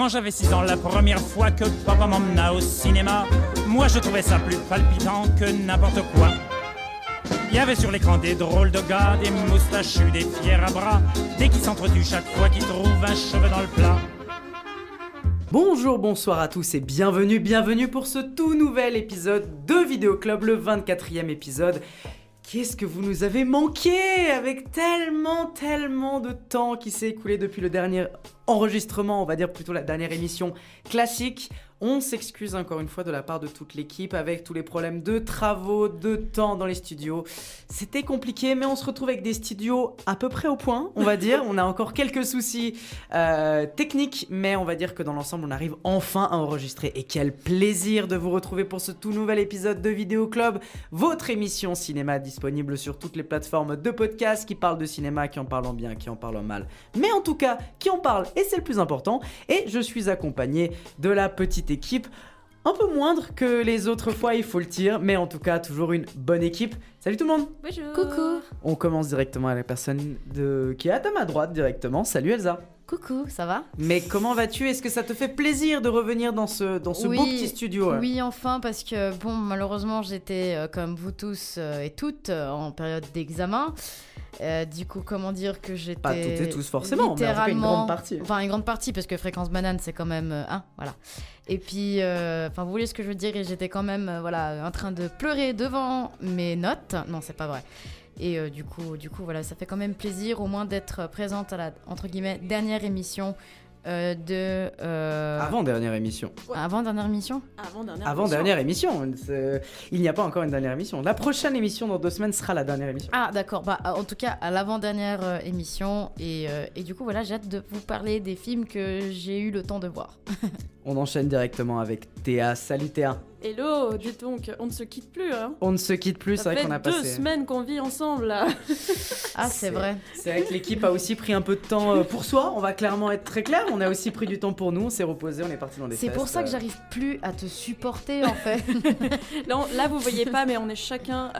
Quand j'avais 6 ans, la première fois que papa m'emmena au cinéma, moi je trouvais ça plus palpitant que n'importe quoi. Il y avait sur l'écran des drôles de gars, des moustachus, des fiers à bras, des qui s'entretuent chaque fois qu'ils trouvent un cheveu dans le plat. Bonjour, bonsoir à tous et bienvenue, bienvenue pour ce tout nouvel épisode de Vidéo Club, le 24e épisode. Qu'est-ce que vous nous avez manqué avec tellement, tellement de temps qui s'est écoulé depuis le dernier enregistrement, on va dire plutôt la dernière émission classique. On s'excuse encore une fois de la part de toute l'équipe avec tous les problèmes de travaux, de temps dans les studios. C'était compliqué, mais on se retrouve avec des studios à peu près au point, on va dire. on a encore quelques soucis euh, techniques, mais on va dire que dans l'ensemble, on arrive enfin à enregistrer. Et quel plaisir de vous retrouver pour ce tout nouvel épisode de Vidéo Club, votre émission cinéma disponible sur toutes les plateformes de podcast qui parlent de cinéma, qui en parlent en bien, qui en parlent en mal, mais en tout cas qui en parlent et c'est le plus important. Et je suis accompagné de la petite équipe un peu moindre que les autres fois, il faut le dire, mais en tout cas toujours une bonne équipe. Salut tout le monde Bonjour. Coucou. On commence directement avec la personne de... qui est à ta main droite directement. Salut Elsa Coucou, ça va? Mais comment vas-tu? Est-ce que ça te fait plaisir de revenir dans ce, dans ce beau petit studio hein Oui, enfin, parce que, bon, malheureusement, j'étais, euh, comme vous tous euh, et toutes, euh, en période d'examen. Euh, du coup, comment dire que j'étais. Pas toutes et tous forcément, mais en tout cas une littéralement- grande partie. Enfin, une grande partie, parce que Fréquence Banane, c'est quand même. euh, un, voilà. Et puis, euh, enfin, vous voyez ce que je veux dire, et j'étais quand même, voilà, en train de pleurer devant mes notes. Non, c'est pas vrai. Et euh, du coup, du coup, voilà, ça fait quand même plaisir, au moins, d'être présente à la, entre guillemets, dernière émission euh, de. euh, Avant dernière émission. avant dernière émission Avant dernière. Avant émission. dernière émission. C'est- Il n'y a pas encore une dernière émission. La prochaine émission dans deux semaines sera la dernière émission. Ah d'accord, bah en tout cas à l'avant-dernière euh, émission et, euh, et du coup voilà j'ai hâte de vous parler des films que j'ai eu le temps de voir. On enchaîne directement avec Théa. Salut Théa. Hello, dites donc, on ne se quitte plus. Hein. On ne se quitte plus, c'est vrai qu'on a deux passé. semaines qu'on vit ensemble là. Ah C'est- vrai. C'est vrai que l'équipe a aussi pris un peu de temps euh, pour soi, on va clairement être très clair. On a aussi pris du temps pour nous, on s'est reposé, on est parti dans des C'est pour ça que euh. j'arrive plus à te supporter en fait. Là, on- là, vous voyez pas, mais on est chacun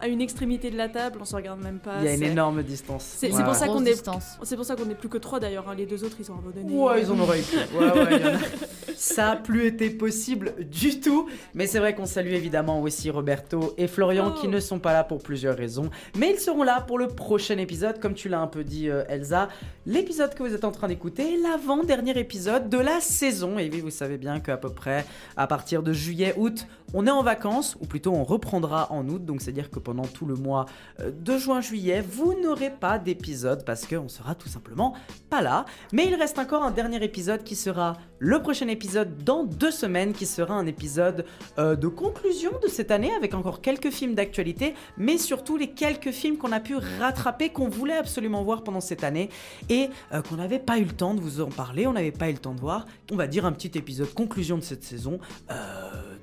à, une extrémité de la table, on se regarde même pas. Il y a une énorme distance. C'est- Ouais, c'est pour ça qu'on est- distance. C'est pour ça qu'on n'est plus que trois d'ailleurs. hein. Les deux autres, ils ont abandonné. Ouais, ils en auraient eu plus. Ouais, ouais, y en a. Ça a plus été possible du tout. Mais c'est vrai qu'on salue évidemment aussi Roberto et Florian Oh. qui ne sont pas là pour plusieurs raisons. Mais ils seront là pour le prochain épisode, comme tu l'as un peu dit, euh, Elsa. L'épisode que vous êtes en train d'écouter est l'avant-dernier épisode de la saison. Et oui, vous savez bien qu'à peu près à partir de juillet, août, on est en vacances, ou plutôt on reprendra en août. Donc c'est-à-dire que pendant tout le mois euh, de juin-juillet, vous n'aurez pas d'épisode parce qu'on sera tout simplement pas là. Mais il reste encore un dernier épisode qui sera le prochain épisode dans deux semaines, qui sera un épisode euh, de conclusion de cette année avec encore quelques films d'actualité, mais surtout les quelques films qu'on a pu rattraper, qu'on voulait absolument voir pendant cette année et euh, qu'on n'avait pas eu le temps de vous en parler, on n'avait pas eu le temps de voir. On va dire un petit épisode conclusion de cette saison,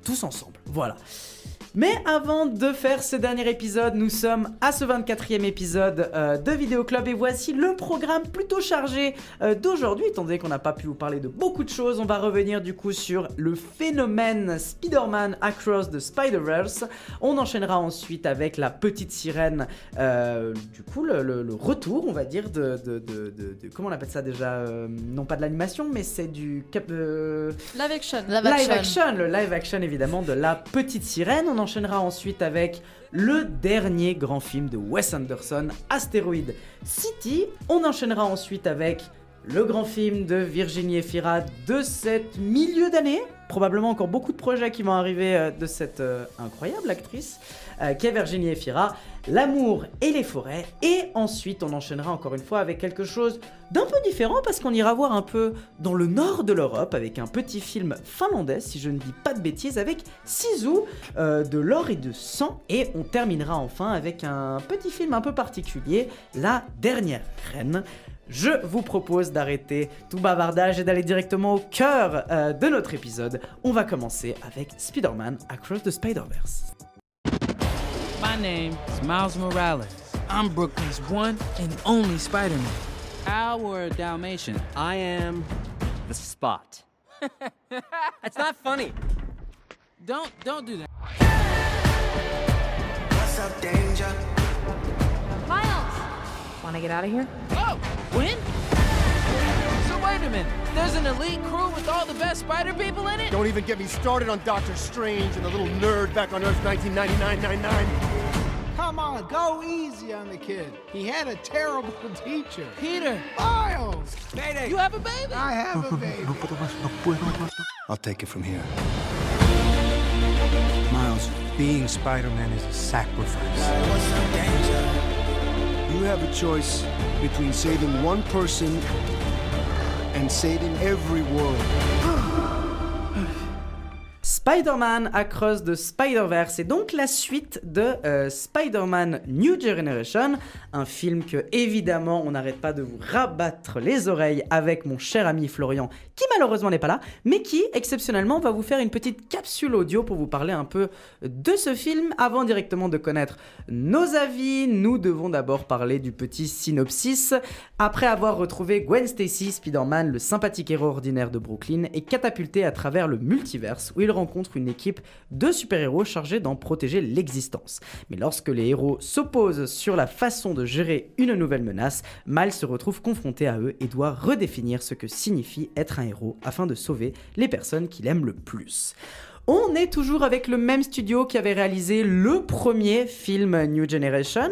tous ensemble. Voilà. Mais avant de faire ce dernier épisode, nous sommes à ce 24e épisode euh, de Vidéo Club et voici le programme plutôt chargé euh, d'aujourd'hui, étant donné qu'on n'a pas pu vous parler de beaucoup de choses. On va revenir du coup sur le phénomène Spider-Man Across the Spider-Verse. On enchaînera ensuite avec la petite sirène, euh, du coup le, le- le retour, on va dire, de, de- de- de- de- Comment on appelle ça déjà Euh, Non pas de l'animation, mais c'est du... cap- euh, Live action. Live Live action. action, le live action évidemment de La Petite Sirène. On enchaînera ensuite avec le dernier grand film de Wes Anderson, Asteroid City. On enchaînera ensuite avec le grand film de Virginie Efira de cette milieu d'année. Probablement encore beaucoup de projets qui vont arriver euh, de cette euh, incroyable actrice euh, qu'est Virginie Efira. L'amour et les forêts. Et ensuite, on enchaînera encore une fois avec quelque chose d'un peu différent parce qu'on ira voir un peu dans le nord de l'Europe avec un petit film finlandais, si je ne dis pas de bêtises, avec Sisu, euh, de l'or et de sang. Et on terminera enfin avec un petit film un peu particulier, La dernière reine. Je vous propose d'arrêter tout bavardage et d'aller directement au cœur euh, de notre épisode. On va commencer avec Spider-Man Across the Spider-Verse. My name is Miles Morales. I'm Brooklyn's one and only Spider-Man. Our Dalmatian. I am the spot. It's not funny. Don't don't do that. What's up, danger? Want to get out of here? Oh, Gwen? So wait a Spider-Man. There's an elite crew with all the best spider people in it. Don't even get me started on Doctor Strange and the little nerd back on Earth 1999-99. Come on, go easy on the kid. He had a terrible teacher. Peter, Miles! you have a baby. I have a baby. I'll take it from here. Miles, being Spider-Man is a sacrifice. You have a choice between saving one person and saving every world. Spider-Man Across the Spider-Verse est donc la suite de euh, Spider-Man New Generation, un film que évidemment on n'arrête pas de vous rabattre les oreilles avec mon cher ami Florian, qui malheureusement n'est pas là, mais qui exceptionnellement va vous faire une petite capsule audio pour vous parler un peu de ce film. Avant directement de connaître nos avis, nous devons d'abord parler du petit synopsis. Après avoir retrouvé Gwen Stacy, Spider-Man, le sympathique héros ordinaire de Brooklyn, est catapulté à travers le multiverse où il rencontre une équipe de super-héros chargés d'en protéger l'existence. Mais lorsque les héros s'opposent sur la façon de gérer une nouvelle menace, Miles se retrouve confronté à eux et doit redéfinir ce que signifie être un héros afin de sauver les personnes qu'il aime le plus. On est toujours avec le même studio qui avait réalisé le premier film New Generation,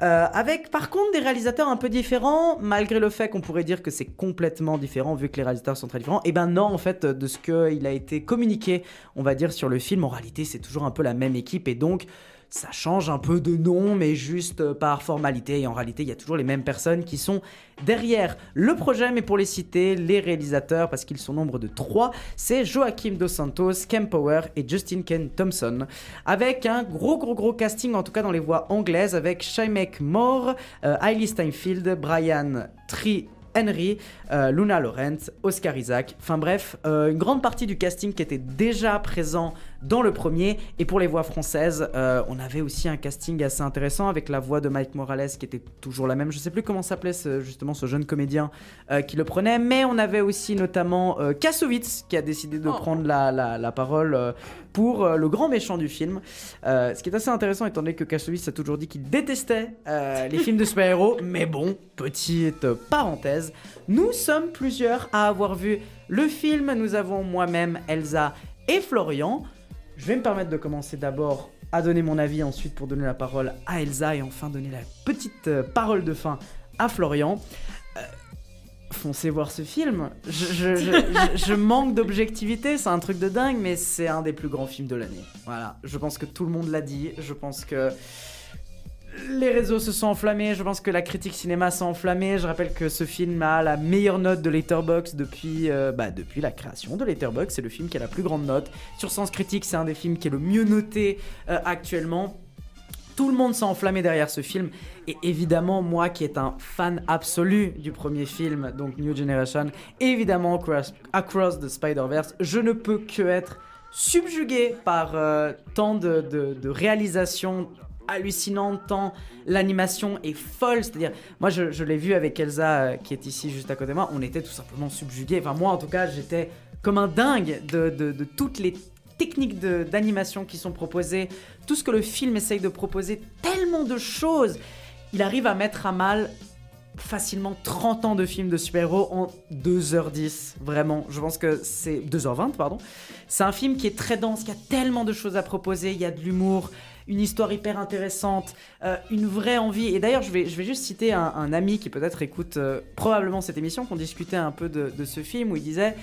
euh, avec par contre des réalisateurs un peu différents, malgré le fait qu'on pourrait dire que c'est complètement différent vu que les réalisateurs sont très différents. Et ben non, en fait, de ce qu'il a été communiqué, on va dire, sur le film, en réalité, c'est toujours un peu la même équipe et donc ça change un peu de nom, mais juste euh, par formalité. Et en réalité, il y a toujours les mêmes personnes qui sont derrière le projet. Mais pour les citer, les réalisateurs, parce qu'ils sont nombre de trois, c'est Joachim Dos Santos, Ken Power et Justin Ken Thompson. Avec un gros, gros, gros casting, en tout cas dans les voix anglaises, avec Shymek Moore, euh, Hailey Steinfeld, Brian Tri. Henry, euh, Luna Lawrence, Oscar Isaac, enfin bref, euh, une grande partie du casting qui était déjà présent dans le premier. Et pour les voix françaises, euh, on avait aussi un casting assez intéressant avec la voix de Mike Morales qui était toujours la même. Je sais plus comment s'appelait justement ce jeune comédien euh, qui le prenait, mais on avait aussi notamment euh, Kassovitz qui a décidé de Oh. prendre la, la- la parole euh, pour le grand méchant du film. Ce qui est assez intéressant étant donné que Kassovitz a toujours dit qu'il détestait les films de super-héros, mais bon, petite parenthèse, nous sommes plusieurs à avoir vu le film. Nous avons moi-même, Elsa et Florian. Je vais me permettre de commencer d'abord à donner mon avis, ensuite pour donner la parole à Elsa et enfin donner la petite euh, parole de fin à Florian. Euh, foncez voir ce film. Je, je- je- je- je manque d'objectivité, c'est un truc de dingue, mais c'est un des plus grands films de l'année. Voilà, je pense que tout le monde l'a dit. Je pense que les réseaux se sont enflammés, je pense que la critique cinéma s'est enflammée. Je rappelle que ce film a la meilleure note de Letterboxd depuis, euh, bah, depuis la création de Letterboxd. C'est le film qui a la plus grande note. Sur Sens Critique, c'est un des films qui est le mieux noté euh, actuellement. Tout le monde s'est enflammé derrière ce film. Et évidemment, moi qui est un fan absolu du premier film, donc New Generation, évidemment Across, the Spider-Verse, je ne peux que être subjugué par euh, tant de réalisations hallucinantes, tant l'animation est folle. C'est-à-dire, moi je, l'ai vu avec Elsa euh, qui est ici juste à côté de moi, on était tout simplement subjugués. Enfin, moi en tout cas, j'étais comme un dingue de, toutes les techniques d'animation qui sont proposées, tout ce que le film essaye de proposer, tellement de choses. Il arrive à mettre à mal facilement 30 ans de films de super-héros en 2h10, vraiment. Je pense que c'est 2h20, pardon. C'est un film qui est très dense, qui a tellement de choses à proposer, il y a de l'humour, une histoire hyper intéressante, euh, une vraie envie. Et d'ailleurs, je vais, je vais juste citer un, ami qui peut-être écoute euh, probablement cette émission, qu'on discutait un peu de, de ce film, où il disait,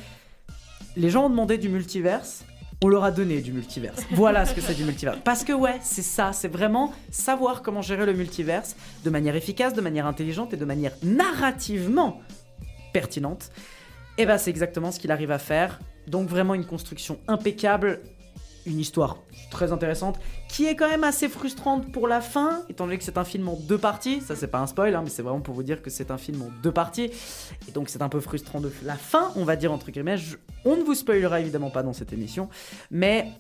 les gens ont demandé du multiverse, on leur a donné du multiverse. Voilà ce que c'est du multiverse. Parce que ouais, c'est ça, c'est vraiment savoir comment gérer le multiverse de manière efficace, de manière intelligente et de manière narrativement pertinente. Et ben c'est exactement ce qu'il arrive à faire. Donc vraiment une construction impeccable, une histoire très intéressante, qui est quand même assez frustrante pour la fin, étant donné que c'est un film en deux parties. Ça c'est pas un spoil, hein, mais c'est vraiment pour vous dire que c'est un film en deux parties. Et donc c'est un peu frustrant de la fin, on va dire entre guillemets. On ne vous spoilera évidemment pas dans cette émission, mais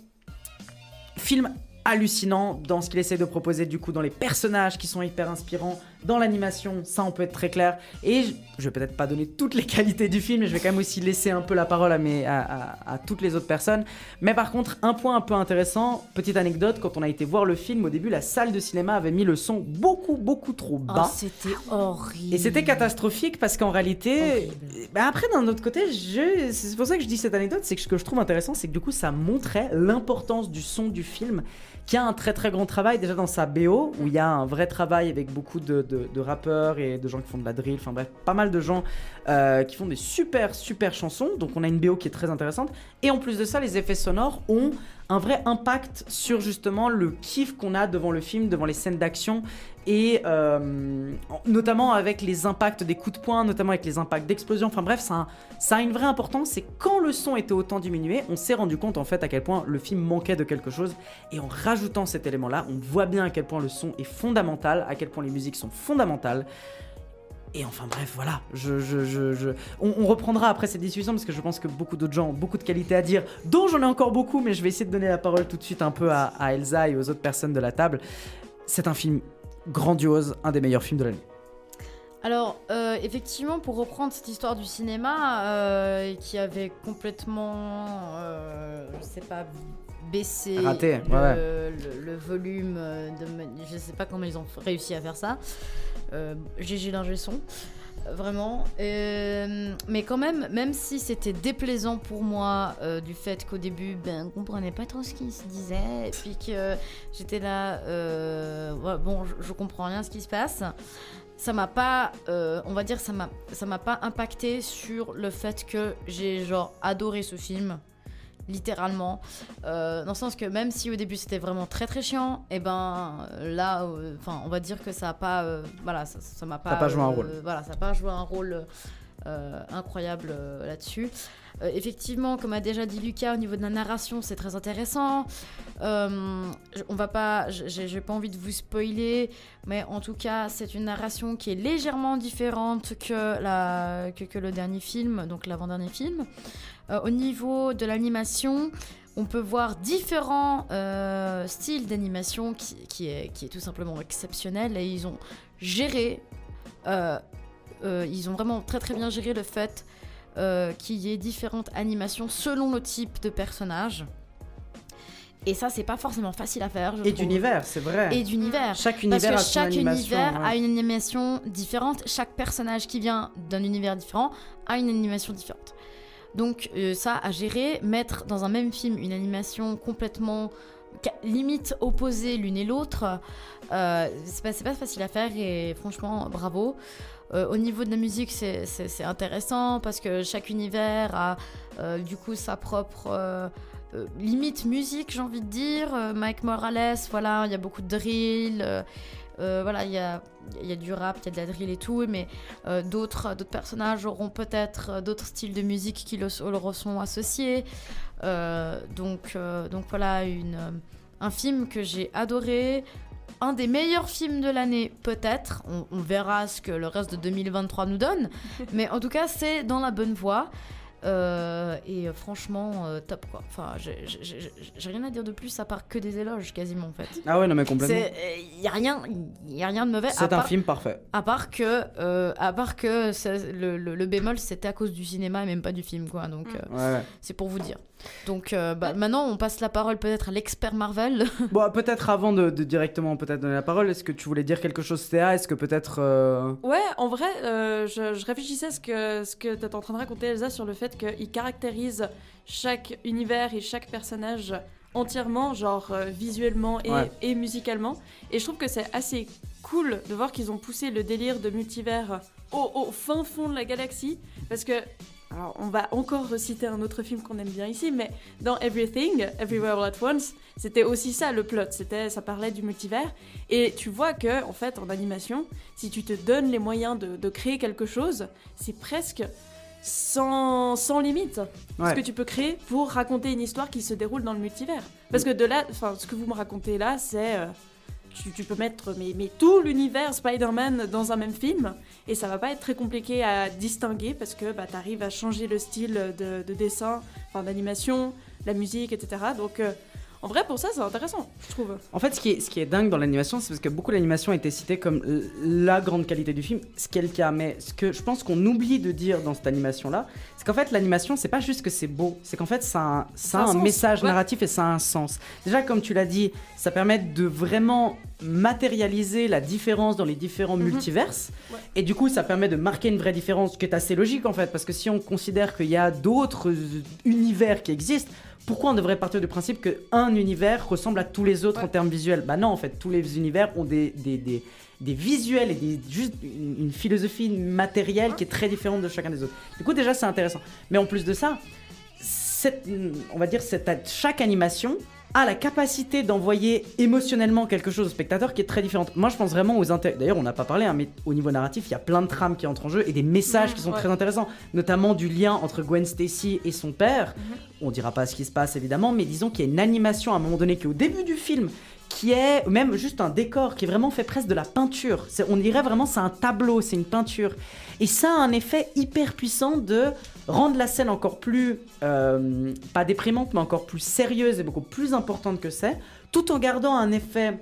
film hallucinant dans ce qu'il essaie de proposer du coup dans les personnages qui sont hyper inspirants, Dans l'animation, ça on peut être très clair. Et je, je vais peut-être pas donner toutes les qualités du film, mais je vais quand même aussi laisser un peu la parole à, mes, à, à- à toutes les autres personnes. Mais par contre, un point un peu intéressant, petite anecdote, quand on a été voir le film, au début, la salle de cinéma avait mis le son beaucoup, beaucoup trop Oh, bas. c'était horrible. Et c'était catastrophique parce qu'en réalité, bah après d'un autre côté, je... c'est pour ça que je dis cette anecdote, c'est que ce que je trouve intéressant, c'est que du coup ça montrait l'importance du son du film, qui a un très très grand travail déjà dans sa BO, où il y a un vrai travail avec beaucoup de, de- rappeurs et de gens qui font de la drill, enfin bref, pas mal de gens euh, qui font des super super chansons, donc on a une BO qui est très intéressante, et en plus de ça, les effets sonores ont un vrai impact sur justement le kiff qu'on a devant le film, devant les scènes d'action et euh, en- notamment avec les impacts des coups de poing, notamment avec les impacts d'explosion. Enfin bref, ça a, une vraie importance. Et quand le son était autant diminué, on s'est rendu compte en fait à quel point le film manquait de quelque chose. Et en rajoutant cet élément-là, on voit bien à quel point le son est fondamental, à quel point les musiques sont fondamentales. Et enfin bref, voilà, je, je, je, On, reprendra après cette discussion parce que je pense que beaucoup d'autres gens ont beaucoup de qualités à dire, dont j'en ai encore beaucoup, mais je vais essayer de donner la parole tout de suite un peu à Elsa et aux autres personnes de la table. C'est un film grandiose, un des meilleurs films de l'année. Alors, euh, effectivement, pour reprendre cette histoire du cinéma, euh, qui avait complètement, euh, je sais pas, baissé Raté, le, ouais, le- le volume euh, de... Je sais pas comment ils ont réussi à faire ça. GG l'ingé son. euh, Vraiment. Euh, mais quand même, même si c'était déplaisant pour moi euh, du fait qu'au début, ben, on comprenait pas trop ce qui se disait, et puis que j'étais là, euh, bon, je, je comprends rien ce qui se passe ça m'a pas, on va dire, ça m'a, ça m'a pas impacté sur le fait que j'ai genre adoré ce film, littéralement, Euh, dans le sens que même si au début c'était vraiment très très chiant, et ben euh, là, euh, enfin, on va dire que ça a pas, euh, voilà, ça, ça m'a pas, Ça a pas joué un rôle. voilà, ça a pas joué un rôle incroyable là-dessus. Effectivement, comme a déjà dit Lucas, au niveau de la narration, c'est très intéressant. On va pas, j'ai j'ai pas envie de vous spoiler, mais en tout cas, c'est une narration qui est légèrement différente que, la, que, que le dernier film, donc l'avant-dernier film. Euh, au niveau de l'animation, on peut voir différents euh, styles d'animation qui, qui, est, qui est tout simplement exceptionnel et ils ont géré, euh, ils ont vraiment très très bien géré le fait qu'il y ait différentes animations selon le type de personnage. Et ça, c'est pas forcément facile à faire. je Et d'univers, c'est vrai. Et d'univers. Chaque Parce univers que a son chaque univers ouais. a une animation différente. Chaque personnage qui vient d'un univers différent a une animation différente. Donc euh, ça à gérer, mettre dans un même film une animation complètement limite opposée l'une et l'autre, euh, c'est pas, pas facile à faire et franchement bravo. Euh, au niveau de la musique, c'est- intéressant parce que chaque univers a du coup sa propre limite musique, j'ai envie de dire. Mike Morales, voilà, il y a beaucoup de drill. Euh, voilà, il y a, y a du rap, il y a de la drill et tout, mais euh, d'autres d'autres personnages auront peut-être euh, d'autres styles de musique qui le- leur sont associés. Euh, donc, donc voilà, une, un film que j'ai adoré. Un des meilleurs films de l'année, peut-être. On, on verra ce que le reste de 2023 nous donne. mais en tout cas, c'est dans la bonne voie. Euh, et euh, franchement, euh, top quoi. Enfin, j'ai- rien à dire de plus à part que des éloges quasiment en fait. Ah ouais, non mais complètement. Il y a rien, y a rien de mauvais. C'est un part- film parfait. à part que, euh, à part que ça- le, le- le bémol, c'était à cause du cinéma et même pas du film, quoi. Donc, euh, Ouais, ouais. c'est pour vous dire. Donc, euh, bah, maintenant, on passe la parole peut-être à l'expert Marvel. Bon, peut-être avant de, de directement peut-être donner la parole, est-ce que tu voulais dire quelque chose, Théa Est-ce que peut-être. euh, Ouais, en vrai, euh, je, je réfléchissais à ce que, ce que tu es en train de raconter, Elsa, sur le fait qu'il caractérise chaque univers et chaque personnage entièrement, genre euh, visuellement et, Ouais. et musicalement. Et je trouve que c'est assez cool de voir qu'ils ont poussé le délire de multivers au, au fin fond de la galaxie. Parce que, alors on va encore reciter un autre film qu'on aime bien ici, mais dans Everything, Everywhere All At Once, c'était aussi ça le plot. C'était, ça parlait du multivers. Et tu vois que, en fait, en animation, si tu te donnes les moyens de, de créer quelque chose, c'est presque sans, sans limite ce que tu peux créer pour raconter une histoire qui se déroule dans le multivers. Parce que de là, enfin, ce que vous me racontez là, c'est euh, tu, tu peux mettre mais, mais tout l'univers Spider-Man dans un même film et ça va pas être très compliqué à distinguer parce que bah, tu arrives à changer le style de, de dessin, enfin d'animation, la musique, etc. Donc euh, En vrai, pour ça, c'est intéressant, je trouve. En fait, ce qui est, ce qui est dingue dans l'animation, c'est parce que beaucoup d'animation a été citée comme la grande qualité du film, ce qui est le cas. Mais ce que je pense qu'on oublie de dire dans cette animation-là, c'est qu'en fait, l'animation, c'est pas juste que c'est beau, c'est qu'en fait, ça a un, ça a un message ouais. narratif et ça a un sens. Déjà, comme tu l'as dit, ça permet de vraiment matérialiser la différence dans les différents Mhm. multiverses. Ouais. Et du coup, ça permet de marquer une vraie différence, ce qui est assez logique en fait, parce que si on considère qu'il y a d'autres univers qui existent, pourquoi on devrait partir du principe qu'un univers ressemble à tous les autres en termes visuels? Bah non, en fait, tous les univers ont des, des, des, des visuels et des, juste une, une philosophie matérielle qui est très différente de chacun des autres. Du coup, déjà, c'est intéressant. Mais en plus de ça, cette, on va dire, cette, chaque animation a la capacité d'envoyer émotionnellement quelque chose au spectateur qui est très différente. Moi, je pense vraiment aux inter... D'ailleurs, on n'a pas parlé, hein, mais au niveau narratif, il y a plein de trames qui entrent en jeu et des messages qui sont ouais. très intéressants, notamment du lien entre Gwen Stacy et son père. Mhm. On dira pas ce qui se passe évidemment, mais disons qu'il y a une animation à un moment donné qui est au début du film qui est même juste un décor qui est vraiment fait presque de la peinture. On dirait vraiment c'est un tableau, c'est une peinture. Et ça a un effet hyper puissant de rendre la scène encore plus, euh, pas déprimante, mais encore plus sérieuse et beaucoup plus importante que c'est, tout en gardant un effet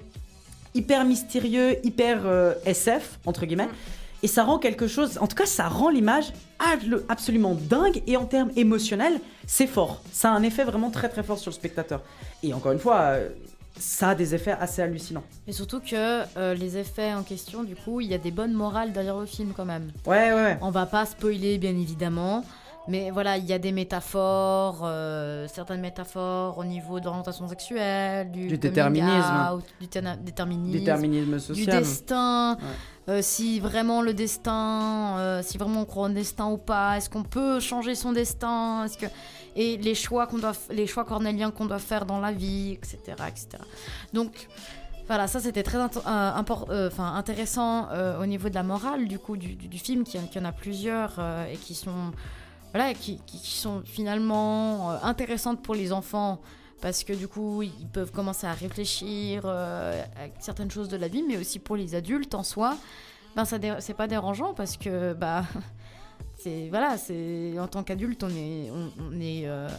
hyper mystérieux, hyper euh, SF, entre guillemets. Et ça rend quelque chose, en tout cas, ça rend l'image ab- absolument dingue et en termes émotionnels, c'est fort. Ça a un effet vraiment très très fort sur le spectateur. Et encore une fois, euh, ça a des effets assez hallucinants. Et surtout que euh, les effets en question, du coup, il y a des bonnes morales derrière le film quand même. Ouais, ouais, ouais. On va pas spoiler, bien évidemment. Mais voilà, il y a des métaphores, euh, certaines métaphores au niveau de l'orientation sexuelle, du, Du déterminisme. out, du déterminisme, du destin. euh, si vraiment le destin, euh, si vraiment on croit au destin ou pas, est-ce qu'on peut changer son destin, est-ce que et les choix qu'on doit, les choix cornéliens qu'on doit faire dans la vie, etc., etc. Donc voilà, ça c'était très euh, euh, intéressant euh, au niveau de la morale du coup du, du- du film, qu'il y, en- a plusieurs et qui sont voilà, qui, qui- qui sont finalement euh, intéressantes pour les enfants parce que du coup ils peuvent commencer à réfléchir euh, à certaines choses de la vie, mais aussi pour les adultes en soi, ben ça c'est pas dérangeant parce que bah c'est voilà, c'est en tant qu'adulte on est on, on est euh,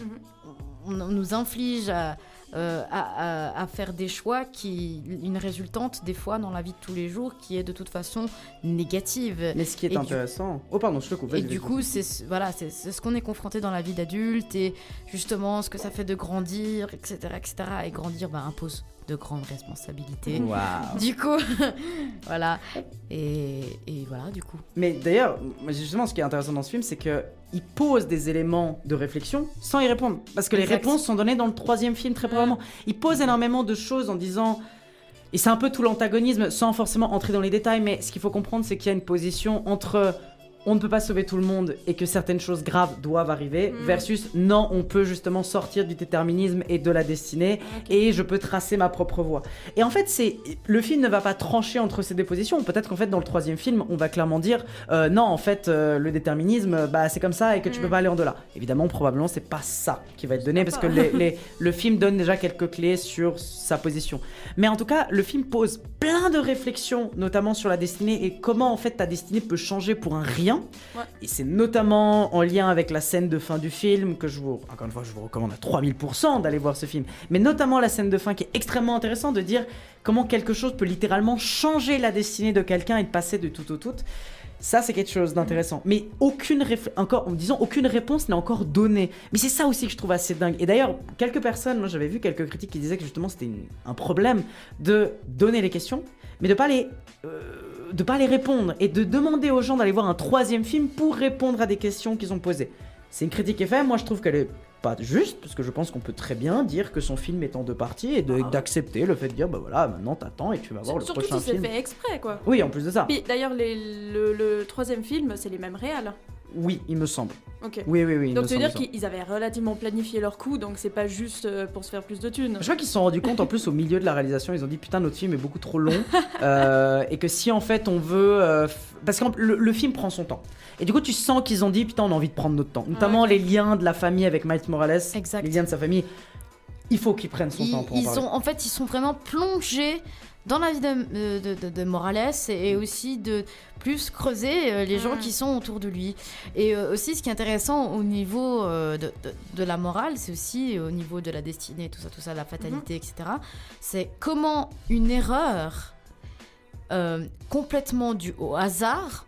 on, on nous inflige à, euh, à, à- à faire des choix qui une résultante des fois dans la vie de tous les jours qui est de toute façon négative. Mais ce qui est Et du- intéressant. Oh, pardon, je te coupe. et du coup, c'est ce- voilà, c'est ce qu'on est confronté dans la vie d'adulte et justement ce que ça fait de grandir, etc., etc. Et grandir bah, impose de grandes responsabilités. Waouh. Du coup, voilà. Et, et voilà, du coup. Mais d'ailleurs, justement, ce qui est intéressant dans ce film, c'est que il pose des éléments de réflexion sans y répondre. Parce que les réponses sont données dans le troisième film, très probablement. Il pose énormément de choses en disant. Et c'est un peu tout l'antagonisme, sans forcément entrer dans les détails, mais ce qu'il faut comprendre, c'est qu'il y a une position entre on ne peut pas sauver tout le monde et que certaines choses graves doivent arriver, Mm. versus non, on peut justement sortir du déterminisme et de la destinée, et je peux tracer ma propre voie. Et en fait, c'est le film ne va pas trancher entre ces deux positions. Peut-être qu'en fait, dans le troisième film, on va clairement dire euh, non, en fait, euh, le déterminisme, bah, c'est comme ça et que tu Mm. peux pas aller en delà. Évidemment, probablement, c'est pas ça qui va être donné parce que les- les- le film donne déjà quelques clés sur sa position. Mais en tout cas, le film pose plein de réflexions, notamment sur la destinée et comment en fait ta destinée peut changer pour un rien. Ouais. Et c'est notamment en lien avec la scène de fin du film que je vous, encore une fois, je vous recommande à 3000% d'aller voir ce film. Mais notamment la scène de fin qui est extrêmement intéressante de dire comment quelque chose peut littéralement changer la destinée de quelqu'un et de passer de tout au tout. Ça, c'est quelque chose d'intéressant. Mais aucune encore, en disant aucune réponse n'est encore donnée. Mais c'est ça aussi que je trouve assez dingue. Et d'ailleurs, quelques personnes, moi j'avais vu quelques critiques qui disaient que justement c'était un problème de donner les questions, mais de pas les, euh, de pas les répondre et de demander aux gens d'aller voir un troisième film pour répondre à des questions qu'ils ont posées. C'est une critique qui est faite. Moi, je trouve qu'elle est pas juste parce que je pense qu'on peut très bien dire que son film est en deux parties et de- d'accepter le fait de dire bah voilà maintenant t'attends et tu vas voir le Surtout prochain si c'est film. fait exprès, quoi. Oui, en plus de ça. Puis d'ailleurs, le troisième film, c'est les mêmes réals. Oui, il me semble. Ok. Oui, oui, oui. Donc tu veux dire qu'ils avaient relativement planifié leur coup, donc c'est pas juste euh, pour se faire plus de thunes. Je crois qu'ils se sont rendus compte en plus au milieu de la réalisation, ils ont dit putain notre film est beaucoup trop long euh, et que si en fait on veut euh, parce que le, le film prend son temps et du coup tu sens qu'ils ont dit putain on a envie de prendre notre temps, notamment les liens de la famille avec Miles Morales, Exact. les liens de sa famille, il faut qu'ils prennent son Ils, temps pour en ils parler. ont, en fait, ils sont vraiment plongés dans la vie de, de, de- de Morales et aussi de plus creuser euh, les gens Mm. qui sont autour de lui. Et euh, aussi, ce qui est intéressant au niveau euh, de, la morale, c'est aussi au niveau de la destinée, tout ça, tout ça, la fatalité, etc. C'est comment une erreur euh, complètement due au hasard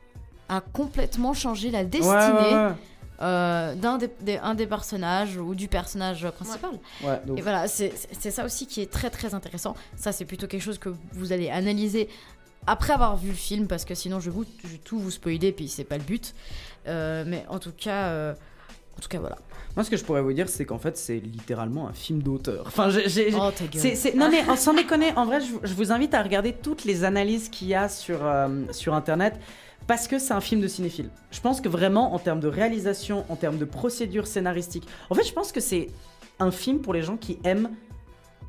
a complètement changé la destinée Ouais, ouais, euh, d'un des, des- un des personnages ou du personnage principal. ouais. Ouais. Et voilà, c'est ça aussi qui est très très intéressant. Ça, c'est plutôt quelque chose que vous allez analyser après avoir vu le film, parce que sinon je, vous, je vais tout vous spoiler, puis c'est pas le but. Euh, mais en tout cas, euh, en tout cas, voilà. Moi, ce que je pourrais vous dire, c'est qu'en fait, c'est littéralement un film d'auteur. Enfin, j'ai- Oh, Non, mais sans déconner, en vrai, je, je vous invite à regarder toutes les analyses qu'il y a sur, euh, sur Internet. Parce que c'est un film de cinéphile. Je pense que vraiment, en termes de réalisation, en termes de procédure scénaristique, en fait, je pense que c'est un film pour les gens qui aiment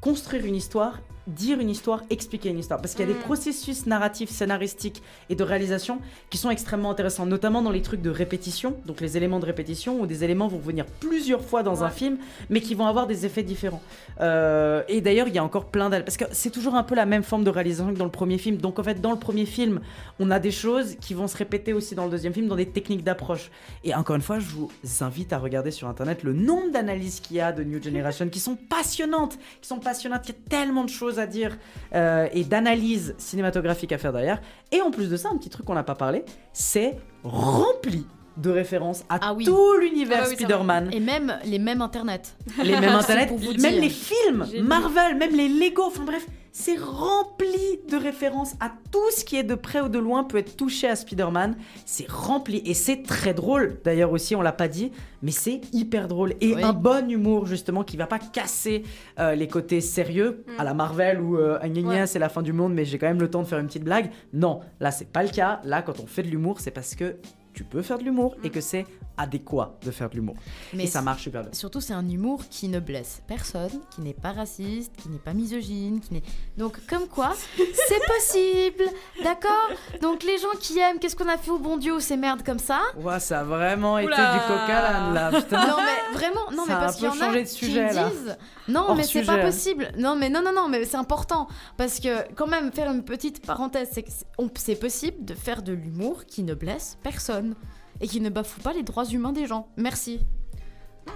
construire une histoire, dire une histoire, expliquer une histoire. Parce qu'il y a des Mm. processus narratifs, scénaristiques et de réalisation qui sont extrêmement intéressants, notamment dans les trucs de répétition, donc les éléments de répétition, où des éléments vont venir plusieurs fois dans un film, mais qui vont avoir des effets différents. Euh, et d'ailleurs, il y a encore plein d'al- parce que c'est toujours un peu la même forme de réalisation que dans le premier film. Donc en fait, dans le premier film, on a des choses qui vont se répéter aussi dans le deuxième film, dans des techniques d'approche. Et encore une fois, je vous invite à regarder sur internet le nombre d'analyses qu'il y a de New Generation qui sont passionnantes, qui sont passionnantes. Il y a tellement de choses à dire euh, et d'analyses cinématographiques à faire derrière. Et en plus de ça, un petit truc qu'on n'a pas parlé, c'est rempli de références à Ah oui. tout l'univers Ah oui. Spider-Man Et même les mêmes internet. les mêmes C'est internet, pour vous même dire. les films. Marvel, même les Lego, enfin bref, c'est rempli de références à tout ce qui est de près ou de loin peut être touché à Spider-Man. C'est rempli et c'est très drôle. D'ailleurs aussi, on l'a pas dit, mais c'est hyper drôle et Oui. un bon humour justement qui va pas casser euh, les côtés sérieux Mm. à la Marvel où euh, Ouais. c'est la fin du monde, mais j'ai quand même le temps de faire une petite blague. Non, là c'est pas le cas. Là, quand on fait de l'humour, c'est parce que tu peux faire de l'humour et que c'est adéquat de faire de l'humour. Mais Et ça marche super bien. Surtout, c'est un humour qui ne blesse personne, qui n'est pas raciste, qui n'est pas misogyne, qui n'est. Donc, comme quoi, c'est possible, d'accord? Donc, les gens qui aiment, qu'est-ce qu'on a fait au bon Dieu, ces merdes comme ça? Ouah, ça a vraiment été du coca là, là, putain. Non, mais vraiment, non, Ça mais parce qu'il y en a de qui là. disent. Non, Hors mais c'est pas possible. Non, mais non, non, non, mais c'est important. Parce que, quand même, faire une petite parenthèse, c'est que c'est possible de faire de l'humour qui ne blesse personne et qui ne bafoue pas les droits humains des gens. Merci.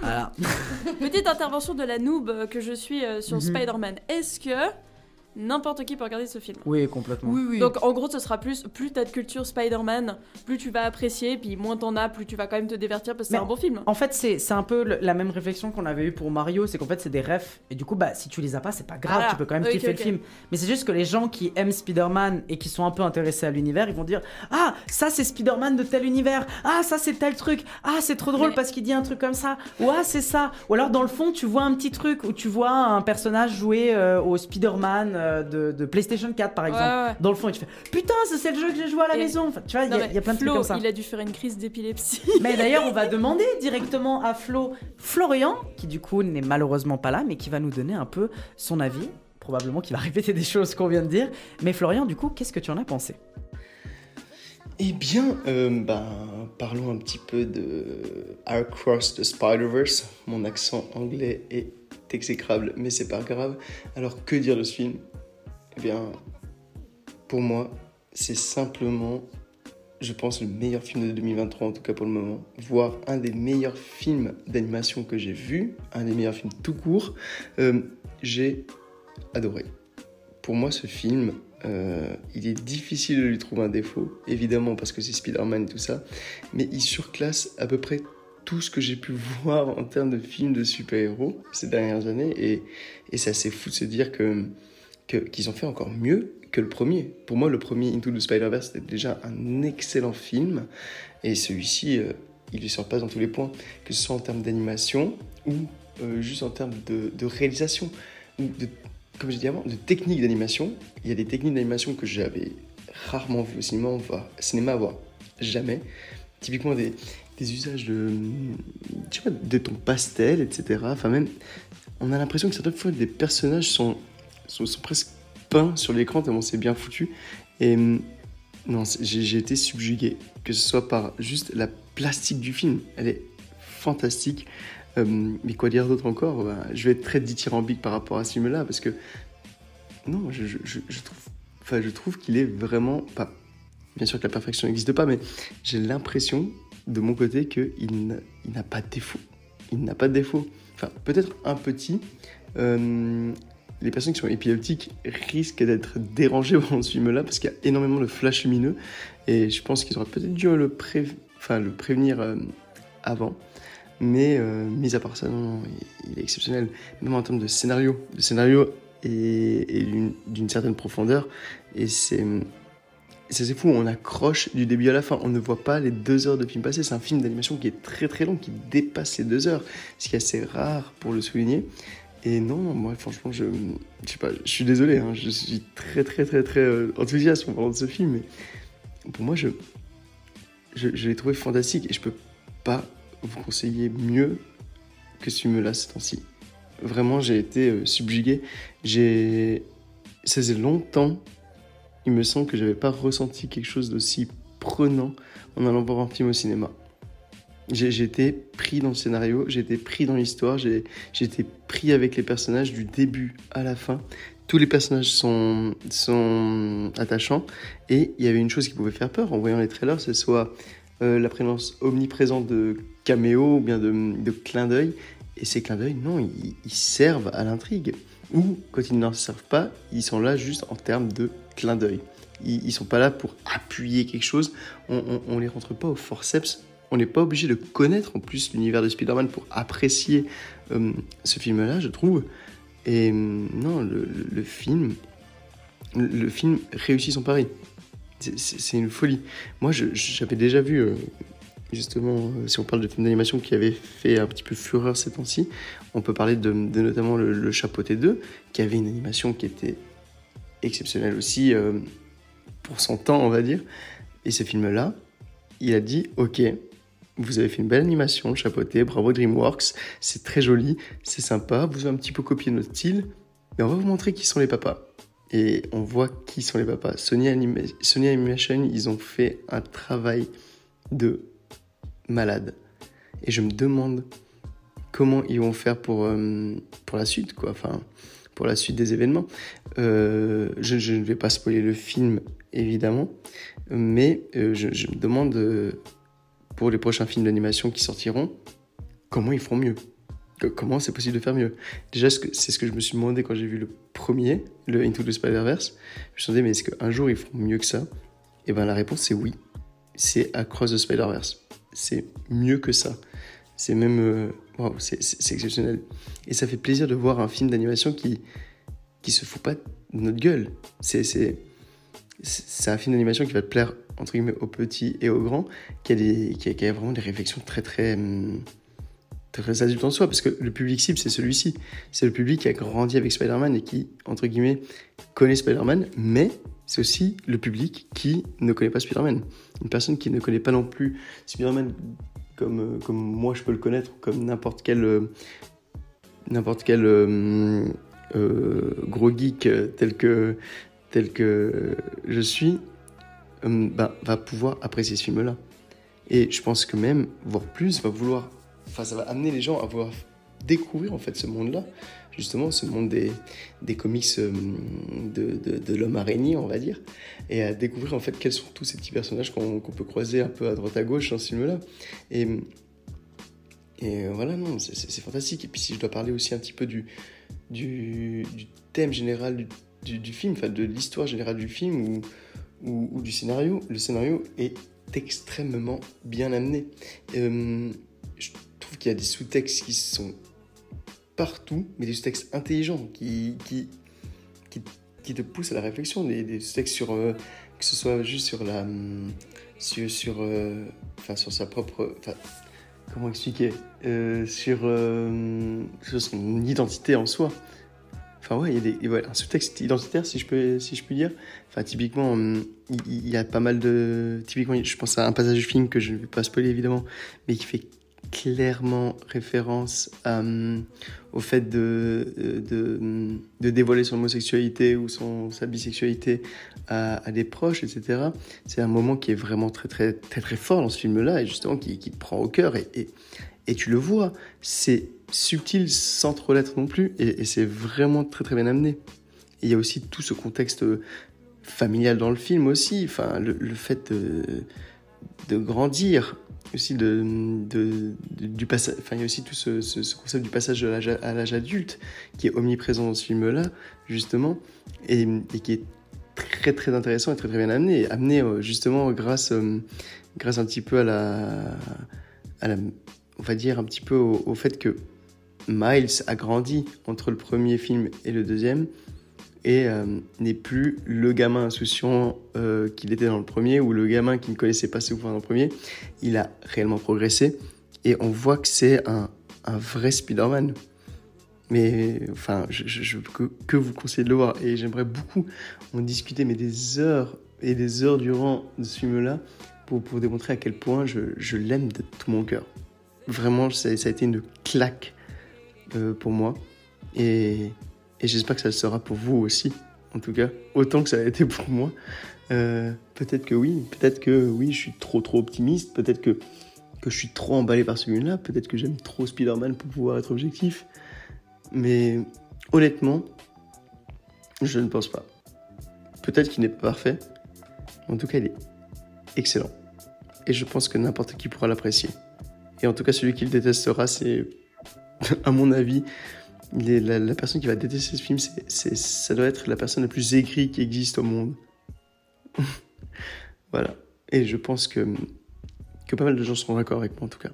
Voilà. Petite intervention de la noob euh, que je suis euh, sur Mhm. Spider-Man. Est-ce que n'importe qui peut regarder ce film Oui, complètement. oui. Donc en gros, ce sera plus plus t'as de culture Spider-Man, plus tu vas apprécier, puis moins t'en as, plus tu vas quand même te divertir parce que c'est un bon film. En fait, c'est c'est un peu le- la même réflexion qu'on avait eue pour Mario, c'est qu'en fait, c'est des refs. Et du coup, bah, si tu les as pas, c'est pas grave, Ah, tu peux quand même kiffer le film. Mais c'est juste que les gens qui aiment Spider-Man et qui sont un peu intéressés à l'univers, ils vont dire Ah, ça c'est Spider-Man de tel univers. Ah, ça c'est tel truc. Ah, c'est trop drôle Mais- parce qu'il dit un truc comme ça. Ou ah, c'est ça. Ou alors, dans le fond, tu vois un petit truc où tu vois un personnage jouer euh, au Spider-Man euh, de, de PlayStation 4, par exemple. ouais, ouais. Dans le fond, et tu fais Putain, c'est le jeu que j'ai joué à la Et- maison. Enfin, tu vois, il y, a- y plein de Flo, trucs comme ça. il a dû faire une crise d'épilepsie. Mais d'ailleurs, on va demander directement à Flo, Florian, qui du coup n'est malheureusement pas là, mais qui va nous donner un peu son avis. Probablement qu'il va répéter des choses qu'on vient de dire. Mais Florian, du coup, qu'est-ce que tu en as pensé? Eh bien, euh, ben, parlons un petit peu de Across the Spider-Verse. Mon accent anglais est exécrable, mais c'est pas grave. Alors, que dire de ce film? Eh bien, pour moi, c'est simplement, je pense, le meilleur film de 2023, en tout cas pour le moment. Voire un des meilleurs films d'animation que j'ai vu, un des meilleurs films tout court. Euh, j'ai adoré. Pour moi, ce film, euh, il est difficile de lui trouver un défaut, évidemment parce que c'est Spider-Man et tout ça, mais il surclasse à peu près tout ce que j'ai pu voir en termes de films de super-héros ces dernières années, et, et c'est assez fou de se dire que qu'ils ont fait encore mieux que le premier. Pour moi, le premier Into the Spider-Verse c'était déjà un excellent film, et celui-ci, euh, il lui surpasse dans tous les points, que ce soit en termes d'animation ou euh, juste en termes de, réalisation, ou de comme je disais avant, de techniques d'animation. Il y a des techniques d'animation que j'avais rarement vues au cinéma, voire cinéma, voire jamais. Typiquement des, des usages de, pas, de ton pastel, etc. Enfin même, on a l'impression que certaines fois des personnages sont, sont, presque peints sur l'écran tellement c'est bien foutu. Et hum, non, j'ai été subjugué, que ce soit par juste la plastique du film. Elle est fantastique. Euh, mais quoi dire d'autre encore? Bah, Je vais être très dithyrambique par rapport à ce film-là, parce que non, je- je- je trouve enfin, je trouve qu'il est vraiment pas. Bien sûr que la perfection n'existe pas, mais j'ai l'impression de mon côté qu'il n'a pas de défaut. Il n'a pas de défaut. Enfin, peut-être un petit. Euh, les personnes qui sont épileptiques risquent d'être dérangées pendant ce film-là parce qu'il y a énormément de flashs lumineux et je pense qu'ils auraient peut-être dû le, pré... enfin, le prévenir euh, avant. Mais euh, mis à part ça, non, il, est exceptionnel. Même en termes de scénario. Le scénario est, d'une certaine profondeur et c'est c'est fou, on accroche du début à la fin. On ne voit pas les deux heures de film passé. C'est un film d'animation qui est très très long, qui dépasse les deux heures, ce qui est assez rare pour le souligner. Et non, moi franchement, je, je sais pas, je suis désolé, hein, je suis très très très très euh, enthousiaste en parlant de ce film, mais pour moi, je, je, l'ai trouvé fantastique et je peux pas vous conseiller mieux que ce film-là ce temps-ci. Vraiment, j'ai été euh, subjugué. J'ai, ça faisait longtemps, il me semble que j'avais pas ressenti quelque chose d'aussi prenant en allant voir un film au cinéma. Été pris dans le scénario, été pris dans l'histoire, été pris avec les personnages du début à la fin. Tous les personnages sont, sont attachants et il y avait une chose qui pouvait faire peur en voyant les trailers, c'est soit euh, la présence omniprésente de caméos ou bien de, de clins d'œil. Et ces clins d'œil, non, ils, servent à l'intrigue. Ou quand ils n'en servent pas, ils sont là juste en termes de clins d'œil. Ils, ne sont pas là pour appuyer quelque chose. On, on, les rentre pas au forceps on n'est pas obligé de connaître en plus l'univers de Spider-Man pour apprécier euh, ce film-là, je trouve. Et euh, non, le, film, le, film réussit son pari. C'est une folie. Moi, j'avais déjà vu, euh, justement, si on parle de films d'animation qui avaient fait un petit peu fureur ces temps-ci, on peut parler de, notamment le, le, Chapeauté 2, qui avait une animation qui était exceptionnelle aussi pour son temps, on va dire. Et ce film-là, il a dit, ok, vous avez fait une belle animation, chapeauté, bravo DreamWorks, c'est très joli, c'est sympa, vous avez un petit peu copié notre style, mais on va vous montrer qui sont les papas. Et on voit qui sont les papas. Sony, Animation, ils ont fait un travail de malade. Et je me demande comment ils vont faire pour, euh, pour la suite, quoi. Enfin, pour la suite des événements. Euh, je, ne vais pas spoiler le film, évidemment, mais euh, je, me demande pour les prochains films d'animation qui sortiront, comment ils feront mieux Comment c'est possible de faire mieux Déjà, c'est ce que je me suis demandé quand j'ai vu le premier, le Into the Spider-Verse. Je me suis demandé, mais est-ce qu'un jour ils feront mieux que ça? Et eh bien la réponse c'est oui. C'est Across the Spider-Verse. C'est mieux que ça. C'est même. C'est exceptionnel. Et ça fait plaisir de voir un film d'animation qui, qui se fout pas de notre gueule. C'est un film d'animation qui va te plaire entre guillemets aux petits et aux grands, qui a, des, qui a, vraiment des réflexions très très hum, très adultes en soi, parce que le public cible c'est celui-ci, c'est le public qui a grandi avec Spider-Man et qui entre guillemets connaît Spider-Man, mais c'est aussi le public qui ne connaît pas Spider-Man, une personne qui ne connaît pas non plus Spider-Man comme euh, comme moi je peux le connaître, comme n'importe quel euh, n'importe quel euh, gros geek tel que tel que je suis, bah, va pouvoir apprécier ce film-là. Et je pense que même, voire plus, va vouloir, enfin, ça va amener les gens à vouloir découvrir en fait ce monde-là, justement ce monde des, des comics euh, de, de, l'homme araignée, on va dire, et à découvrir en fait quels sont tous ces petits personnages qu'on peut croiser un peu à droite à gauche dans ce film-là. Et, et voilà, non, c'est fantastique. Et puis si je dois parler aussi un petit peu du, du, thème général du, du, film, enfin de l'histoire générale du film, où ou, du scénario, le scénario est extrêmement bien amené. Euh, je trouve qu'il y a des sous-textes qui sont partout, mais des sous-textes intelligents qui, qui, qui, te poussent à la réflexion. Des, sous-textes sur, euh, que ce soit juste sur la, sur, sur, euh, enfin, sur sa propre, comment expliquer, sur, sur son identité en soi. Enfin ouais, il y a des, un sous-texte identitaire si je peux si je puis dire. Enfin typiquement hum, il, y a pas mal de typiquement je pense à un passage du film que je ne vais pas spoiler évidemment, mais qui fait clairement référence hum, au fait de, de, dévoiler son homosexualité ou son, sa bisexualité à, à des proches, etc. C'est un moment qui est vraiment très, très, très, très fort dans ce film-là et justement qui, qui te prend au cœur et, et, tu le vois, c'est subtil sans trop l'être non plus, et, c'est vraiment très très bien amené. il y a aussi tout ce contexte familial dans le film aussi. Enfin, le, fait de grandir, aussi de, du passage. Enfin, il y a aussi tout ce, ce- ce concept du passage à l'âge- adulte qui est omniprésent dans ce film-là, justement, et, qui est très très intéressant et très très bien amené, amené euh, justement grâce, euh, grâce un petit peu à la, à la, on va dire un petit peu au fait que Miles a grandi entre le premier film et le deuxième et euh, n'est plus le gamin insouciant euh, qu'il était dans le premier ou le gamin qui ne connaissait pas ses pouvoirs dans le premier. Il a réellement progressé et on voit que c'est un, vrai Spider-Man. Mais enfin, je, je, que, que vous conseiller de le voir et j'aimerais beaucoup en discuter, mais des heures et des heures durant ce film-là pour, pour démontrer à quel point je, je l'aime de tout mon cœur. Vraiment, ça, ça a été une claque euh, pour moi et, et j'espère que ça le sera pour vous aussi, en tout cas, autant que ça a été pour moi. Euh, peut-être que oui, peut-être que oui, je suis trop trop optimiste, peut-être que, que je suis trop emballé par celui-là, peut-être que j'aime trop Spider-Man pour pouvoir être objectif. Mais honnêtement, je ne pense pas. Peut-être qu'il n'est pas parfait, en tout cas, il est excellent. Et je pense que n'importe qui pourra l'apprécier. Et en tout cas, celui qui le détestera, c'est, à mon avis, la, la personne qui va détester ce film, c'est, c'est- ça doit être la personne la plus aigrie qui existe au monde. voilà. Et je pense que, que pas mal de gens seront d'accord avec moi, en tout cas.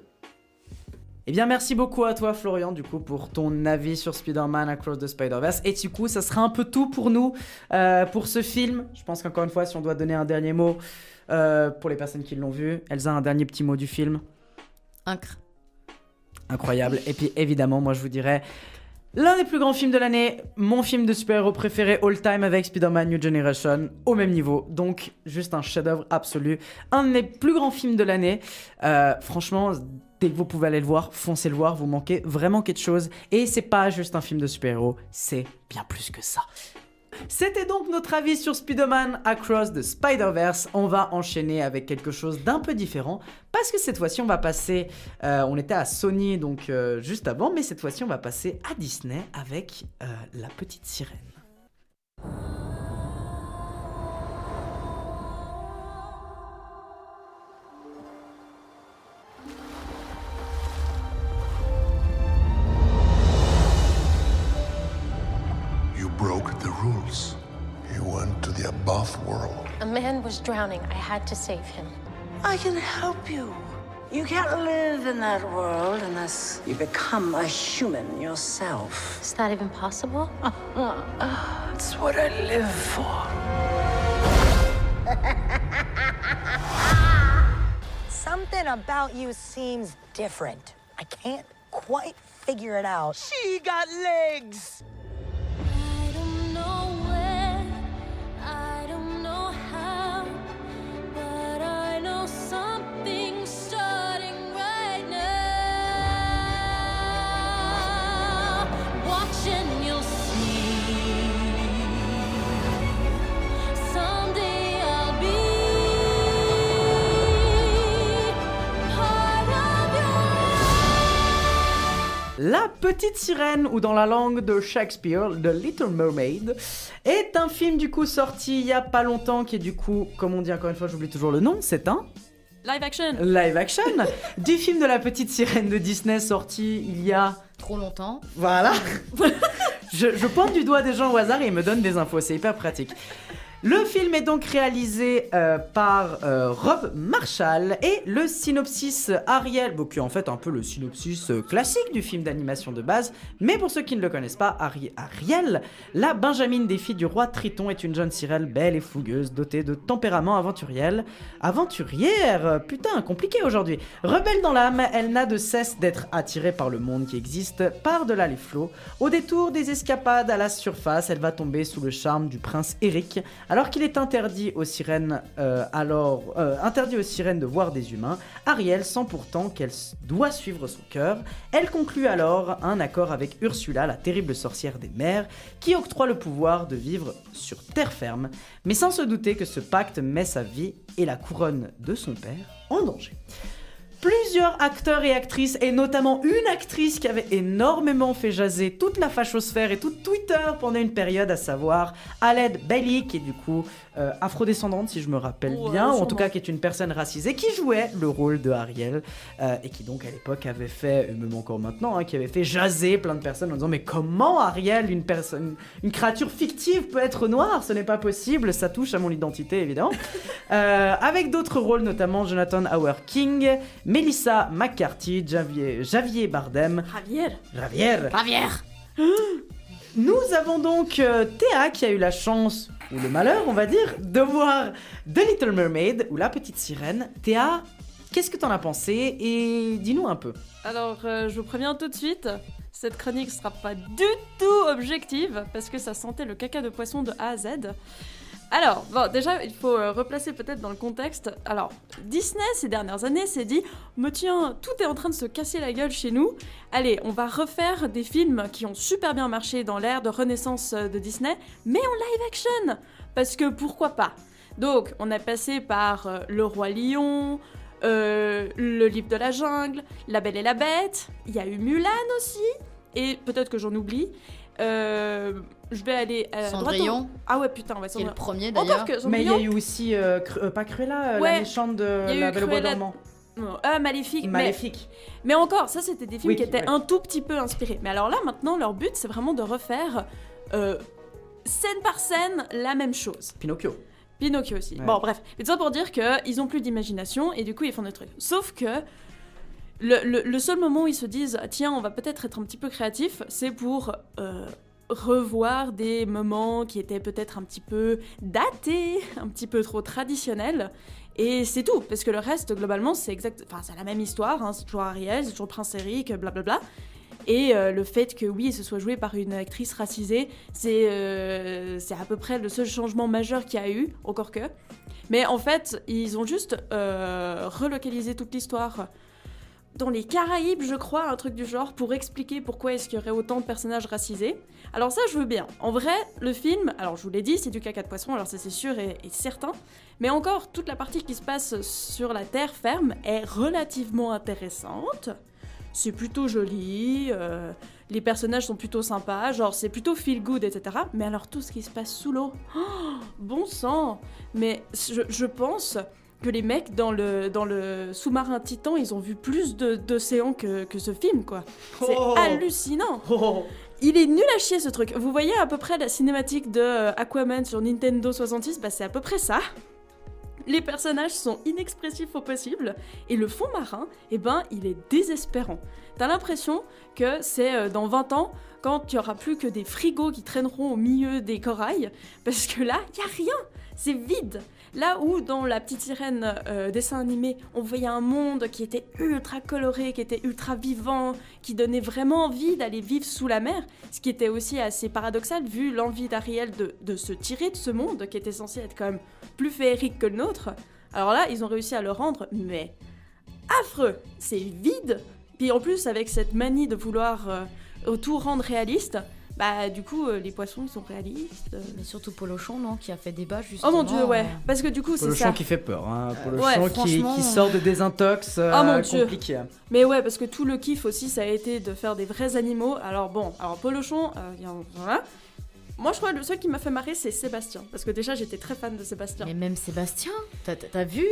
Eh bien, merci beaucoup à toi, Florian, du coup, pour ton avis sur Spider-Man Across the Spider-Verse. Et du coup, ça sera un peu tout pour nous, euh, pour ce film. Je pense qu'encore une fois, si on doit donner un dernier mot euh, pour les personnes qui l'ont vu, Elsa, un dernier petit mot du film. Incre. Incroyable. Et puis, évidemment, moi, je vous dirais. L'un des plus grands films de l'année, mon film de super-héros préféré all time avec Spider-Man New Generation, au même niveau. Donc, juste un chef-d'œuvre absolu. Un des plus grands films de l'année. Euh, franchement, dès que vous pouvez aller le voir, foncez le voir, vous manquez vraiment quelque chose. Et c'est pas juste un film de super-héros, c'est bien plus que ça. C'était donc notre avis sur Spider-Man Across the Spider-Verse. On va enchaîner avec quelque chose d'un peu différent parce que cette fois-ci on va passer, euh, on était à Sony donc euh, juste avant, mais cette fois-ci on va passer à Disney avec euh, la petite sirène. Broke the rules. You went to the above world. A man was drowning. I had to save him. I can help you. You can't live in that world unless you become a human yourself. Is that even possible? It's what I live for. Something about you seems different. I can't quite figure it out. She got legs. La petite sirène, ou dans la langue de Shakespeare, The Little Mermaid, est un film du coup sorti il y a pas longtemps, qui est du coup, comme on dit encore une fois, j'oublie toujours le nom, c'est un Live action. live action du film de la petite sirène de Disney sorti il y a Trop longtemps. Voilà. je, je pointe du doigt des gens au hasard et ils me donnent des infos, c'est hyper pratique. Le film est donc réalisé euh, par euh, Rob Marshall et le synopsis Ariel, qui est en fait un peu le synopsis euh, classique du film d'animation de base, mais pour ceux qui ne le connaissent pas, Ari- Ariel, la Benjamin des filles du roi Triton est une jeune sirène belle et fougueuse, dotée de tempérament aventuriel. Aventurière Putain, compliqué aujourd'hui. Rebelle dans l'âme, elle n'a de cesse d'être attirée par le monde qui existe par-delà les flots. Au détour des escapades à la surface, elle va tomber sous le charme du prince Eric, alors qu'il est interdit aux sirènes, euh, euh, interdit aux sirènes de voir des humains. Ariel sent pourtant qu'elle doit suivre son cœur. Elle conclut alors un accord avec Ursula, la terrible sorcière des mers, qui octroie le pouvoir de vivre sur terre ferme, mais sans se douter que ce pacte met sa vie et la couronne de son père en danger. Plusieurs acteurs et actrices, et notamment une actrice qui avait énormément fait jaser toute la fachosphère et tout Twitter pendant une période, à savoir Aled Bailey, qui est du coup euh, afrodescendante, si je me rappelle Ouais, bien, ou en tout cas qui est une personne racisée, qui jouait le rôle de Ariel, euh, et qui donc à l'époque avait fait, et même encore maintenant, hein, qui avait fait jaser plein de personnes en disant mais comment Ariel, une personne, une créature fictive peut être noire? Ce n'est pas possible, ça touche à mon identité évidemment. Euh, avec d'autres rôles, notamment Jonathan Howard King, Melissa McCarthy, Javier, Javier Bardem, Javier. Javier. Javier. Nous avons donc euh, Théa qui a eu la chance, ou le malheur on va dire, de voir The Little Mermaid, ou La Petite Sirène. Théa, qu'est-ce que t'en as pensé et dis-nous un peu. Alors, euh, je vous préviens tout de suite, cette chronique sera pas du tout objective parce que ça sentait le caca de poisson de A à Z. Alors, bon, déjà, il faut euh, replacer peut-être dans le contexte. Alors, Disney, ces dernières années, s'est dit Me tiens, tout est en train de se casser la gueule chez nous. Allez, on va refaire des films qui ont super bien marché dans l'ère de renaissance euh, de Disney, mais en live action Parce que pourquoi pas? Donc, on a passé par euh, Le Roi Lion, Le Livre de la Jungle, La Belle et la Bête, il y a eu Mulan aussi, et peut-être que j'en oublie. Je vais aller à droite Cendrillon. au- Ah ouais, putain, ouais, est le Cendrillon. premier d'ailleurs. Mais il y a Cendrillon. eu aussi, euh, Cru- euh, pas Cruella, euh, Ouais. la méchante de Il y a eu La Belle au bois Cruella-. Non, Maléfique. mais- Maléfique. Mais, encore, ça c'était des films Oui, qui étaient ouais. un tout petit peu inspirés. Mais alors là, maintenant, leur but c'est vraiment de refaire euh, scène par scène la même chose. Pinocchio. Pinocchio aussi. Ouais. Bon, bref. Mais tout ça pour dire qu'ils ont plus d'imagination et du coup ils font des trucs. Sauf que le, le- le seul moment où ils se disent tiens, on va peut-être être un petit peu créatif, c'est pour euh, revoir des moments qui étaient peut-être un petit peu datés, un petit peu trop traditionnels. Et c'est tout, parce que le reste, globalement, c'est exact. Enfin, la même histoire, hein, c'est toujours Ariel, c'est toujours Prince Eric, blablabla. Et euh, le fait que oui, ce soit joué par une actrice racisée, c'est euh, c'est à peu près le seul changement majeur qu'il y a eu, encore que. Mais en fait, ils ont juste euh, relocalisé toute l'histoire dans les Caraïbes, je crois, un truc du genre, pour expliquer pourquoi est-ce qu'il y aurait autant de personnages racisés. Alors ça, je veux bien. En vrai, le film, alors je vous l'ai dit, c'est du caca de poisson, alors ça c'est sûr et, certain. Mais encore, toute la partie qui se passe sur la terre ferme est relativement intéressante. C'est plutôt joli, euh, les personnages sont plutôt sympas, genre c'est plutôt feel good, etc. Mais alors tout ce qui se passe sous l'eau, bon sang Mais je pense que les mecs dans le, dans le sous-marin Titan, ils ont vu plus d'océans que, que ce film, quoi. C'est Oh. hallucinant Oh. il est nul à chier ce truc. Vous voyez à peu près la cinématique de euh, Aquaman sur Nintendo 66 Bah c'est à peu près ça. Les personnages sont inexpressifs au possible et le fond marin, eh ben, il est désespérant. T'as l'impression que c'est euh, dans 20 ans quand il y aura plus que des frigos qui traîneront au milieu des corails parce que là, il y a rien. C'est vide. Là où dans la petite sirène euh, dessin animé, on voyait un monde qui était ultra coloré, qui était ultra vivant, qui donnait vraiment envie d'aller vivre sous la mer, ce qui était aussi assez paradoxal vu l'envie d'Ariel de, se tirer de ce monde qui était censé être quand même plus féerique que le nôtre. Alors là, ils ont réussi à le rendre, mais affreux, c'est vide. Puis en plus, avec cette manie de vouloir euh, tout rendre réaliste, bah du coup, euh, les poissons ils sont réalistes. euh. Mais surtout Polochon, non, qui a fait débat justement. Oh mon dieu, ouais. euh, Parce que du coup, c'est Polochon ça. qui fait peur. Hein. Polochon Ouais, qui, franchement. qui sort de désintox euh, Oh mon Dieu. compliqué. Mais ouais, parce que tout le kiff aussi, ça a été de faire des vrais animaux. Alors bon, alors Polochon, euh, il y en- voilà. Moi, je crois que le seul qui m'a fait marrer, c'est Sébastien. Parce que déjà, j'étais très fan de Sébastien. Mais même Sébastien, t'as- t'as t'as vu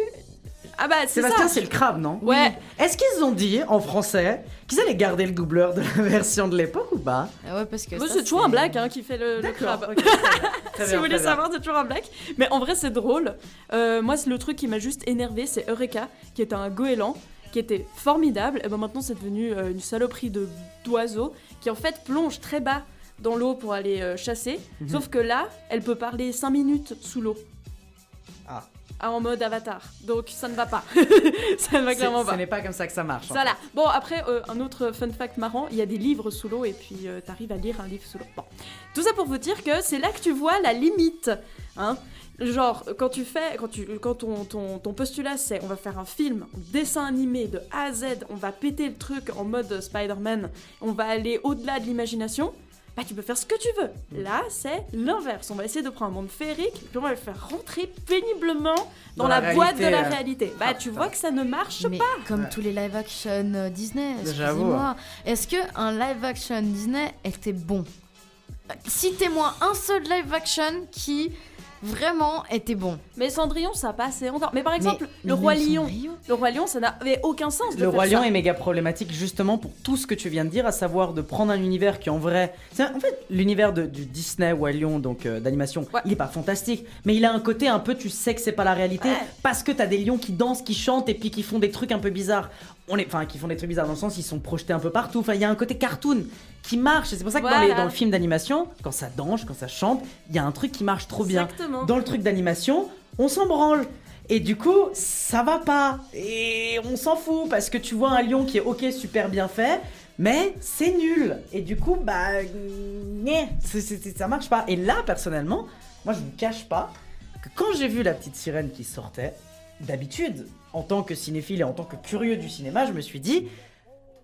Ah bah, c'est Sébastien, c'est le crabe, non? Ouais. Est-ce qu'ils ont dit en français qu'ils allaient garder le doubleur de la version de l'époque ou pas? Ah ouais, parce que. Moi, c'est toujours un black hein, qui fait le, crabe. ok, très bien. Très si vous voulez savoir, c'est toujours un black. Mais en vrai, c'est drôle. Euh, moi, c'est le truc qui m'a juste énervé, c'est Eureka, qui est un goéland, qui était formidable. Et ben maintenant, c'est devenu euh, une saloperie de d'oiseau qui en fait plonge très bas dans l'eau pour aller euh, chasser. Mhm. Sauf que là, elle peut parler 5 minutes sous l'eau. Ah. En mode avatar. Donc ça ne va pas. ça ne va clairement Ce pas. n'est pas comme ça que ça marche. en Voilà. Bon, après, euh, un autre fun fact marrant, il y a des livres sous l'eau et puis euh, t'arrives à lire un livre sous l'eau. Bon. Tout ça pour vous dire que c'est là que tu vois la limite. Hein Genre, quand tu fais, quand, tu, quand ton, ton, ton postulat c'est on va faire un film, un dessin animé de A à Z, on va péter le truc en mode Spider-Man, on va aller au-delà de l'imagination, bah tu peux faire ce que tu veux. Là, c'est l'inverse. On va essayer de prendre un monde féerique, puis on va le faire rentrer péniblement dans, Dans la, la boîte de la euh. réalité. Bah Ah, tu vois que ça ne marche Mais pas. comme Ouais. tous les live action euh, Disney, J'avoue. excusez-moi. Est-ce que un live action Disney était bon? Euh, Citez-moi un seul live action qui vraiment était bon. Mais Cendrillon, ça passait encore. Mais par exemple, Mais- le mais Roi Lion. Le Roi Lion, ça n'avait aucun sens de Le faire Roi Lion est méga problématique justement pour tout ce que tu viens de dire, à savoir de prendre un univers qui en vrai... c'est En fait, l'univers de- du Disney Roi Lion, donc euh, d'animation, il est pas fantastique, mais il a un côté un peu, tu sais que c'est pas la réalité, parce que t'as des lions qui dansent, qui chantent et puis qui font des trucs un peu bizarres. On est, enfin, qui font des trucs bizarres dans le sens, ils sont projetés un peu partout. Enfin, il y a un côté cartoon qui marche. C'est pour ça que dans, les- le film d'animation, quand ça danse, quand ça chante, il y a un truc qui marche trop bien. Dans le truc d'animation, on s'en branle. Et du coup, ça va pas. Et on s'en fout parce que tu vois un lion qui est ok, super bien fait, mais c'est nul. Et du coup, bah, c'est- ça marche pas. Et là, personnellement, moi je ne cache pas que quand j'ai vu la petite sirène qui sortait, d'habitude, en tant que cinéphile et en tant que curieux du cinéma, je me suis dit,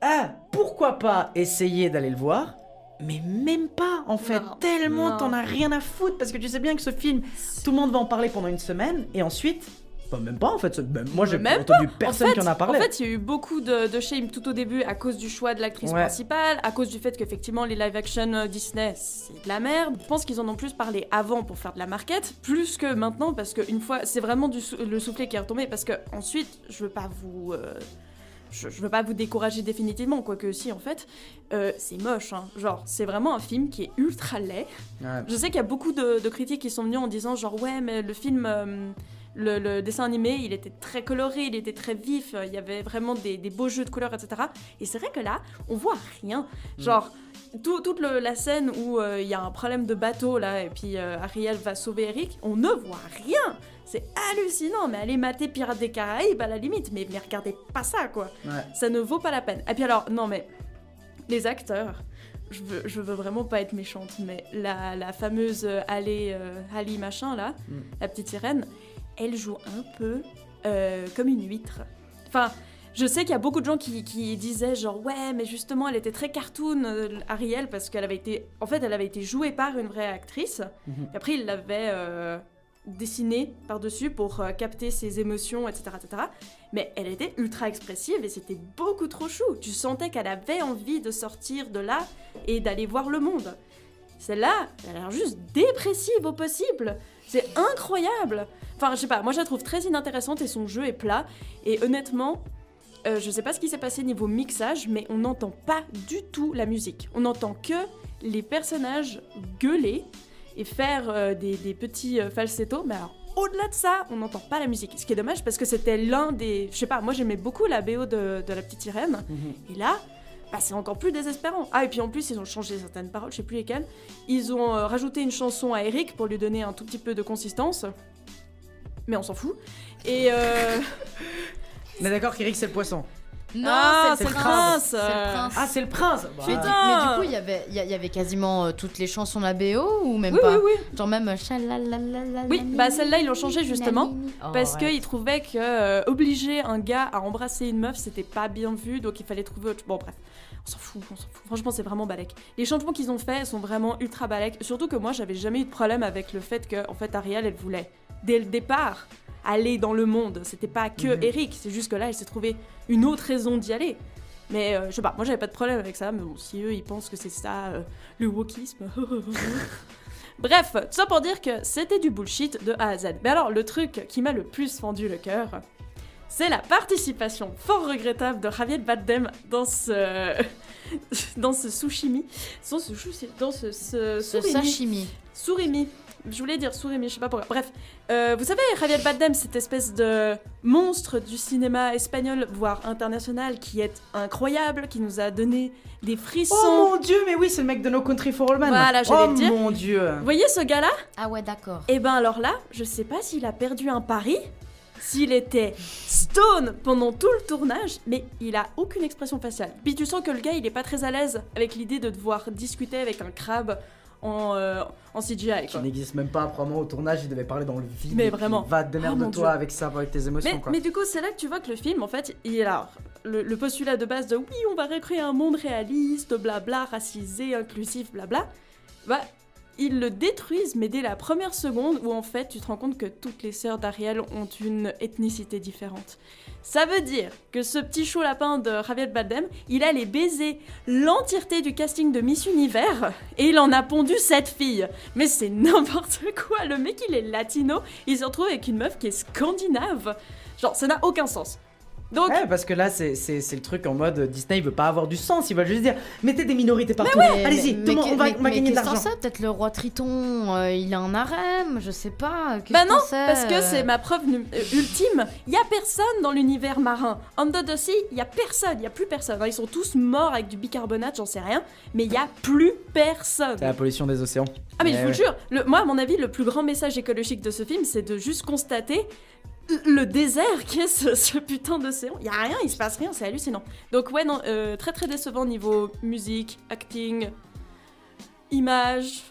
ah, pourquoi pas essayer d'aller le voir mais même pas en fait, tellement t'en as rien à foutre parce que tu sais bien que ce film, tout le monde va en parler pendant une semaine et ensuite, bah même pas en fait, même moi j'ai entendu pas. personne en fait, qui en a parlé. En fait, il y a eu beaucoup de, de shame tout au début à cause du choix de l'actrice Ouais. principale, à cause du fait qu'effectivement les live action euh, Disney c'est de la merde. Je pense qu'ils en ont plus parlé avant pour faire de la market, plus que maintenant parce qu'une fois, c'est vraiment du sou- le soufflet qui est retombé parce que ensuite, je veux pas vous. euh, je, je veux pas vous décourager définitivement, quoique si en fait, euh, c'est moche. hein. Genre, c'est vraiment un film qui est ultra laid. Ouais. Je sais qu'il y a beaucoup de, de critiques qui sont venues en disant genre ouais mais le film, euh, le, le dessin animé, il était très coloré, il était très vif, euh, il y avait vraiment des, des beaux jeux de couleurs, etc. Et c'est vrai que là, on voit rien. Genre tout- toute le- la scène où euh, il y a un problème de bateau là et puis euh, Ariel va sauver Eric, on ne voit rien. C'est hallucinant, mais allez mater Pirates des Caraïbes à la limite, mais, mais regardez pas ça quoi. Ouais. Ça ne vaut pas la peine. Et puis alors, non mais les acteurs, je veux, je veux vraiment pas être méchante, mais la, la fameuse Ali, euh, Ali machin là, Mm. la petite sirène, elle joue un peu euh, comme une huître. Enfin, je sais qu'il y a beaucoup de gens qui, qui disaient genre ouais, mais justement elle était très cartoon euh, Ariel parce qu'elle avait été, en fait elle avait été jouée par une vraie actrice. Mhm. Et après il l'avait euh, dessinée par dessus pour euh, capter ses émotions, etc., etc. Mais elle était ultra expressive et c'était beaucoup trop chou. Tu sentais qu'elle avait envie de sortir de là et d'aller voir le monde. Celle-là, elle a l'air juste dépressive au possible. C'est incroyable. Enfin, je sais pas, moi je la trouve très inintéressante et son jeu est plat. Et honnêtement, euh, je sais pas ce qui s'est passé niveau mixage, mais on n'entend pas du tout la musique. On n'entend que les personnages gueuler et faire euh, des, des petits euh, falsettos. Mais alors, au-delà de ça, on n'entend pas la musique. Ce qui est dommage parce que c'était l'un des. Je sais pas, moi j'aimais beaucoup la BO de, de La Petite Sirène. Et là, bah, c'est encore plus désespérant. Ah, et puis en plus, ils ont changé certaines paroles, je sais plus lesquelles. Ils ont euh, rajouté une chanson à Eric pour lui donner un tout petit peu de consistance. Mais on s'en fout. Et. Euh... On est d'accord qu'Eric c'est le poisson. Non, Ah, c'est le c'est le prince. prince. C'est le prince. Ah, c'est le prince Bah, Mais, du- Putain. mais du coup, il y avait, il y, a- il y avait quasiment euh, toutes les chansons de la BO ou même Oui, pas oui, oui. Genre même. Oui, bah celle-là ils l'ont changé justement Oh, parce ouais. qu'ils trouvaient que euh, obliger un gars à embrasser une meuf c'était pas bien vu donc il fallait trouver autre... Bon bref, on s'en fout, on s'en fout. Franchement c'est vraiment balèque. Les changements qu'ils ont faits sont vraiment ultra balèques. Surtout que moi j'avais jamais eu de problème avec le fait que en fait Ariel elle voulait dès le départ aller dans le monde. C'était pas que Mhm. Eric, c'est juste que là elle s'est trouvé une autre raison d'y aller. Mais euh, je sais pas, moi j'avais pas de problème avec ça, mais bon, si eux ils pensent que c'est ça, euh, le wokisme. Bref, tout ça pour dire que c'était du bullshit de A à Z. Mais alors, le truc qui m'a le plus fendu le cœur, c'est la participation fort regrettable de Javier Bardem dans ce. dans ce sushimi. Dans ce, dans ce, ce, Ce sashimi. Surimi. Je voulais dire surimi, je sais pas pourquoi. Bref, euh, vous savez, Javier Bardem, cette espèce de monstre du cinéma espagnol, voire international, qui est incroyable, qui nous a donné des frissons. Oh mon dieu, mais oui, c'est le mec de No Country for All Men. Voilà, j'allais oh le dire. mon dieu. Vous voyez ce gars-là? Ah ouais, d'accord. Et ben alors là, je sais pas s'il a perdu un pari, s'il était stone pendant tout le tournage, mais il a aucune expression faciale. Puis tu sens que le gars, il est pas très à l'aise avec l'idée de devoir discuter avec un crabe en, euh, en CGI. Qui n'existe même pas, probablement au tournage, il devait parler dans le vide. Mais vraiment. Va Oh démerde mon de toi Dieu. avec ça, avec tes émotions, Mais, quoi. mais du coup, c'est là que tu vois que le film, en fait, il est là. Le, le postulat de base de oui, on va recréer un monde réaliste, blabla, racisé, inclusif, blabla. Bah, ils le détruisent, mais dès la première seconde où en fait tu te rends compte que toutes les sœurs d'Ariel ont une ethnicité différente. Ça veut dire que ce petit chaud lapin de Javier Bardem, il allait baiser l'entièreté du casting de Miss Univers et il en a pondu cette fille. Mais c'est n'importe quoi, le mec il est latino, il se retrouve avec une meuf qui est scandinave. Genre, ça n'a aucun sens. Donc, Ouais, parce que là, c'est c'est- c'est le truc en mode Disney, il veut pas avoir du sens, il va juste dire mettez des minorités partout. Mais- Allez-y, mais- tout mais- on va, mais- on va mais gagner de l'argent. sais Peut-être le roi Triton, euh, il a un harem, je sais pas. Bah non, parce que euh, c'est ma preuve euh, ultime. Il y a personne dans l'univers marin. Under the Sea, il y a personne, il y a plus personne. Ils sont tous morts avec du bicarbonate, j'en sais rien, mais il y a plus personne. C'est la pollution des océans. Ah mais Eh je vous ouais. jure, le- moi à mon avis, le plus grand message écologique de ce film, c'est de juste constater le désert qu'est ce, ce putain d'océan. Il y a rien, il se passe rien, c'est hallucinant. Donc ouais, non, euh, très très décevant niveau musique, acting, image.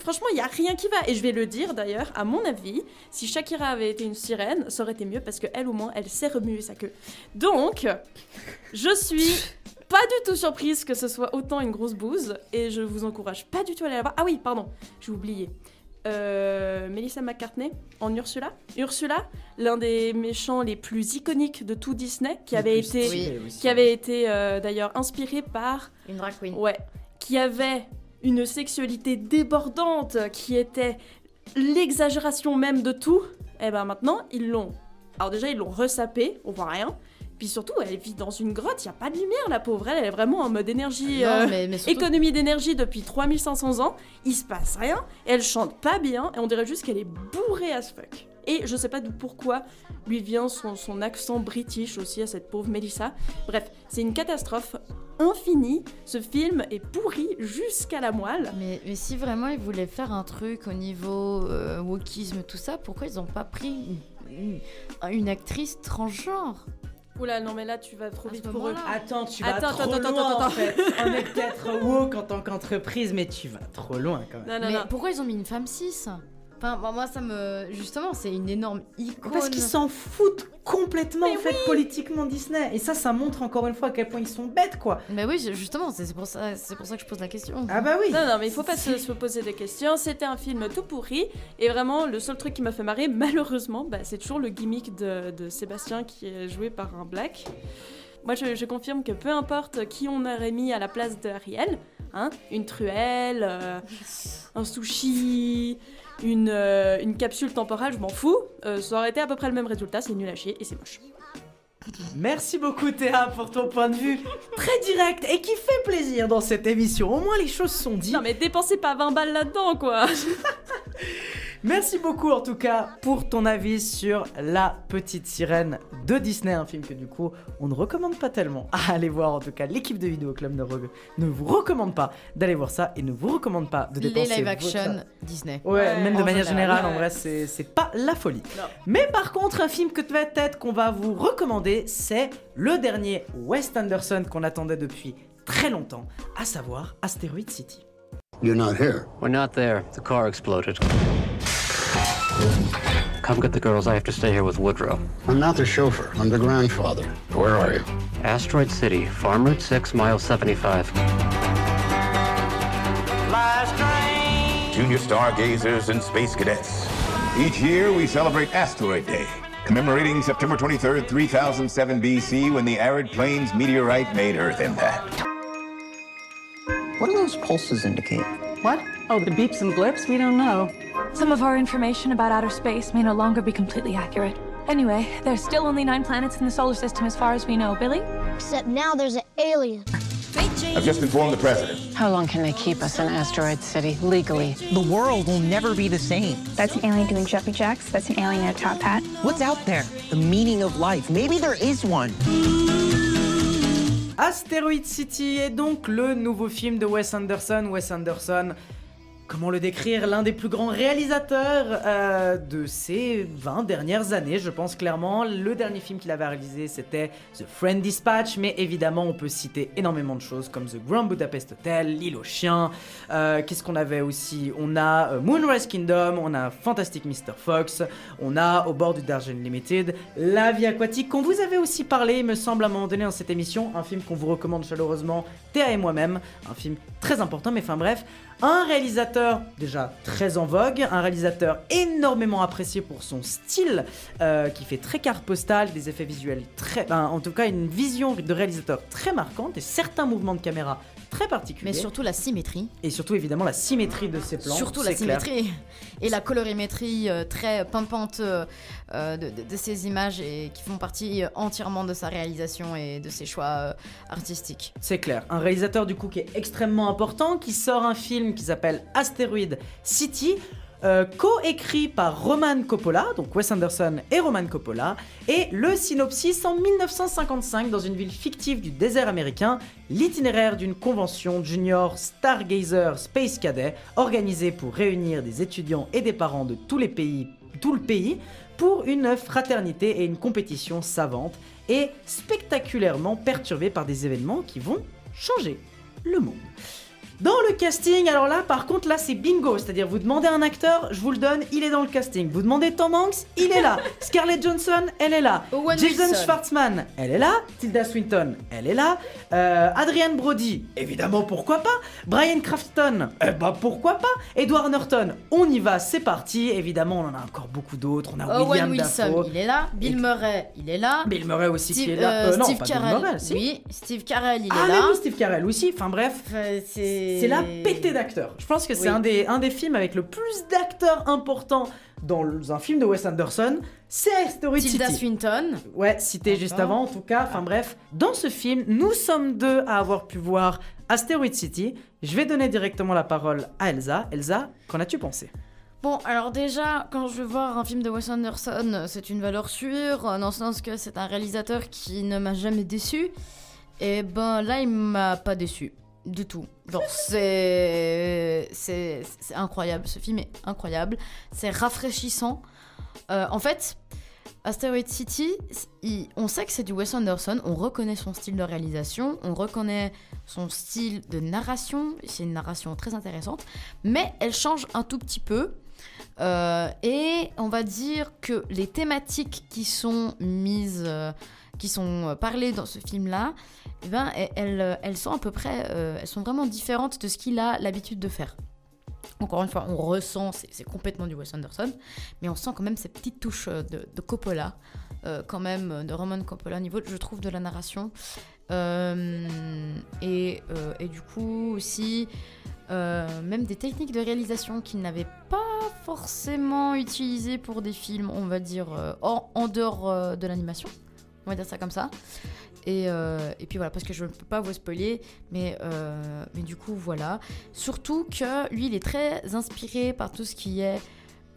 Franchement, il y a rien qui va. Et je vais le dire d'ailleurs, à mon avis, si Shakira avait été une sirène, ça aurait été mieux parce qu'elle au moins, elle sait remuer sa queue. Donc, je suis pas du tout surprise que ce soit autant une grosse bouse et je vous encourage pas du tout à aller la voir. Ah oui, pardon, j'ai oublié. Euh, Melissa McCartney en Ursula. Ursula, l'un des méchants les plus iconiques de tout Disney, qui avait été, stylé aussi. qui avait été euh, d'ailleurs inspiré par Une drag queen. Ouais, qui avait une sexualité débordante, qui était l'exagération même de tout. Et ben maintenant, ils l'ont. Alors déjà, ils l'ont ressapé, on voit rien. Puis surtout, elle vit dans une grotte, il y a pas de lumière, la pauvre. Elle, elle est vraiment en mode énergie, Non, euh, mais- mais surtout- économie d'énergie depuis 3500 ans. Il se passe rien, elle chante pas bien, et on dirait juste qu'elle est bourrée as fuck. Et je sais pas d'où pourquoi lui vient son, son accent british aussi à cette pauvre Melissa. Bref, c'est une catastrophe infinie. Ce film est pourri jusqu'à la moelle. Mais, mais si vraiment ils voulaient faire un truc au niveau euh, wokisme, tout ça, pourquoi ils ont pas pris une, une- une actrice transgenre? Oula, non mais là tu vas trop vite pour eux. Attends, tu vas Attends, trop attends, attends, loin attends, en fait. On est peut-être woke en tant qu'entreprise, mais tu vas trop loin quand même. Non, non, Mais non. pourquoi ils ont mis une femme cis? Enfin, moi, moi, ça me. Justement, c'est une énorme icône. Parce qu'ils s'en foutent complètement en fait politiquement Disney. Et ça, ça montre encore une fois à quel point ils sont bêtes quoi. Mais oui, justement, c'est c'est pour, ça- c'est pour ça que je pose la question. Ah bah oui. Non, non, mais il faut pas se, se poser des questions. C'était un film tout pourri. Et vraiment, le seul truc qui m'a fait marrer, malheureusement, bah, c'est toujours le gimmick de, de Sébastien qui est joué par un black. Moi, je, je confirme que peu importe qui on aurait mis à la place de Ariel, hein, une truelle, euh, un sushi, une, euh, une capsule temporale, je m'en fous, euh, ça aurait été à peu près le même résultat. C'est nul à chier et c'est moche. Merci beaucoup Théa pour ton point de vue très direct et qui fait plaisir dans cette émission. Au moins les choses sont dites. Non, mais dépensez pas 20 balles là-dedans, quoi! Merci beaucoup en tout cas pour ton avis sur La Petite Sirène de Disney, un film que du coup on ne recommande pas tellement à aller voir. En tout cas, l'équipe de Vidéo Club ne, re- ne vous recommande pas d'aller voir ça et ne vous recommande pas de Les dépenser live votre- action Disney. Ouais, même de manière général. générale, en vrai, c'est c'est pas la folie. Mais par contre, un film que peut-être qu'on va vous recommander, c'est le dernier Wes Anderson qu'on attendait depuis très longtemps, à savoir Asteroid City. You're not here. We're not there. The car exploded. Come get the girls. I have to stay here with Woodrow. I'm not the chauffeur. I'm the grandfather. Where are you? Asteroid City, Farm Route 6, mile 75. Junior stargazers and space cadets. Each year we celebrate Asteroid Day, commemorating September 23rd, 3007 BC, when the arid plains meteorite made Earth impact. What do those pulses indicate? What? Oh, the beeps and blips? We don't know. Some of our information about outer space may no longer be completely accurate. Anyway, there's still only nine planets in the solar system as far as we know, Billy? Except now there's an alien. I've just informed the president. How long can they keep us in Asteroid City legally? The world will never be the same. That's an alien doing jumpy jacks. That's an alien in a top hat. What's out there? The meaning of life. Maybe there is one. Asteroid City est donc le nouveau film de Wes Anderson. Wes Anderson, comment le décrire L'un des plus grands réalisateurs euh, de ces 20 dernières années, je pense clairement. Le dernier film qu'il avait réalisé, c'était The Friend Dispatch, mais évidemment, on peut citer énormément de choses comme The Grand Budapest Hotel, L'île aux chiens. Euh, Qu'est-ce qu'on avait aussi? On a euh, Moonrise Kingdom, on a Fantastic Mr. Fox, on a Au bord du Dargen Limited, La vie aquatique, qu'on vous avait aussi parlé, il me semble, à un moment donné dans cette émission, un film qu'on vous recommande chaleureusement, Théa et moi-même, un film très important, mais enfin bref, un réalisateur déjà très en vogue, un réalisateur énormément apprécié pour son style, euh, qui fait très carte postale, des effets visuels très, ben, en tout cas une vision de réalisateur très marquante et certains mouvements de caméra très particuliers. Mais surtout la symétrie. Et surtout évidemment la symétrie de ses plans. Surtout la clair. symétrie et la colorimétrie euh, très pimpante euh, euh, de, de- de ces images et qui font partie entièrement de sa réalisation et de ses choix euh, artistiques. C'est clair. Un réalisateur du coup qui est extrêmement important, qui sort un film qui s'appelle Asteroid City, euh, co-écrit par Roman Coppola, donc Wes Anderson et Roman Coppola, et le synopsis en 1955 dans une ville fictive du désert américain, l'itinéraire d'une convention junior Stargazer Space Cadet organisée pour réunir des étudiants et des parents de tous les pays, tout le pays, pour une fraternité et une compétition savante et spectaculairement perturbée par des événements qui vont changer le monde. Dans le casting, alors là, par contre, là, c'est bingo. C'est-à-dire, vous demandez un acteur, je vous le donne, il est dans le casting. Vous demandez Tom Hanks, il est là. Scarlett Johansson, elle est là. Owen Jason Wilson. Schwartzman, elle est là. Tilda Swinton, elle est là. Euh, Adrian Brody, évidemment, pourquoi pas. Brian Crafton, eh bah pourquoi pas. Edward Norton, on y va, c'est parti. Évidemment, on en a encore beaucoup d'autres. On a Owen William Wilson, Dafoe. il est là. Bill Murray, il est là. Bill Murray aussi qui Steve, est là. euh, Euh, non, Steve pas Bill Carell, Murray, si. oui. Steve Carell, il Ah est mais là. oui, Steve Carell aussi. Enfin bref, c'est c'est la pété d'acteurs. Je pense que c'est Oui. un, des, un des films avec le plus d'acteurs importants dans un film de Wes Anderson. C'est Asteroid Tilda City. Swinton. Ouais, cité juste avant en tout cas. Enfin bref, dans ce film, nous sommes deux à avoir pu voir Asteroid City. Je vais donner directement la parole à Elsa. Elsa, qu'en as-tu pensé? Bon, alors déjà, quand je vais voir un film de Wes Anderson, c'est une valeur sûre, dans le sens que c'est un réalisateur qui ne m'a jamais déçu. Et ben là, il m'a pas déçu. Du tout. C'est. C'est incroyable. Ce film est incroyable. C'est rafraîchissant. Euh, en fait, Asteroid City, on sait que c'est du Wes Anderson, on reconnaît son style de réalisation, on reconnaît son style de narration, c'est une narration très intéressante, mais elle change un tout petit peu. Euh, et on va dire que les thématiques qui sont mises, euh, qui sont parlées dans ce film-là, eh ben, elles, elles, sont à peu près, euh, elles sont vraiment différentes de ce qu'il a l'habitude de faire. Encore une fois, on ressent, c'est complètement du Wes Anderson, mais on sent quand même ces petites touches euh, de, Coppola, euh, quand même, euh, de Roman Coppola au niveau, je trouve, de la narration. Euh, et, euh, du coup, aussi, euh, même des techniques de réalisation qu'il n'avait pas forcément utilisées pour des films, on va dire, euh, en, en dehors euh, de l'animation. On va dire ça comme ça. Et, euh, et puis voilà, parce que je ne peux pas vous spoiler, mais, euh, mais du coup, voilà. Surtout que lui, il est très inspiré par tout ce qui est,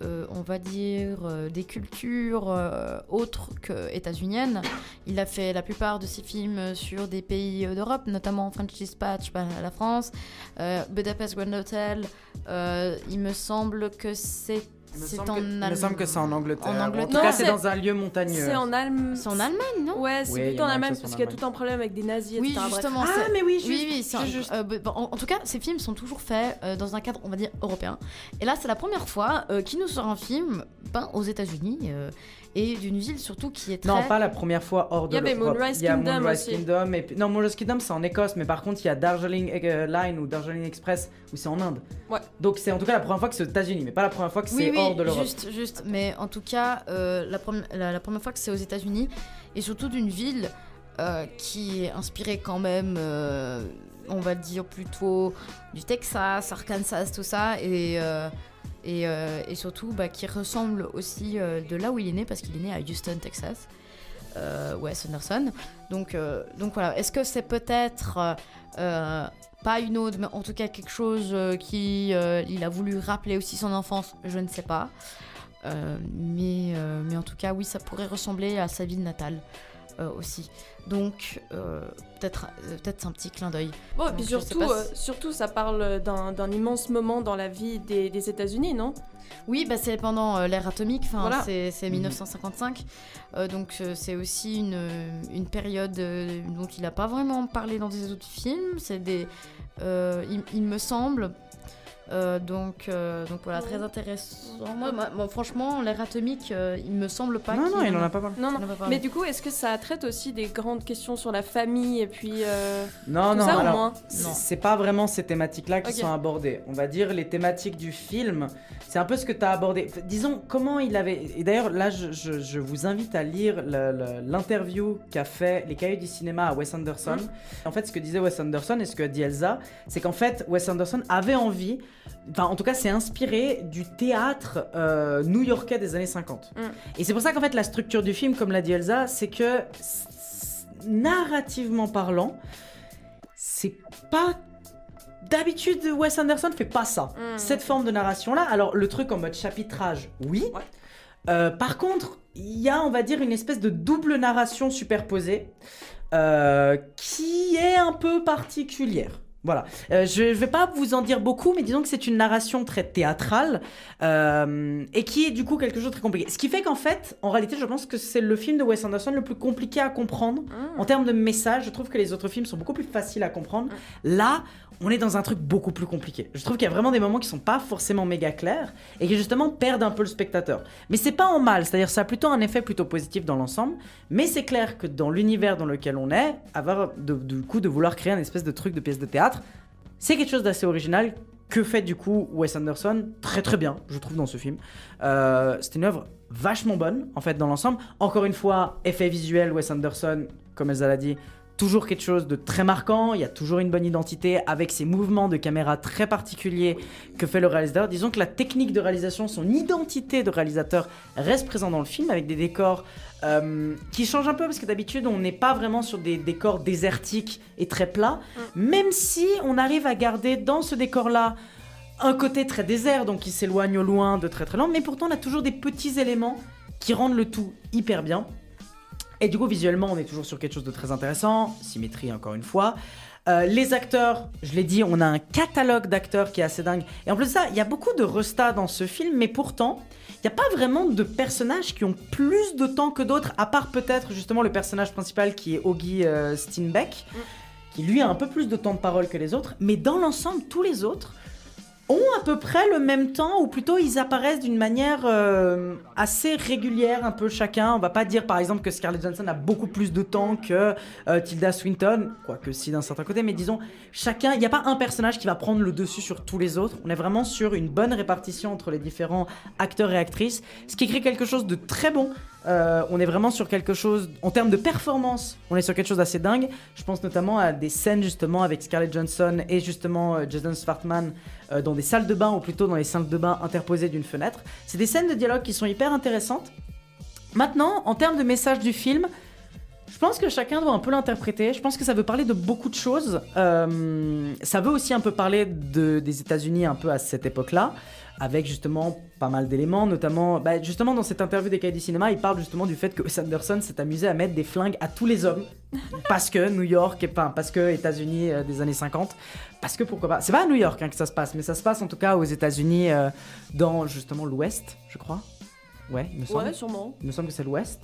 euh, on va dire, des cultures autres que états-uniennes. Il a fait la plupart de ses films sur des pays d'Europe, notamment French Dispatch, bah, la France, Budapest Grand Hotel. il me semble que c'est c'est en que- il me semble que c'est en Angleterre. En En Angleterre. tout Non, cas, c'est- dans un lieu montagneux. C'est en Allemagne. C'est en Allemagne, non Ouais, c'est Oui, plutôt en Allemagne parce qu'il y a Allemagne. tout un problème avec des nazis, Oui, justement. Ah, mais oui, juste- oui, oui, juste- euh, en, en tout cas, ces films sont toujours faits euh, dans un cadre, on va dire, européen. Et là, c'est la première fois euh, qu'il nous sort un film peint aux États-Unis euh, et d'une ville surtout qui est très. Non, pas la première fois hors de Il y avait l'Europe. Moonrise Il y a Kingdom Moonrise aussi. Kingdom et puis- Non, Moonrise Kingdom, c'est en Écosse, mais par contre, il y a Darjeeling euh, Line ou Darjeeling Express où c'est en Inde. Ouais. Donc, c'est en tout cas la première fois que c'est aux États-Unis, mais pas la première fois que Oui, c'est oui, hors de l'Europe. juste, juste. Mais en tout cas, euh, la, la, la première fois que c'est aux États-Unis et surtout d'une ville euh, qui est inspirée quand même, euh, on va dire plutôt du Texas, Arkansas, tout ça, et, euh, et, euh, et surtout bah, qui ressemble aussi euh, de là où il est né, parce qu'il est né à Houston, Texas. Euh, Wes Anderson. Donc, euh, donc voilà, est-ce que c'est peut-être euh, euh, pas une ode, mais en tout cas quelque chose euh, qui euh, il a voulu rappeler aussi son enfance? Je ne sais pas. Euh, mais, euh, en tout cas, oui, ça pourrait ressembler à sa ville natale euh, aussi. Donc, euh, peut-être euh, peut-être c'est un petit clin d'œil. Bon, et puis surtout, pas euh, surtout, ça parle d'un d'un immense moment dans la vie des, des États-Unis, non? Oui, bah, c'est pendant euh, l'ère atomique, enfin, Voilà. c'est c'est Mhm. 1955. Euh, donc euh, c'est aussi une, une période euh, dont il n'a pas vraiment parlé dans des autres films. C'est des, euh, il, il me semble Euh, donc, euh, donc voilà, très intéressant. Moi, moi- moi, franchement, l'ère atomique, euh, il me semble pas. Non, non, il en a pas parlé. Non, non. Il en a pas parlé. Mais du coup, est-ce que ça traite aussi des grandes questions sur la famille et puis. euh, Non, tout non, ça, au alors, moins c'est- c'est pas vraiment ces thématiques-là qui sont abordées. On va dire les thématiques du film, c'est un peu ce que tu as abordé. Disons, comment il avait. Et d'ailleurs, là, je, je- je vous invite à lire l'interview qu'a fait les cahiers du cinéma à Wes Anderson. En fait, ce que disait Wes Anderson et ce que dit Elsa, c'est qu'en fait, Wes Anderson avait envie, enfin, en tout cas, c'est inspiré du théâtre euh, new-yorkais des années 50. Mm. Et c'est pour ça qu'en fait, la structure du film, comme l'a dit Elsa, c'est que narrativement parlant, c'est pas. D'habitude, Wes Anderson fait pas ça. Mm. Cette forme de narration-là. Alors, le truc en mode chapitrage, oui. Euh, par contre, il y a, on va dire, une espèce de double narration superposée euh, qui est un peu particulière. Voilà. Euh, je ne vais pas vous en dire beaucoup, mais disons que c'est une narration très théâtrale euh, et qui est du coup quelque chose de très compliqué. Ce qui fait qu'en fait, en réalité, je pense que c'est le film de Wes Anderson le plus compliqué à comprendre en termes de message. Je trouve que les autres films sont beaucoup plus faciles à comprendre. Là, on est dans un truc beaucoup plus compliqué. Je trouve qu'il y a vraiment des moments qui sont pas forcément méga clairs et qui justement perdent un peu le spectateur. Mais c'est pas en mal, c'est-à-dire ça a plutôt un effet plutôt positif dans l'ensemble. Mais c'est clair que dans l'univers dans lequel on est, avoir de- du coup de vouloir créer un espèce de truc de pièce de théâtre, c'est quelque chose d'assez original que fait du coup Wes Anderson très très bien, je trouve, dans ce film. Euh, c'est une œuvre vachement bonne, en fait, dans l'ensemble. Encore une fois, effet visuel, Wes Anderson, comme Elsa l'a dit, toujours quelque chose de très marquant, il y a toujours une bonne identité avec ses mouvements de caméra très particuliers que fait le réalisateur. Disons que la technique de réalisation, son identité de réalisateur reste présent dans le film avec des décors euh, qui changent un peu parce que d'habitude on n'est pas vraiment sur des décors désertiques et très plats, même si on arrive à garder dans ce décor-là un côté très désert, donc qui s'éloigne au loin de très très loin, mais pourtant on a toujours des petits éléments qui rendent le tout hyper bien. Et du coup, visuellement, on est toujours sur quelque chose de très intéressant. Symétrie, encore une fois. Euh, les acteurs, je l'ai dit, on a un catalogue d'acteurs qui est assez dingue. Et en plus de ça, il y a beaucoup de restats dans ce film, mais pourtant, il n'y a pas vraiment de personnages qui ont plus de temps que d'autres, à part peut-être justement le personnage principal qui est Augie euh, Steinbeck, qui lui a un peu plus de temps de parole que les autres. Mais dans l'ensemble, tous les autres ont à peu près le même temps, ou plutôt ils apparaissent d'une manière euh, assez régulière, un peu chacun. On va pas dire par exemple que Scarlett Johansson a beaucoup plus de temps que euh, Tilda Swinton, quoique si d'un certain côté, mais disons, chacun, il n'y a pas un personnage qui va prendre le dessus sur tous les autres. On est vraiment sur une bonne répartition entre les différents acteurs et actrices, ce qui crée quelque chose de très bon. Euh, on est vraiment sur quelque chose, en termes de performance, on est sur quelque chose d'assez dingue. Je pense notamment à des scènes justement avec Scarlett Johansson et justement Jason Schwartzman euh, dans des salles de bain, ou plutôt dans les salles de bain interposées d'une fenêtre. C'est des scènes de dialogue qui sont hyper intéressantes. Maintenant, en termes de message du film, je pense que chacun doit un peu l'interpréter. Je pense que ça veut parler de beaucoup de choses. Euh, ça veut aussi un peu parler de, des États-Unis un peu à cette époque-là, avec justement pas mal d'éléments, notamment bah, justement dans cette interview des cahiers du cinéma, il parle justement du fait que Wes Anderson s'est amusé à mettre des flingues à tous les hommes parce que New York, et enfin parce que États-Unis euh, des années 50, parce que pourquoi pas. C'est pas à New York hein, que ça se passe, mais ça se passe en tout cas aux États-Unis euh, dans justement l'Ouest, je crois. Ouais, il me semble. Ouais, sûrement. Il me semble que c'est l'Ouest.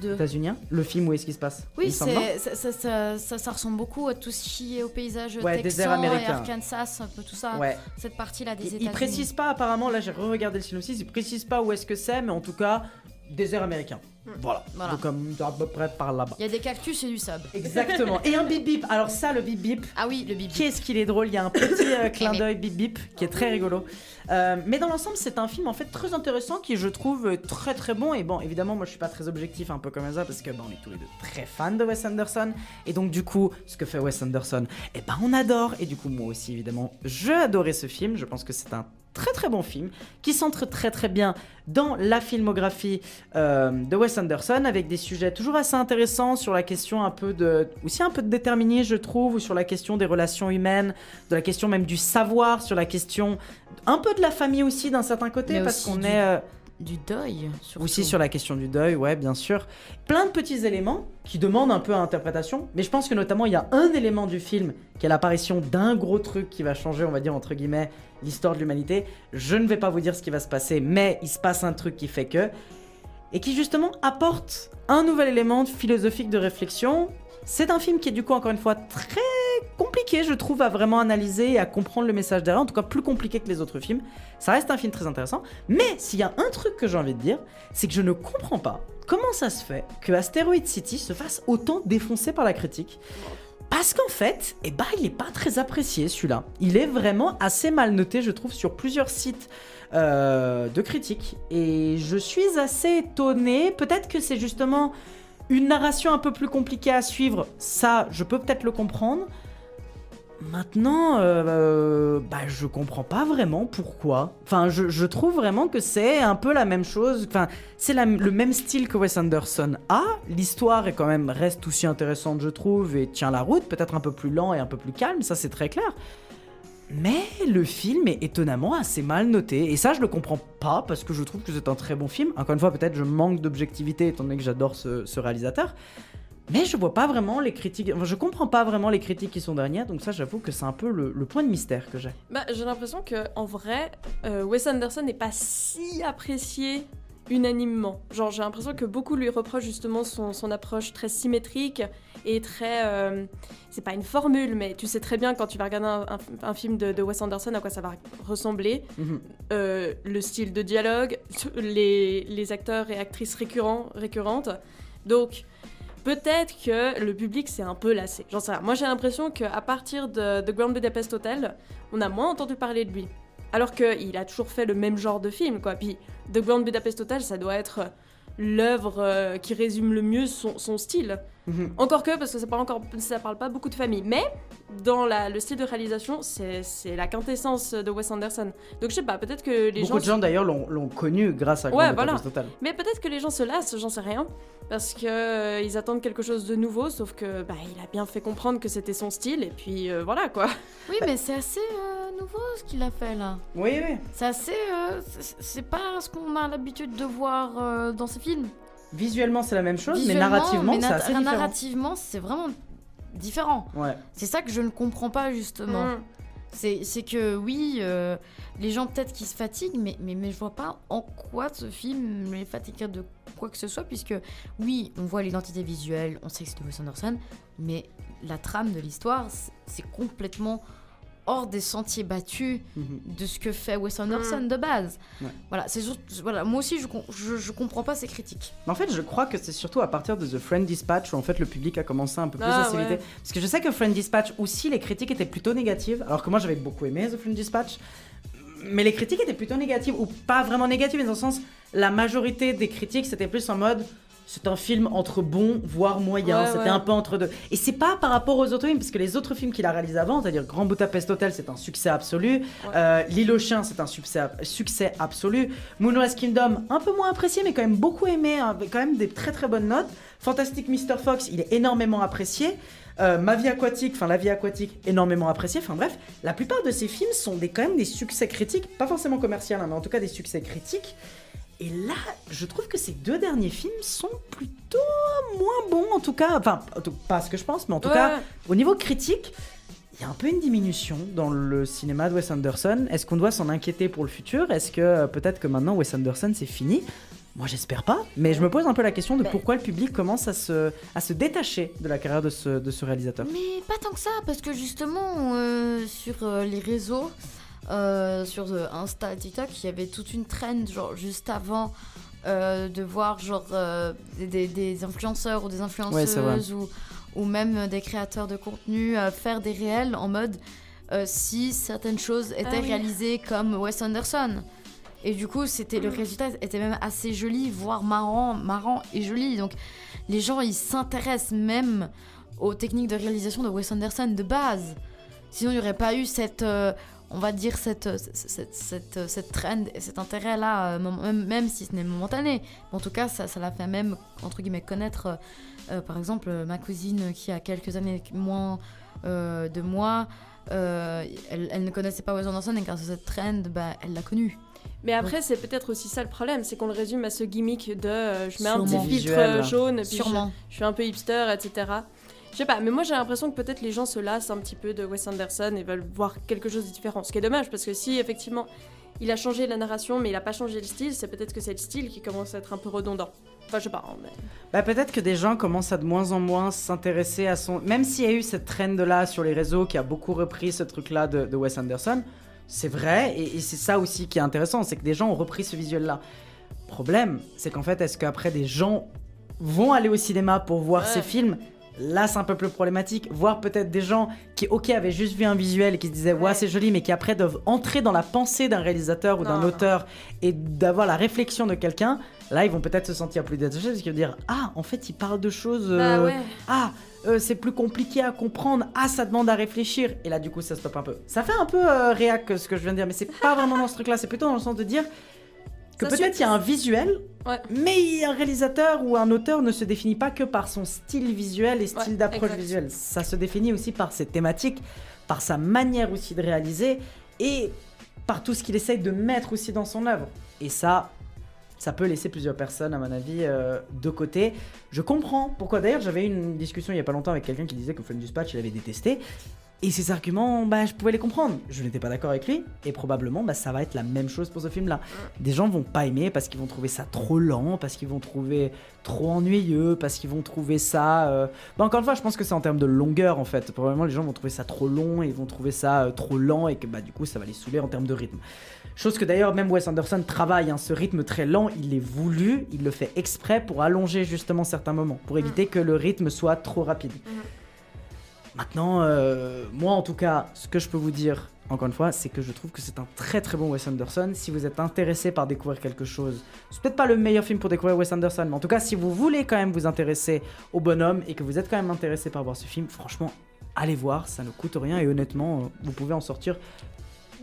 De- États-Unis. Le film où est-ce qu'il se passe Oui, ça, ça, ça, ça- ça ressemble beaucoup à tout ce qui est au paysage Ouais, texan et. Arkansas, un peu tout ça. Ouais. Cette partie-là des États-Unis. il précise pas apparemment, là j'ai re-regardé le synopsis, il précise pas où est-ce que c'est, mais en tout cas, désert américain. Voilà. Voilà. Donc comme à peu près par là-bas. Il y a des cactus et du sable. Exactement. Et un bip bip. Alors ça, le bip bip. Ah oui, le bip bip. Qu'est-ce qu'il est drôle? Il y a un petit euh, clin d'œil bip bip qui est très rigolo. Euh, mais dans l'ensemble, c'est un film en fait très intéressant qui je trouve euh, très très bon. Et bon, évidemment, moi je suis pas très objectif, un peu comme ça, parce que ben, on est tous les deux très fans de Wes Anderson. Et donc du coup, ce que fait Wes Anderson, eh ben on adore. Et du coup, moi aussi évidemment, je adorais ce film. Je pense que c'est un très très bon film qui s'entre très très bien dans la filmographie euh, de Wes Anderson avec des sujets toujours assez intéressants sur la question un peu de aussi un peu de déterminé je trouve ou sur la question des relations humaines de la question même du savoir sur la question un peu de la famille aussi d'un certain côté Mais parce qu'on du- est euh, Du deuil, aussi sur la question du deuil, ouais, bien sûr. Plein de petits éléments qui demandent un peu à interprétation, mais je pense que notamment il y a un élément du film qui est l'apparition d'un gros truc qui va changer, on va dire entre guillemets, l'histoire de l'humanité. Je ne vais pas vous dire ce qui va se passer, mais il se passe un truc qui fait que. Et qui justement apporte un nouvel élément philosophique de réflexion. C'est un film qui est du coup encore une fois très compliqué je trouve, à vraiment analyser et à comprendre le message derrière, en tout cas plus compliqué que les autres films. Ça reste un film très intéressant, mais s'il y a un truc que j'ai envie de dire, c'est que je ne comprends pas comment ça se fait que Asteroid City se fasse autant défoncer par la critique. Parce qu'en fait, eh ben, il n'est pas très apprécié celui-là. Il est vraiment assez mal noté, je trouve, sur plusieurs sites euh, de critiques. Et je suis assez étonné. Peut-être que c'est justement une narration un peu plus compliquée à suivre. Ça, je peux peut-être le comprendre. Maintenant, euh, bah, je comprends pas vraiment pourquoi. Enfin, je, trouve vraiment que c'est un peu la même chose. Enfin, c'est le même style que Wes Anderson a. L'histoire est quand même reste aussi intéressante, je trouve, et tient la route. Peut-être un peu plus lent et un peu plus calme, ça c'est très clair. Mais le film est étonnamment assez mal noté. Et ça, je le comprends pas parce que je trouve que c'est un très bon film. Encore une fois, peut-être je manque d'objectivité étant donné que j'adore ce, réalisateur. Mais je vois pas vraiment les critiques. Enfin, je comprends pas vraiment les critiques qui sont derrière. Donc, ça, j'avoue que c'est un peu le, point de mystère que j'ai. Bah, j'ai l'impression que en vrai, euh, Wes Anderson n'est pas si apprécié unanimement. Genre, j'ai l'impression que beaucoup lui reprochent justement son approche très symétrique et très. euh, c'est pas une formule, mais tu sais très bien quand tu vas regarder un, un- un film de, de Wes Anderson à quoi ça va ressembler. Mhm. Euh, le style de dialogue, les, les acteurs et actrices récurrents, récurrentes. Donc, peut-être que le public s'est un peu lassé. J'en sais rien. Moi, j'ai l'impression qu'à partir de The Grand Budapest Hotel, on a moins entendu parler de lui. Alors qu'il a toujours fait le même genre de film, quoi. Puis The Grand Budapest Hotel, ça doit être l'œuvre euh, qui résume le mieux son, son style. Mhm. Encore que, parce que ça parle, encore, ça parle pas beaucoup de famille. Mais dans la- le style de réalisation, c'est la quintessence de Wes Anderson. Donc je sais pas, peut-être que les Beaucoup gens... de gens d'ailleurs l'ont connu grâce à Ouais, voilà. Hotel. Mais peut-être que les gens se lassent, j'en sais rien. Parce que euh, ils attendent quelque chose de nouveau, sauf que bah, il a bien fait comprendre que c'était son style, et puis euh, voilà quoi. Oui, mais c'est assez euh, nouveau ce qu'il a fait là. Oui, oui. C'est assez. euh, c'est- pas ce qu'on a l'habitude de voir euh, dans ces films. Visuellement, c'est la même chose, mais narrativement, c'est assez différent. narrativement, c'est vraiment différent. Ouais. C'est ça que je ne comprends pas justement. Mm. C'est que oui, euh, les gens peut-être qui se fatiguent, mais, mais, mais je vois pas en quoi ce film les fatiguerait de quoi que ce soit, puisque oui, on voit l'identité visuelle, on sait que c'est de Wes Anderson, mais la trame de l'histoire, c'est- c'est complètement hors des sentiers battus Mhm. de ce que fait Wes Anderson de base. Ouais. Voilà, c'est voilà, moi aussi je, je, je comprends pas ces critiques. Mais en fait, je crois que c'est surtout à partir de The Friend Dispatch où en fait le public a commencé un peu plus Ah, à s'éviter. ouais. Parce que je sais que Friend Dispatch aussi les critiques étaient plutôt négatives, alors que moi j'avais beaucoup aimé The Friend Dispatch. Mais les critiques étaient plutôt négatives, ou pas vraiment négatives, mais dans le sens, la majorité des critiques c'était plus en mode c'est un film entre bon, voire moyen, Ouais, c'était ouais. un peu entre deux. Et c'est pas par rapport aux autres films, parce que les autres films qu'il a réalisés avant, c'est-à-dire Grand Budapest Hotel, c'est un succès absolu, euh, L'île aux chiens, c'est un succès, succès absolu, Moonrise Kingdom, un peu moins apprécié, mais quand même beaucoup aimé, hein, avec quand même des très très bonnes notes. Fantastic Mr. Fox, il est énormément apprécié. Euh, Ma vie aquatique, enfin la vie aquatique, énormément apprécié. Enfin bref, la plupart de ces films sont des, quand même des succès critiques, pas forcément commerciaux, hein, mais en tout cas des succès critiques. Et là, je trouve que ces deux derniers films sont plutôt moins bons, en tout cas. Enfin, pas ce que je pense, mais en tout Ouais. cas, au niveau critique, il y a un peu une diminution dans le cinéma de Wes Anderson. Est-ce qu'on doit s'en inquiéter pour le futur? Est-ce que euh, peut-être que maintenant Wes Anderson c'est fini? Moi j'espère pas, mais je me pose un peu la question de pourquoi le public commence à se, à se détacher de la carrière de ce, de ce réalisateur. Mais pas tant que ça, parce que justement, euh, sur euh, les réseaux, euh, sur euh, Insta et TikTok, il y avait toute une trend, genre juste avant euh, de voir genre euh, des, des influenceurs ou des Ouais, influenceuses ou, ou même des créateurs de contenu euh, faire des réels en mode euh, si certaines choses étaient Ah oui. réalisées comme Wes Anderson. Et du coup, c'était le résultat était même assez joli, voire marrant, marrant et joli. Donc, les gens, ils s'intéressent même aux techniques de réalisation de Wes Anderson de base. Sinon, il n'y aurait pas eu cette, euh, on va dire, cette, euh, cette, cette, cette, euh, cette trend et cet intérêt-là, euh, même, même si ce n'est momentané. Mais en tout cas, ça, ça l'a fait même, entre guillemets, connaître, euh, par exemple, ma cousine qui a quelques années moins euh, de moi, euh, elle, elle ne connaissait pas Wes Anderson et grâce à cette trend, bah, elle l'a connu. Mais après, c'est peut-être aussi ça le problème, c'est qu'on le résume à ce gimmick de euh, je mets un petit filtre Visuel. jaune, puis je suis un peu hipster, etc. Je sais pas, mais moi j'ai l'impression que peut-être les gens se lassent un petit peu de Wes Anderson et veulent voir quelque chose de différent. Ce qui est dommage, parce que si effectivement il a changé la narration, mais il a pas changé le style, c'est peut-être que c'est le style qui commence à être un peu redondant. Enfin, je sais pas. hein, mais- Bah peut-être que des gens commencent à de moins en moins s'intéresser à son... Même s'il y a eu cette trend-là sur les réseaux qui a beaucoup repris ce truc-là de, de Wes Anderson, c'est vrai, et, et c'est ça aussi qui est intéressant, c'est que des gens ont repris ce visuel-là. Problème, c'est qu'en fait, est-ce qu'après des gens vont aller au cinéma pour voir Ouais. ces films Là, c'est un peu plus problématique. Voir peut-être des gens qui, ok, avaient juste vu un visuel et qui se disaient, ouais, c'est joli, mais qui après doivent entrer dans la pensée d'un réalisateur ou d'un auteur et d'avoir la réflexion de quelqu'un. Là, ils vont peut-être se sentir plus détachés parce qu'ils vont dire, ah, en fait, il parle de choses. Bah euh, ouais. Ah, euh, c'est plus compliqué à comprendre. Ah, ça demande à réfléchir. Et là, du coup, ça stoppe un peu. Ça fait un peu euh, réac ce que je viens de dire, mais c'est pas vraiment dans ce truc-là. C'est plutôt dans le sens de dire que peut-être il y a un visuel, Ouais. mais un réalisateur ou un auteur ne se définit pas que par son style visuel et style Ouais, d'approche visuelle. Ça se définit aussi par ses thématiques, par sa manière aussi de réaliser et par tout ce qu'il essaye de mettre aussi dans son œuvre. Et ça, ça peut laisser plusieurs personnes, à mon avis, euh, de côté. Je comprends pourquoi. D'ailleurs, j'avais eu une discussion il y a pas longtemps avec quelqu'un qui disait que Flame Dispatch, il avait détesté. Et ses arguments, bah, je pouvais les comprendre. Je n'étais pas d'accord avec lui. Et probablement, bah, ça va être la même chose pour ce film-là. Des gens vont pas aimer parce qu'ils vont trouver ça trop lent, parce qu'ils vont trouver trop ennuyeux, parce qu'ils vont trouver ça. euh, Bah, encore une fois, je pense que c'est en termes de longueur en fait. Probablement, les gens vont trouver ça trop long et ils vont trouver ça euh, trop lent et que bah, du coup, ça va les saouler en termes de rythme. Chose que d'ailleurs, même Wes Anderson travaille, hein, ce rythme très lent, il est voulu, il le fait exprès pour allonger justement certains moments, pour éviter que le rythme soit trop rapide. Maintenant, euh, moi en tout cas, ce que je peux vous dire, encore une fois, c'est que je trouve que c'est un très très bon Wes Anderson. Si vous êtes intéressé par découvrir quelque chose, c'est peut-être pas le meilleur film pour découvrir Wes Anderson, mais en tout cas, si vous voulez quand même vous intéresser au bonhomme et que vous êtes quand même intéressé par voir ce film, franchement, allez voir, ça ne coûte rien et honnêtement, euh, vous pouvez en sortir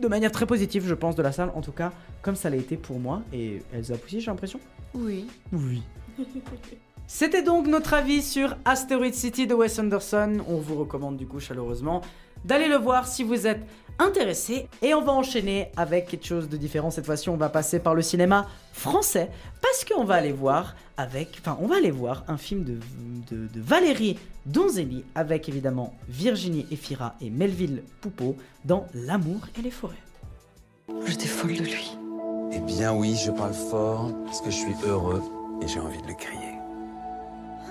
de manière très positive, je pense, de la salle, en tout cas, comme ça l'a été pour moi et Elsa aussi, j'ai l'impression. Oui. Oui. C'était donc notre avis sur Asteroid City de Wes Anderson. On vous recommande du coup chaleureusement d'aller le voir si vous êtes intéressé. Et on va enchaîner avec quelque chose de différent. Cette fois-ci, on va passer par le cinéma français parce qu'on va aller voir avec, enfin, on va aller voir un film de, de, de Valérie Donzelli avec évidemment Virginie Efira et Melville Poupeau dans L'amour et les forêts. J'étais folle de lui. Eh bien oui, je parle fort parce que je suis heureux et j'ai envie de le crier.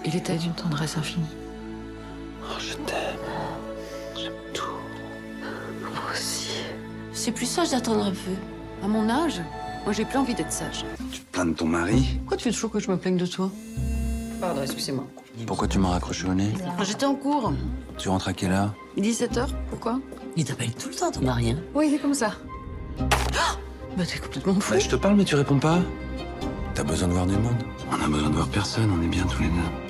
Il était d'une tendresse infinie. Oh, je t'aime. J'aime tout. Moi aussi. C'est plus sage d'attendre un peu. À mon âge, moi j'ai plus envie d'être sage. Tu te plains de ton mari Pourquoi tu veux toujours que je me plaigne de toi? Pardon, excusez-moi. Pourquoi tu m'as raccroché au nez? J'étais en cours. Tu rentres à quelle heure? 17h, pourquoi? Il t'appelle tout le temps, ton mari. Hein? Oui, c'est comme ça. Ah bah t'es complètement fou. Bah, je te parle mais tu réponds pas. T'as besoin de voir du monde On a besoin de voir personne, on est bien tous les deux.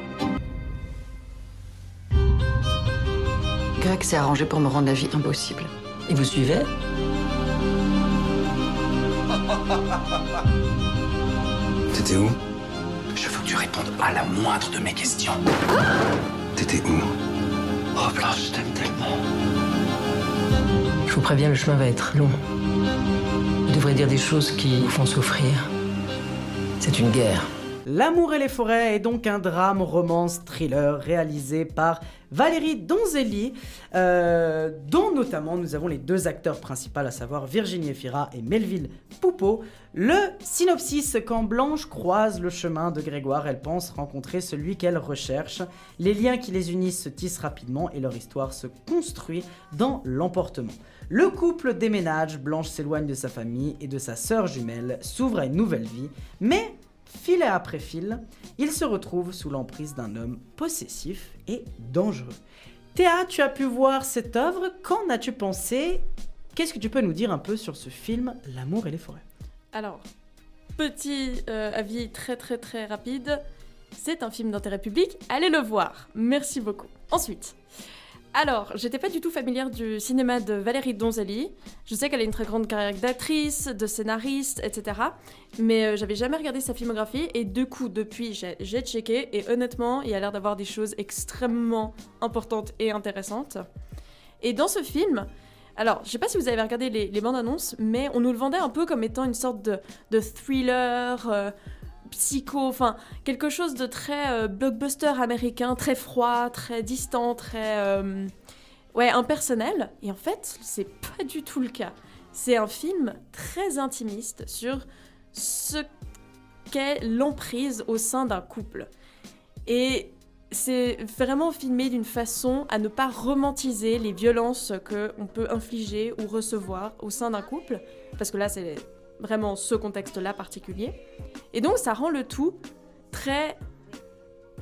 Greg s'est arrangé pour me rendre la vie impossible. Et vous suivez T'étais où? Je veux que tu répondes à la moindre de mes questions. T'étais où? Oh Blanche, je t'aime tellement. Je vous préviens, le chemin va être long. Vous devrez dire des choses qui vous font souffrir. C'est une guerre. L'amour et les forêts est donc un drame romance thriller réalisé par Valérie Donzelli, euh, dont notamment nous avons les deux acteurs principaux, à savoir Virginie Efira et Melville Poupeau. Le synopsis, quand Blanche croise le chemin de Grégoire, elle pense rencontrer celui qu'elle recherche. Les liens qui les unissent se tissent rapidement et leur histoire se construit dans l'emportement. Le couple déménage, Blanche s'éloigne de sa famille et de sa sœur jumelle, s'ouvre à une nouvelle vie, mais fil après fil, il se retrouve sous l'emprise d'un homme possessif et dangereux. Théa, tu as pu voir cette œuvre, qu'en as-tu pensé? Qu'est-ce que tu peux nous dire un peu sur ce film L'amour et les forêts? Alors, petit euh, avis très très très rapide. C'est un film d'intérêt public, allez le voir. Merci beaucoup. Ensuite, alors, j'étais pas du tout familière du cinéma de Valérie Donzelli. Je sais qu'elle a une très grande carrière d'actrice, de scénariste, etc. Mais euh, j'avais jamais regardé sa filmographie et du coup, depuis, j'ai checké et honnêtement, il a l'air d'avoir des choses extrêmement importantes et intéressantes. Et dans ce film, alors, je sais pas si vous avez regardé les, bandes annonces, mais on nous le vendait un peu comme étant une sorte de, de thriller, euh, psycho, enfin, quelque chose de très euh, blockbuster américain, très froid, très distant, très. euh, ouais, impersonnel. Et en fait, c'est pas du tout le cas. C'est un film très intimiste sur ce qu'est l'emprise au sein d'un couple. Et c'est vraiment filmé d'une façon à ne pas romantiser les violences qu'on peut infliger ou recevoir au sein d'un couple, parce que là c'est vraiment ce contexte-là particulier. Et donc ça rend le tout très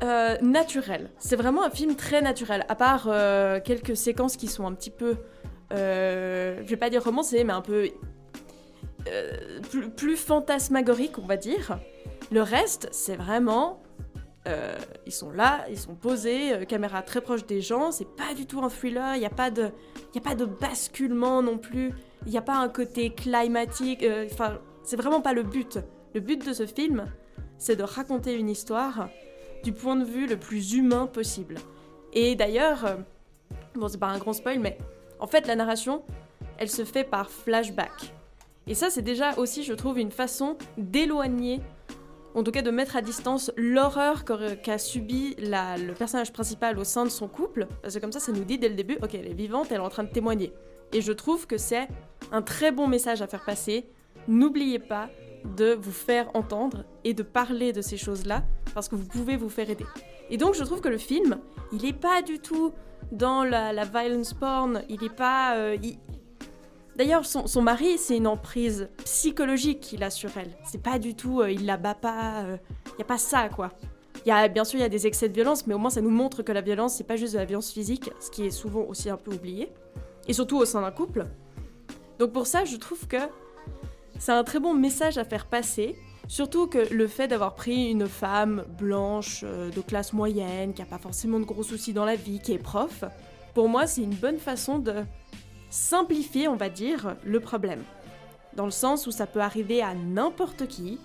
euh, naturel. C'est vraiment un film très naturel, à part euh, quelques séquences qui sont un petit peu, euh, je vais pas dire romancées, mais un peu plus, plus fantasmagoriques, on va dire. Le reste, c'est vraiment euh, ils sont là, ils sont posés, euh, caméra très proche des gens, c'est pas du tout un thriller, il n'y a, pas de- y a pas de basculement non plus, il n'y a pas un côté climatique, euh, enfin, c'est vraiment pas le but. Le but de ce film, c'est de raconter une histoire du point de vue le plus humain possible. Et d'ailleurs, bon, c'est pas un grand spoil, mais en fait, la narration, elle se fait par flashback. Et ça, c'est déjà aussi, je trouve, une façon d'éloigner en tout cas de mettre à distance l'horreur qu'a subi le personnage principal au sein de son couple, parce que comme ça, ça nous dit dès le début, ok, elle est vivante, elle est en train de témoigner. Et je trouve que c'est un très bon message à faire passer. N'oubliez pas de vous faire entendre et de parler de ces choses-là, parce que vous pouvez vous faire aider. Et donc, je trouve que le film, il est pas du tout dans la, violence porn, il est pas... euh, D'ailleurs, son, mari, c'est une emprise psychologique qu'il a sur elle. C'est pas du tout, euh, il la bat pas, il y a pas ça, quoi. Y a, bien sûr, il y a des excès de violence, mais au moins ça nous montre que la violence, c'est pas juste de la violence physique, ce qui est souvent aussi un peu oublié, et surtout au sein d'un couple. Donc pour ça, je trouve que c'est un très bon message à faire passer, surtout que le fait d'avoir pris une femme blanche, euh, de classe moyenne, qui a pas forcément de gros soucis dans la vie, qui est prof, pour moi, c'est une bonne façon de simplifier, on va dire, le problème. Dans le sens où ça peut arriver à n'importe qui.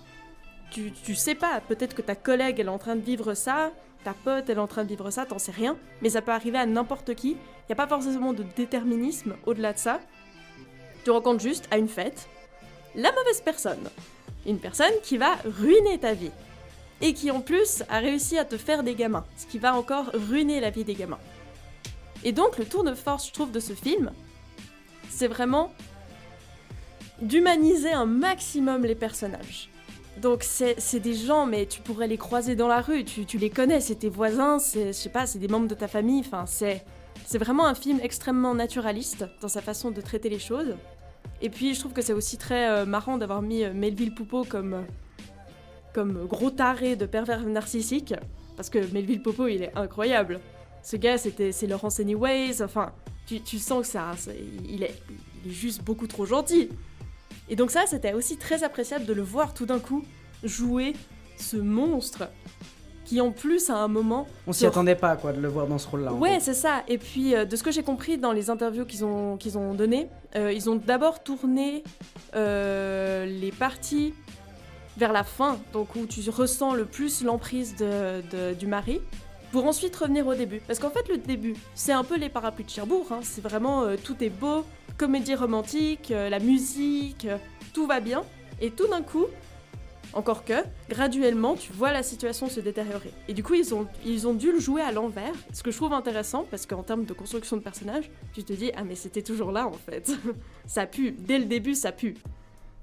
Tu, tu sais pas, peut-être que ta collègue elle est en train de vivre ça, ta pote elle est en train de vivre ça, t'en sais rien, mais ça peut arriver à n'importe qui. Il n'y a pas forcément de déterminisme au-delà de ça. Tu rencontres juste à une fête la mauvaise personne. Une personne qui va ruiner ta vie. Et qui en plus a réussi à te faire des gamins, ce qui va encore ruiner la vie des gamins. Et donc le tour de force, je trouve, de ce film, c'est vraiment d'humaniser un maximum les personnages. Donc c'est des gens, mais tu pourrais les croiser dans la rue, tu, tu les connais, c'est tes voisins, c'est, je sais pas, c'est des membres de ta famille, enfin c'est... C'est vraiment un film extrêmement naturaliste dans sa façon de traiter les choses. Et puis je trouve que c'est aussi très euh, marrant d'avoir mis euh, Melville Poupeau comme, euh, comme gros taré de pervers narcissique, parce que Melville Poupeau il est incroyable. Ce gars c'était c'est Laurence Anyways, enfin tu, tu sens que ça, ça- il, est, il est juste beaucoup trop gentil. Et donc ça c'était aussi très appréciable de le voir tout d'un coup jouer ce monstre qui en plus à un moment On s'y attendait pas, quoi, de le voir dans ce rôle-là. Ouais, c'est ça. Et puis, euh, de ce que j'ai compris dans les interviews qu'ils ont, qu'ils ont données, euh, ils ont d'abord tourné euh, les parties vers la fin, donc où tu ressens le plus l'emprise de, de- du mari, pour ensuite revenir au début. Parce qu'en fait, le début, c'est un peu les parapluies de Cherbourg. hein. C'est vraiment euh, tout est beau, comédie romantique, euh, la musique, euh, tout va bien. Et tout d'un coup, encore que, graduellement, tu vois la situation se détériorer. Et du coup, ils ont, dû le jouer à l'envers, ce que je trouve intéressant, parce qu'en termes de construction de personnage, tu te dis, ah mais c'était toujours là en fait. ça pue, dès le début, ça pue.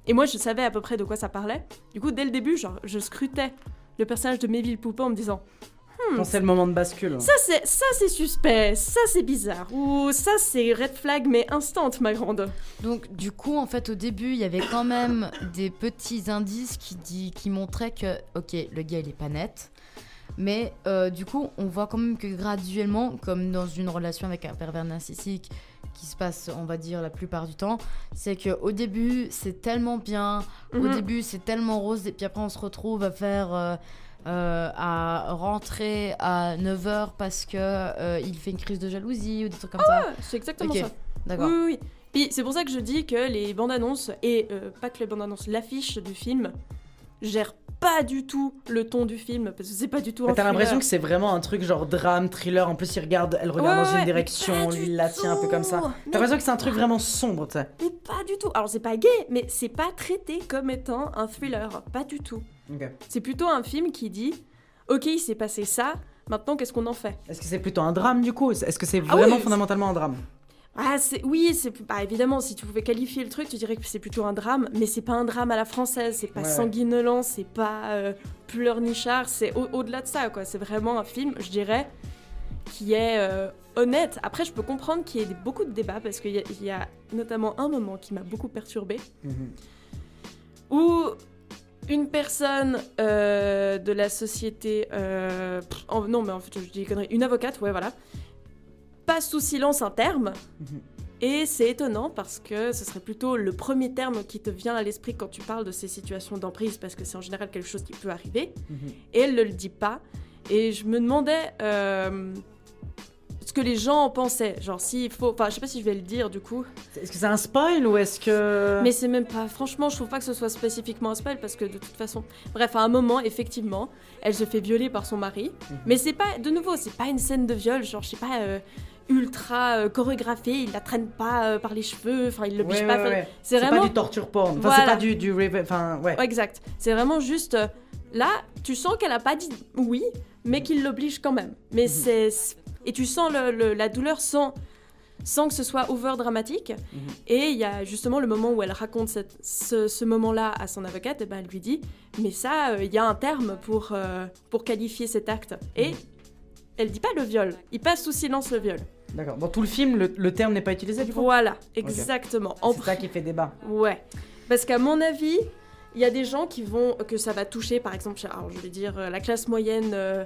Et moi, je savais à peu près de quoi ça parlait. Du coup, dès le début, genre, je scrutais le personnage de Méville Poupon en me disant, hmm, Quand c'est le moment de bascule. ça c'est ça c'est suspect, ça c'est bizarre, ou ça c'est red flag mais instant ma grande. Donc du coup, en fait, au début, il y avait quand même des petits indices qui, dit, qui montraient que, ok, le gars, il est pas net. Mais euh, du coup, on voit quand même que graduellement, comme dans une relation avec un pervers narcissique qui se passe, on va dire, la plupart du temps, c'est que au début, c'est tellement bien, au Mhm. début, c'est tellement rose, et puis après, on se retrouve à faire... euh, euh, à rentrer à 9h parce que euh, il fait une crise de jalousie ou des trucs comme ça. Ah, c'est exactement ça. D'accord. Oui, oui, oui. Puis c'est pour ça que je dis que les bandes annonces, et euh, pas que les bandes annonces, l'affiche du film gère pas du tout le ton du film, parce que c'est pas du tout T'as l'impression que c'est vraiment un truc genre drame, thriller. En plus, il regarde, elle regarde Ouais, dans ouais, une direction, lui il la tient un peu comme ça. T'as l'impression que c'est un truc vraiment sombre, tu sais. Mais pas du tout. Alors c'est pas gay, mais c'est pas traité comme étant un thriller, pas du tout. C'est plutôt un film qui dit, ok, il s'est passé ça, maintenant qu'est-ce qu'on en fait? Est-ce que c'est plutôt un drame du coup? Est-ce que c'est Ah vraiment oui, fondamentalement un drame? Ah, oui, c'est bah, évidemment si tu pouvais qualifier le truc, tu dirais que c'est plutôt un drame, mais c'est pas un drame à la française, c'est pas Ouais, sanguinolent, c'est pas euh, pleurnichard, c'est au- au-delà de ça quoi. C'est vraiment un film, je dirais, qui est euh, honnête. Après, je peux comprendre qu'il y ait beaucoup de débats parce qu'il y, a- il y a notamment un moment qui m'a beaucoup perturbée où une personne euh, de la société, euh, non mais en fait je dis conneries, une avocate, ouais voilà, passe sous silence un terme. Et c'est étonnant parce que ce serait plutôt le premier terme qui te vient à l'esprit quand tu parles de ces situations d'emprise, parce que c'est en général quelque chose qui peut arriver. Et elle ne le dit pas. Et je me demandais euh, ce que les gens en pensaient. Genre, s'il faut. Enfin, je sais pas si je vais le dire du coup. Est-ce que c'est un spoil ou est-ce que. Mais c'est même pas. Franchement, je trouve pas que ce soit spécifiquement un spoil parce que de toute façon. Bref, à un moment, effectivement, elle se fait violer par son mari. Mhm. Mais c'est pas. De nouveau, c'est pas une scène de viol, genre, je sais pas. euh, ultra euh, chorégraphiée, il la traîne pas euh, par les cheveux, enfin il Ouais, pas. ouais, ouais. C'est vraiment pas du torture porn. Enfin, Voilà. c'est pas du, du Enfin, ouais. Exact. C'est vraiment juste. euh, Là, tu sens qu'elle a pas dit oui, mais qu'il l'oblige quand même. Mhm. Mais c'est. Et tu sens le- le- la douleur sans, sans que ce soit over dramatique. Mhm. Et il y a justement le moment où elle raconte cette- ce, ce moment-là à son avocate, et ben elle lui dit Mais ça, euh, il y a un terme pour, euh, pour qualifier cet acte. Et Mhm. Elle dit pas le viol, il passe sous silence le viol. D'accord. Dans tout le film, le, le terme n'est pas utilisé du coup Voilà, exactement. En C'est ça qui fait débat. Ouais. Parce qu'à mon avis, il y a des gens qui vont. que ça va toucher, par exemple, alors je vais dire euh, la classe moyenne euh,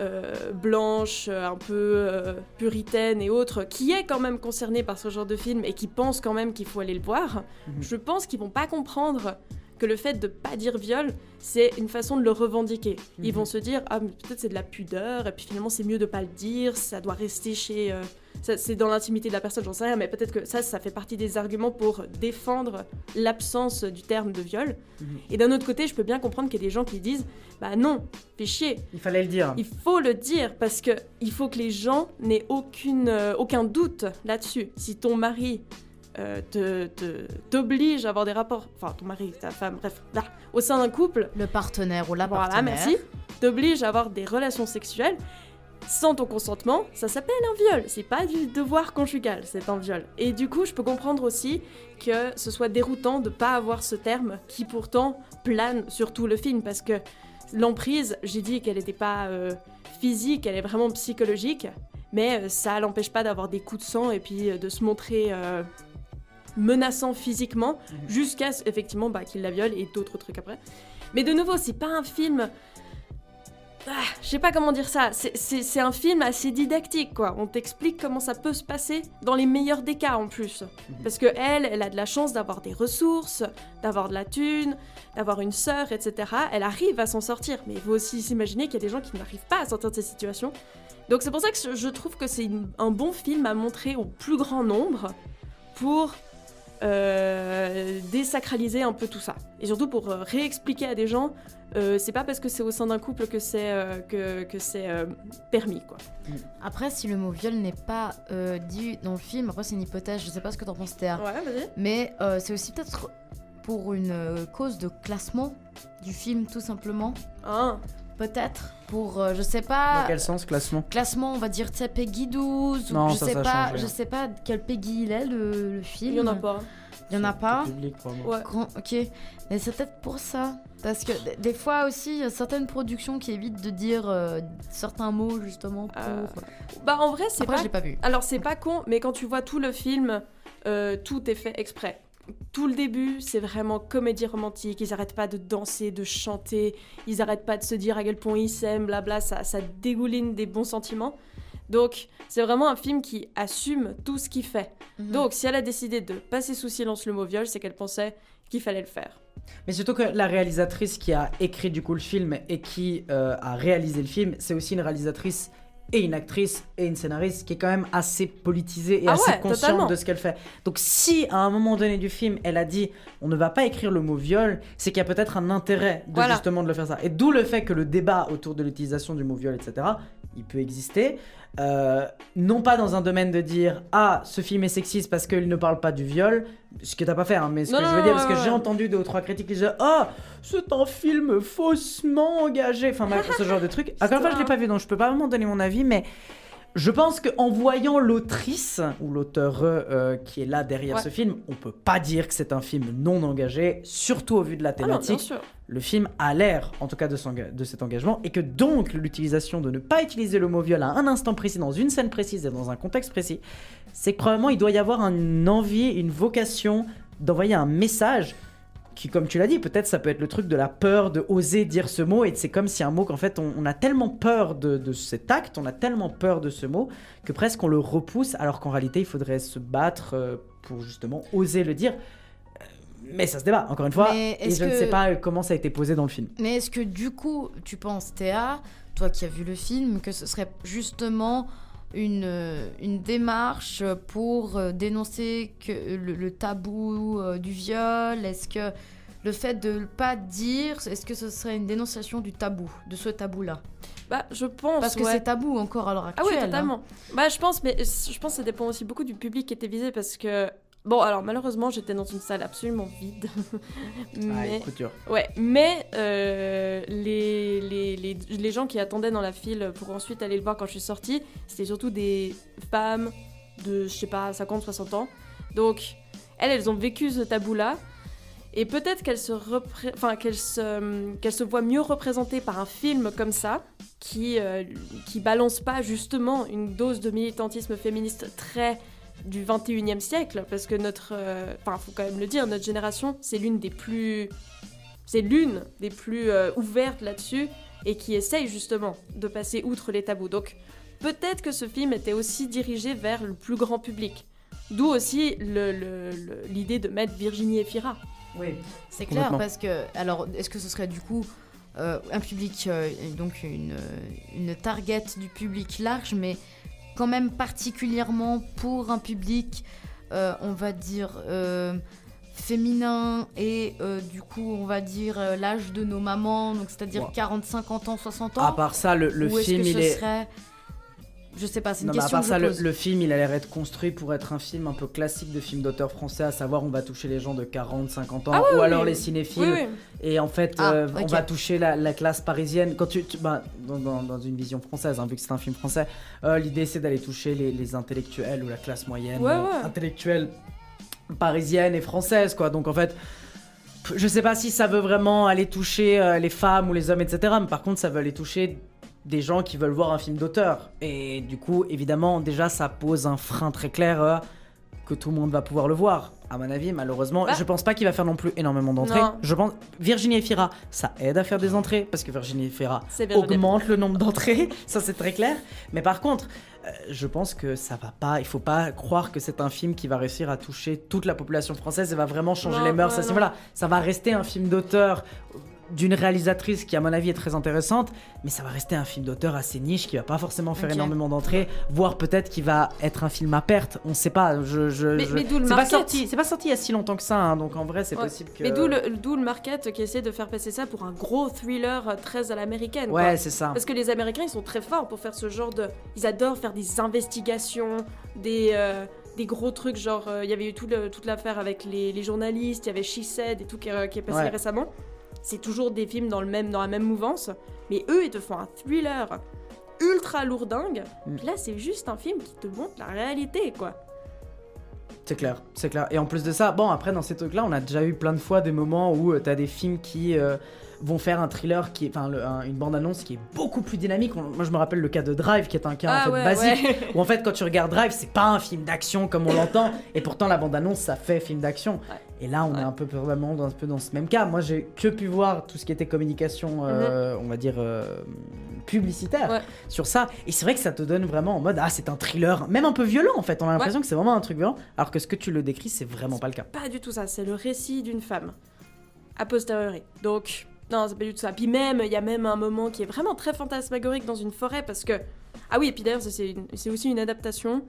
euh, blanche, un peu euh, puritaine et autres, qui est quand même concernée par ce genre de film et qui pense quand même qu'il faut aller le voir. Mhm. Je pense qu'ils vont pas comprendre que le fait de pas dire viol, c'est une façon de le revendiquer. Ils Mhm. vont se dire ah mais peut-être c'est de la pudeur et puis finalement c'est mieux de pas le dire, ça doit rester chez euh, ça- c'est dans l'intimité de la personne, j'en sais rien, mais peut-être que ça, ça fait partie des arguments pour défendre l'absence du terme de viol. Mhm. Et d'un autre côté, je peux bien comprendre qu'il y a des gens qui disent Bah non, fais chier. Il fallait le dire. Il faut le dire parce que il faut que les gens n'aient aucune, euh, aucun doute là-dessus. Si ton mari euh, te- te- t'oblige à avoir des rapports, enfin ton mari, ta femme, bref, là, au sein d'un couple, Le partenaire ou la voilà, partenaire. merci, t'oblige à avoir des relations sexuelles sans ton consentement, ça s'appelle un viol. C'est pas du devoir conjugal, c'est un viol. Et du coup, je peux comprendre aussi que ce soit déroutant de pas avoir ce terme qui pourtant plane sur tout le film parce que l'emprise, j'ai dit qu'elle n'était pas euh, physique, elle est vraiment psychologique, mais euh, ça l'empêche pas d'avoir des coups de sang et puis euh, de se montrer euh, menaçant physiquement jusqu'à ce- effectivement bah, qu'il la viole et d'autres trucs après. Mais de nouveau, c'est pas un film. Ah, je sais pas comment dire ça. C'est- un film assez didactique, quoi. On t'explique comment ça peut se passer dans les meilleurs des cas en plus. Parce que elle, elle a de la chance d'avoir des ressources, d'avoir de la thune, d'avoir une sœur, etc. Elle arrive à s'en sortir. Mais il faut aussi s'imaginer qu'il y a des gens qui n'arrivent pas à sortir de ces situations. Donc c'est pour ça que je- trouve que c'est un bon film à montrer au plus grand nombre pour euh, désacraliser un peu tout ça. Et surtout pour euh, réexpliquer à des gens, euh, c'est pas parce que c'est au sein d'un couple que c'est euh, que, que c'est permis, quoi. Après, si le mot viol n'est pas dit dans le film, après c'est une hypothèse, je sais pas ce que t'en penses Théa. Ouais, vas-y. Mais c'est aussi peut-être pour une cause de classement du film, tout simplement. Ah. Peut-être pour, euh, je sais pas. Dans quel sens, classement? Classement, on va dire, tu sais, Peggy 12. ou Non, je ça, sais ça pas, changé, je hein. sais pas quel Peggy il est le, le film. Il y en a pas. Il y en a pas. Public, probablement. Ouais. Grand- ok, mais c'est peut-être pour ça. Parce que des fois aussi, il y a certaines productions qui évitent de dire euh, certains mots justement pour. Euh, Bah en vrai, c'est Après, pas. je l'ai pas vu. Alors c'est pas con, mais quand tu vois tout le film, euh, tout est fait exprès. Tout le début, c'est vraiment comédie romantique. Ils arrêtent pas de danser, de chanter. Ils arrêtent pas de se dire à quel point ils s'aiment, blabla. Ça, ça dégouline des bons sentiments. Donc, c'est vraiment un film qui assume tout ce qu'il fait. Mhm. Donc, si elle a décidé de passer sous silence le mot viol, c'est qu'elle pensait qu'il fallait le faire. Mais surtout que la réalisatrice qui a écrit du coup le film et qui euh, a réalisé le film, c'est aussi une réalisatrice et une actrice et une scénariste qui est quand même assez politisée et Ah assez ouais, consciente totalement. de ce qu'elle fait. Donc si à un moment donné du film, elle a dit on ne va pas écrire le mot viol, c'est qu'il y a peut-être un intérêt de Voilà. justement de le faire ça. Et d'où le fait que le débat autour de l'utilisation du mot viol, etc., il peut exister. Euh, non pas dans un domaine de dire ah ce film est sexiste parce qu'il ne parle pas du viol, ce que t'as pas fait, hein, mais ce Non, que je veux dire parce que j'ai entendu deux ou trois critiques qui disaient ah c'est un film faussement engagé, enfin ce genre de truc. Encore une fois je l'ai pas vu donc je peux pas vraiment donner mon avis, mais Je pense qu'en voyant l'autrice ou l'auteur euh, qui est là derrière Ouais. ce film, on peut pas dire que c'est un film non engagé, surtout au vu de la Ah non, thématique. sûr. Le film a l'air, en tout cas, de, cet engagement, et que donc l'utilisation de ne pas utiliser le mot viol à un instant précis, dans une scène précise et dans un contexte précis, c'est que probablement il doit y avoir une envie, une vocation d'envoyer un message qui, comme tu l'as dit, peut-être ça peut être le truc de la peur de oser dire ce mot, et c'est comme si un mot qu'en fait on, a tellement peur de, de cet acte, on a tellement peur de ce mot, que presque on le repousse, alors qu'en réalité il faudrait se battre euh, pour justement oser le dire. Euh, Mais ça se débat, encore une fois, et je ne sais pas comment ça a été posé dans le film. Mais est-ce que du coup, tu penses, Théa, toi qui as vu le film, que ce serait justement une, euh, une démarche pour euh, dénoncer que le, le tabou euh, du viol? Est-ce que le fait de ne pas dire, est-ce que ce serait une dénonciation du tabou, de ce tabou-là? Bah, je pense. Parce que ouais. c'est tabou encore à l'heure Ah actuelle. oui, hein. totalement. Bah, je pense, mais je pense que ça dépend aussi beaucoup du public qui était visé parce que. Bon, alors malheureusement, j'étais dans une salle absolument vide. mais... dur. Ouais, mais euh, les, les, les, les gens qui attendaient dans la file pour ensuite aller le voir quand je suis sortie, c'était surtout des femmes de, je sais pas, 50, 60 ans. Donc, elles, elles ont vécu ce tabou-là. Et peut-être qu'elles se, repré- enfin, qu'elles se, qu'elles se voient mieux représentées par un film comme ça, qui, euh, qui balance pas justement une dose de militantisme féministe très du 21e siècle, parce que notre. euh, Enfin, faut quand même le dire, notre génération, c'est l'une des plus. C'est l'une des plus euh, ouvertes là-dessus, et qui essaye justement de passer outre les tabous. Donc, peut-être que ce film était aussi dirigé vers le plus grand public. D'où aussi l'idée de mettre Virginie Efira. Oui. C'est clair parce que alors est-ce que ce serait du coup euh, un public euh, donc une, une target du public large mais quand même particulièrement pour un public euh, on va dire euh, féminin et euh, du coup on va dire l'âge de nos mamans donc c'est-à-dire Ouais. 40 50 ans 60 ans À part ça, le, le film, il est. serait je sais pas c'est une Non, mais à question part que ça, je le, pose. le film, il a l'air être construit pour être un film un peu classique de film d'auteur français, à savoir on va toucher les gens de 40, 50 ans, Ah oui, ou oui, alors oui. les cinéphiles. Et en fait, Ah, euh, on va toucher la, la classe parisienne. Quand tu, tu- bah, dans, dans- dans une vision française, hein, vu que c'est un film français, euh, l'idée c'est d'aller toucher les, les intellectuels ou la classe moyenne, Ouais, euh, ouais. intellectuelle parisienne et française, quoi. Donc en fait. Je sais pas si ça veut vraiment aller toucher les femmes ou les hommes, etc. Mais par contre, ça veut aller toucher des gens qui veulent voir un film d'auteur. Et du coup, évidemment, déjà, ça pose un frein très clair euh, que tout le monde va pouvoir le voir. À mon avis, malheureusement, Bah. je pense pas qu'il va faire non plus énormément d'entrées. Je pense Virginie Efira, ça aide à faire des entrées parce que Virginie Efira augmente le nombre d'entrées, ça c'est très clair. Mais par contre, euh, je pense que ça va pas. Il faut pas croire que c'est un film qui va réussir à toucher toute la population française et va vraiment changer Non, les mœurs. ouais, à ce non. niveau-là. Ça va rester un film d'auteur d'une réalisatrice qui à mon avis est très intéressante, mais ça va rester un film d'auteur assez niche qui va pas forcément faire énormément d'entrées, voire peut-être qu'il va être un film à perte. On sait pas. Je, je, Mais- je- mais d'où le c'est pas market. sorti. C'est pas sorti il y a si longtemps que ça, hein, donc en vrai c'est Ouais. possible que. Mais d'où le, d'où le market qui essaie de faire passer ça pour un gros thriller euh, très à l'américaine. Ouais, quoi. c'est ça. Parce que les Américains, ils sont très forts pour faire ce genre de. Ils adorent faire des investigations, des, euh, des gros trucs. Genre, euh, il y avait eu tout le- toute l'affaire avec les, les journalistes, il y avait She Said et tout qui, euh, qui est passé Ouais. récemment. C'est toujours des films dans, le même, dans la même mouvance. Mais eux, ils te font un thriller ultra lourdingue. Mm. Puis là, c'est juste un film qui te montre la réalité, quoi. C'est clair, c'est clair. Et en plus de ça, bon, après, dans ces trucs-là, on a déjà eu plein de fois des moments où euh, t'as des films qui euh, vont faire un thriller, qui est, enfin, un- une bande-annonce qui est beaucoup plus dynamique. On- moi, je me rappelle le cas de Drive, qui est un cas Ah en fait ouais, basique, ouais. où en fait, quand tu regardes Drive, c'est pas un film d'action comme on l'entend, et pourtant, la bande-annonce, ça fait film d'action. Et là, on est un peu probablement dans, un peu dans ce même cas. Moi, j'ai que pu voir tout ce qui était communication, euh, on va dire, euh, publicitaire sur ça. Et c'est vrai que ça te donne vraiment en mode, ah, c'est un thriller, même un peu violent en fait. On a l'impression que c'est vraiment un truc violent, alors que ce que tu le décris, c'est vraiment pas le cas. Pas du tout ça, c'est le récit d'une femme. A posteriori. Donc, non, c'est pas du tout ça. Puis même, il y a même un moment qui est vraiment très fantasmagorique dans une forêt parce que. Ah oui, et puis d'ailleurs, c'est aussi une adaptation.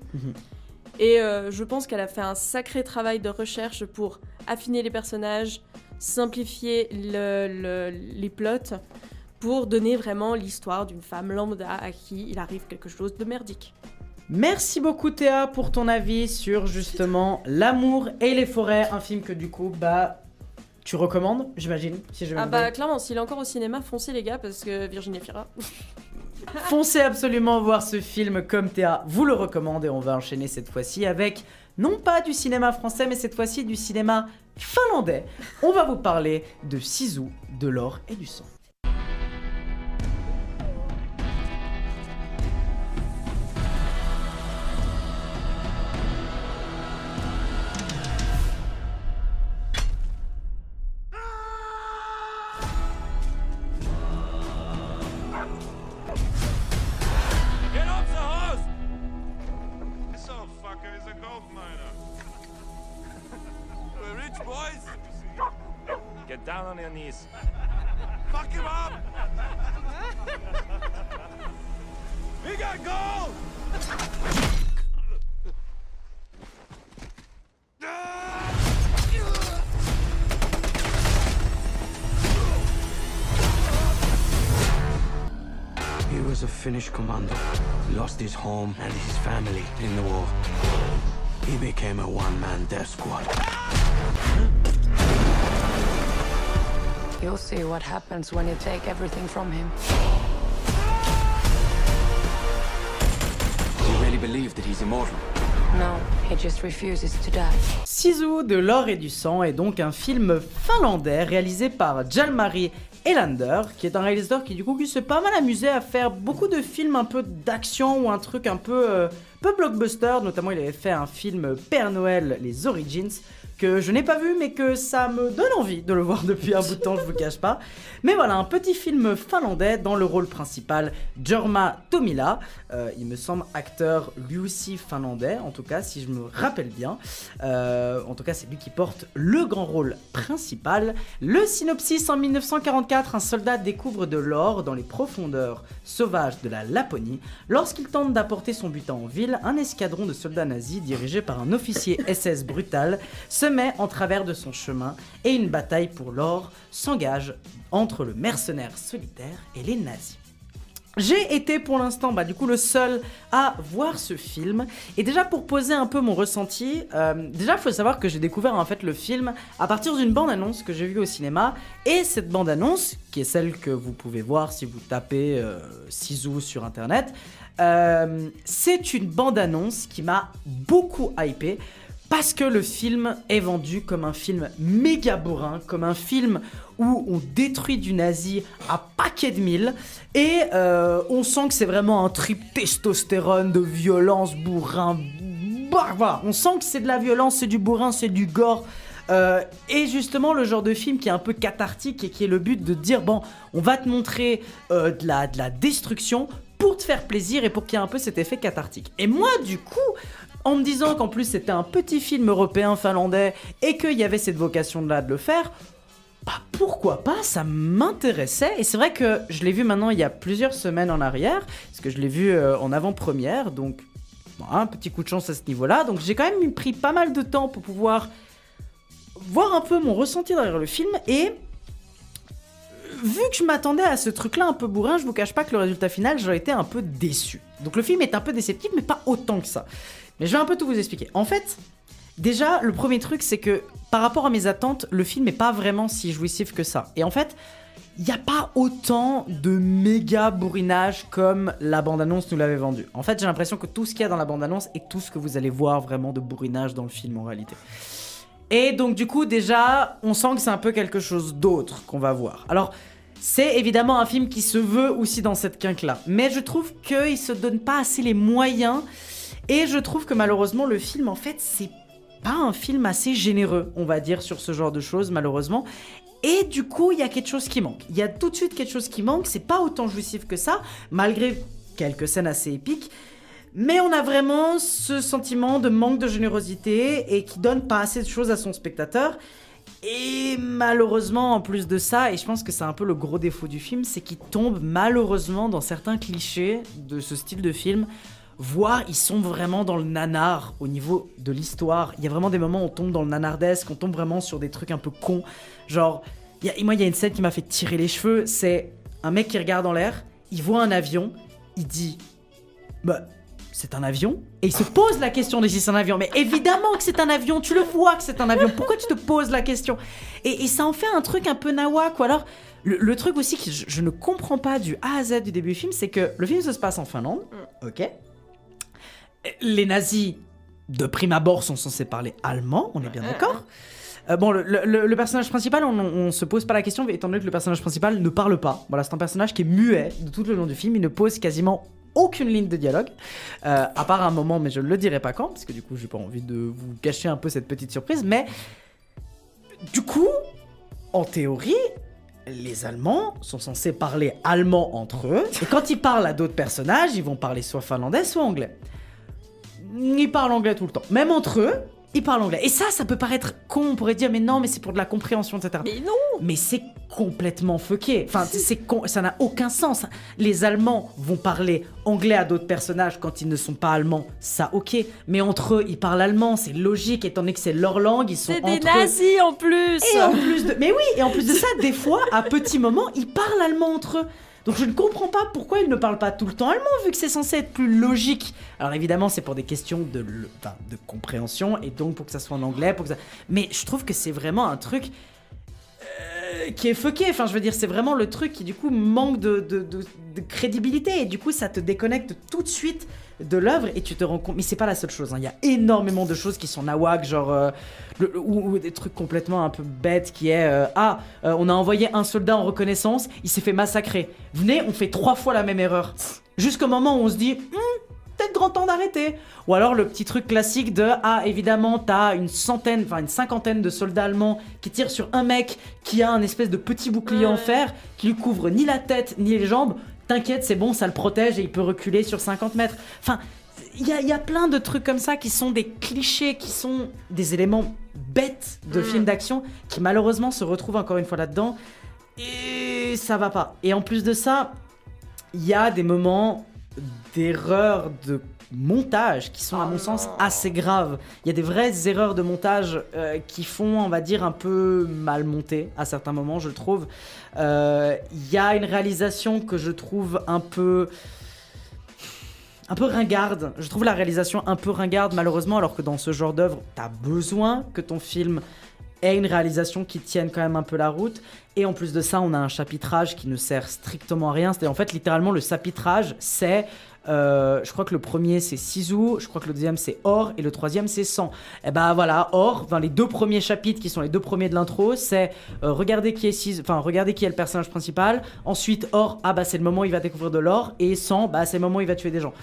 Et euh, je pense qu'elle a fait un sacré travail de recherche pour affiner les personnages, simplifier le- le- les plots, pour donner vraiment l'histoire d'une femme lambda à qui il arrive quelque chose de merdique. Merci beaucoup Théa pour ton avis sur justement l'amour et les forêts, un film que du coup, bah, tu recommandes, j'imagine, si bien Ah bah clairement, s'il est encore au cinéma, foncez les gars, parce que Virginie Fira. Foncez absolument voir ce film comme Théa vous le recommande et on va enchaîner cette fois-ci avec non pas du cinéma français mais cette fois-ci du cinéma finlandais. On va vous parler de Sisu, de l'or et du sang. Down on your knees. Fuck him up! we got gold! He was a Finnish commando. Lost his home and his family in the war. He became a one-man death squad. You'll see what happens when you take everything from him. Do you really believe that he's immortal? No, he just refuses to die. Sisu de l'or et du sang est donc un film finlandais réalisé par Jalmari Elander, qui est un réalisateur qui du coup qui s'est pas mal amusé à faire beaucoup de films un peu d'action ou un truc un peu, euh, peu blockbuster. Notamment, il avait fait un film Père Noël, les Origins, que je n'ai pas vu mais que ça me donne envie de le voir depuis un bout de temps, je vous cache pas. Mais voilà, un petit film finlandais dans le rôle principal, Jorma Tomila, euh, il me semble acteur lui aussi finlandais, en tout cas si je me rappelle bien. Euh, en tout cas, c'est lui qui porte le grand rôle principal. Le synopsis en 1944, un soldat découvre de l'or dans les profondeurs sauvages de la Laponie. Lorsqu'il tente d'apporter son butin en ville, un escadron de soldats nazis dirigé par un officier SS brutal se met en travers de son chemin et une bataille pour l'or s'engage entre le mercenaire solitaire et les nazis. J'ai été pour l'instant, bah, du coup, le seul à voir ce film. Et déjà, pour poser un peu mon ressenti, euh, déjà, il faut savoir que j'ai découvert en fait le film à partir d'une bande-annonce que j'ai vue au cinéma. Et cette bande-annonce, qui est celle que vous pouvez voir si vous tapez euh, sur internet, euh, c'est une bande-annonce qui m'a beaucoup hypé. Parce que le film est vendu comme un film méga bourrin, comme un film où on détruit du nazi à paquet de mille, et euh, on sent que c'est vraiment un trip testostérone de violence, bourrin, bah, voilà, on sent que c'est de la violence, c'est du bourrin, c'est du gore. Euh, et justement le genre de film qui est un peu cathartique et qui est le but de dire bon on va te montrer euh, de, la, de la destruction pour te faire plaisir et pour qu'il y ait un peu cet effet cathartique. Et moi du coup en me disant qu'en plus c'était un petit film européen finlandais et qu'il y avait cette vocation là de le faire, bah pourquoi pas, ça m'intéressait. Et c'est vrai que je l'ai vu maintenant il y a plusieurs semaines en arrière, parce que je l'ai vu euh, en avant-première, donc bon, un petit coup de chance à ce niveau-là. Donc j'ai quand même pris pas mal de temps pour pouvoir voir un peu mon ressenti derrière le film et vu que je m'attendais à ce truc-là un peu bourrin, je vous cache pas que le résultat final, j'aurais été un peu déçu. Donc le film est un peu déceptif, mais pas autant que ça. Mais je vais un peu tout vous expliquer. En fait, déjà, le premier truc, c'est que par rapport à mes attentes, le film n'est pas vraiment si jouissif que ça. Et en fait, il n'y a pas autant de méga bourrinage comme la bande-annonce nous l'avait vendu. En fait, j'ai l'impression que tout ce qu'il y a dans la bande-annonce est tout ce que vous allez voir vraiment de bourrinage dans le film en réalité. Et donc du coup déjà, on sent que c'est un peu quelque chose d'autre qu'on va voir. Alors, c'est évidemment un film qui se veut aussi dans cette quinque-là. Mais je trouve qu'il se donne pas assez les moyens. Et je trouve que malheureusement, le film, en fait, c'est pas un film assez généreux, on va dire, sur ce genre de choses, malheureusement. Et du coup, il y a quelque chose qui manque. Il y a tout de suite quelque chose qui manque. C'est pas autant jouissif que ça, malgré quelques scènes assez épiques. Mais on a vraiment ce sentiment de manque de générosité et qui donne pas assez de choses à son spectateur. Et malheureusement, en plus de ça, et je pense que c'est un peu le gros défaut du film, c'est qu'il tombe malheureusement dans certains clichés de ce style de film, voire ils sont vraiment dans le nanar au niveau de l'histoire. Il y a vraiment des moments où on tombe dans le nanardesque, on tombe vraiment sur des trucs un peu cons. Genre, y a- moi, il y a une scène qui m'a fait tirer les cheveux, c'est un mec qui regarde en l'air, il voit un avion, il dit Bah, c'est un avion? Et il se pose la question de si c'est un avion. Mais évidemment que c'est un avion, tu le vois que c'est un avion. Pourquoi tu te poses la question? Et, et ça en fait un truc un peu nawak. Ou alors, le, le truc aussi que je, je ne comprends pas du A à Z du début du film, c'est que le film se passe en Finlande, ok? Les nazis, de prime abord, sont censés parler allemand, on est bien d'accord euh, bon, le, le- le personnage principal, on, on se pose pas la question, étant donné que le personnage principal ne parle pas. Voilà, c'est un personnage qui est muet de tout le long du film. Il ne pose quasiment aucune ligne de dialogue, euh, à part un moment, mais je ne le dirai pas quand, parce que du coup, j'ai pas envie de vous gâcher un peu cette petite surprise. Mais du coup, en théorie, les Allemands sont censés parler allemand entre eux, et quand ils parlent à d'autres personnages, ils vont parler soit finlandais, soit anglais. Ils parlent anglais tout le temps. Même entre eux, ils parlent anglais. Et ça, ça peut paraître con, on pourrait dire, mais non, mais c'est pour de la compréhension, etc. Mais non Mais c'est complètement fucké. Enfin, c'est con, ça n'a aucun sens. Les Allemands vont parler anglais à d'autres personnages quand ils ne sont pas allemands, ça ok. Mais entre eux, ils parlent allemand, c'est logique, étant donné que c'est leur langue, ils sont C'est des eux. nazis en plus Et en plus de... Mais oui, et en plus de ça, des fois, à petits moments, ils parlent allemand entre eux. Donc je ne comprends pas pourquoi ils ne parlent pas tout le temps allemand, vu que c'est censé être plus logique. Alors évidemment, c'est pour des questions de, compréhension, et donc pour que ça soit en anglais, pour. Mais je trouve que c'est vraiment un truc euh, qui est fucké. Enfin, je veux dire, c'est vraiment le truc qui, du coup, manque de- de crédibilité. Et du coup, ça te déconnecte tout de suite de l'œuvre et tu te rends compte. Mais c'est pas la seule chose. hein. Il y a énormément de choses qui sont nawak, genre. euh, le- ou, ou des trucs complètement un peu bêtes qui est. euh, ah, euh, on a envoyé un soldat en reconnaissance, il s'est fait massacrer. Venez, on fait trois fois la même erreur. Jusqu'au moment où on se dit. Hmm, peut-être grand temps d'arrêter. Ou alors le petit truc classique de ah évidemment t'as une centaine, enfin une cinquantaine de soldats allemands qui tirent sur un mec qui a un espèce de petit bouclier en fer qui lui couvre ni la tête ni les jambes. T'inquiète, c'est bon, ça le protège et il peut reculer sur 50 mètres. Enfin, il y y a plein de trucs comme ça qui sont des clichés, qui sont des éléments bêtes de Mm. films d'action qui malheureusement se retrouvent encore une fois là-dedans. Et ça va pas. Et en plus de ça, il y a des moments d'erreurs de montage qui sont à mon sens assez graves. Il y a des vraies erreurs de montage euh, qui font, on va dire, un peu mal monter à certains moments, je trouve. Euh, Il y a une réalisation que je trouve un peu un peu ringarde. Je trouve la réalisation un peu ringarde malheureusement, alors que dans ce genre d'œuvre, t'as besoin que ton film ait une réalisation qui tienne quand même un peu la route. Et en plus de ça, on a un chapitrage qui ne sert strictement à rien. C'est en fait littéralement le chapitrage, c'est euh, je crois que le premier c'est Sisu, je crois que le deuxième c'est Or et le troisième c'est Sang. Et ben voilà, Or, dans les deux premiers chapitres qui sont les deux premiers de l'intro, c'est euh, regardez qui est Sisu, enfin regardez qui est le personnage principal. Ensuite Or, ah bah c'est le moment où il va découvrir de l'or et Sang, bah c'est le moment où il va tuer des gens.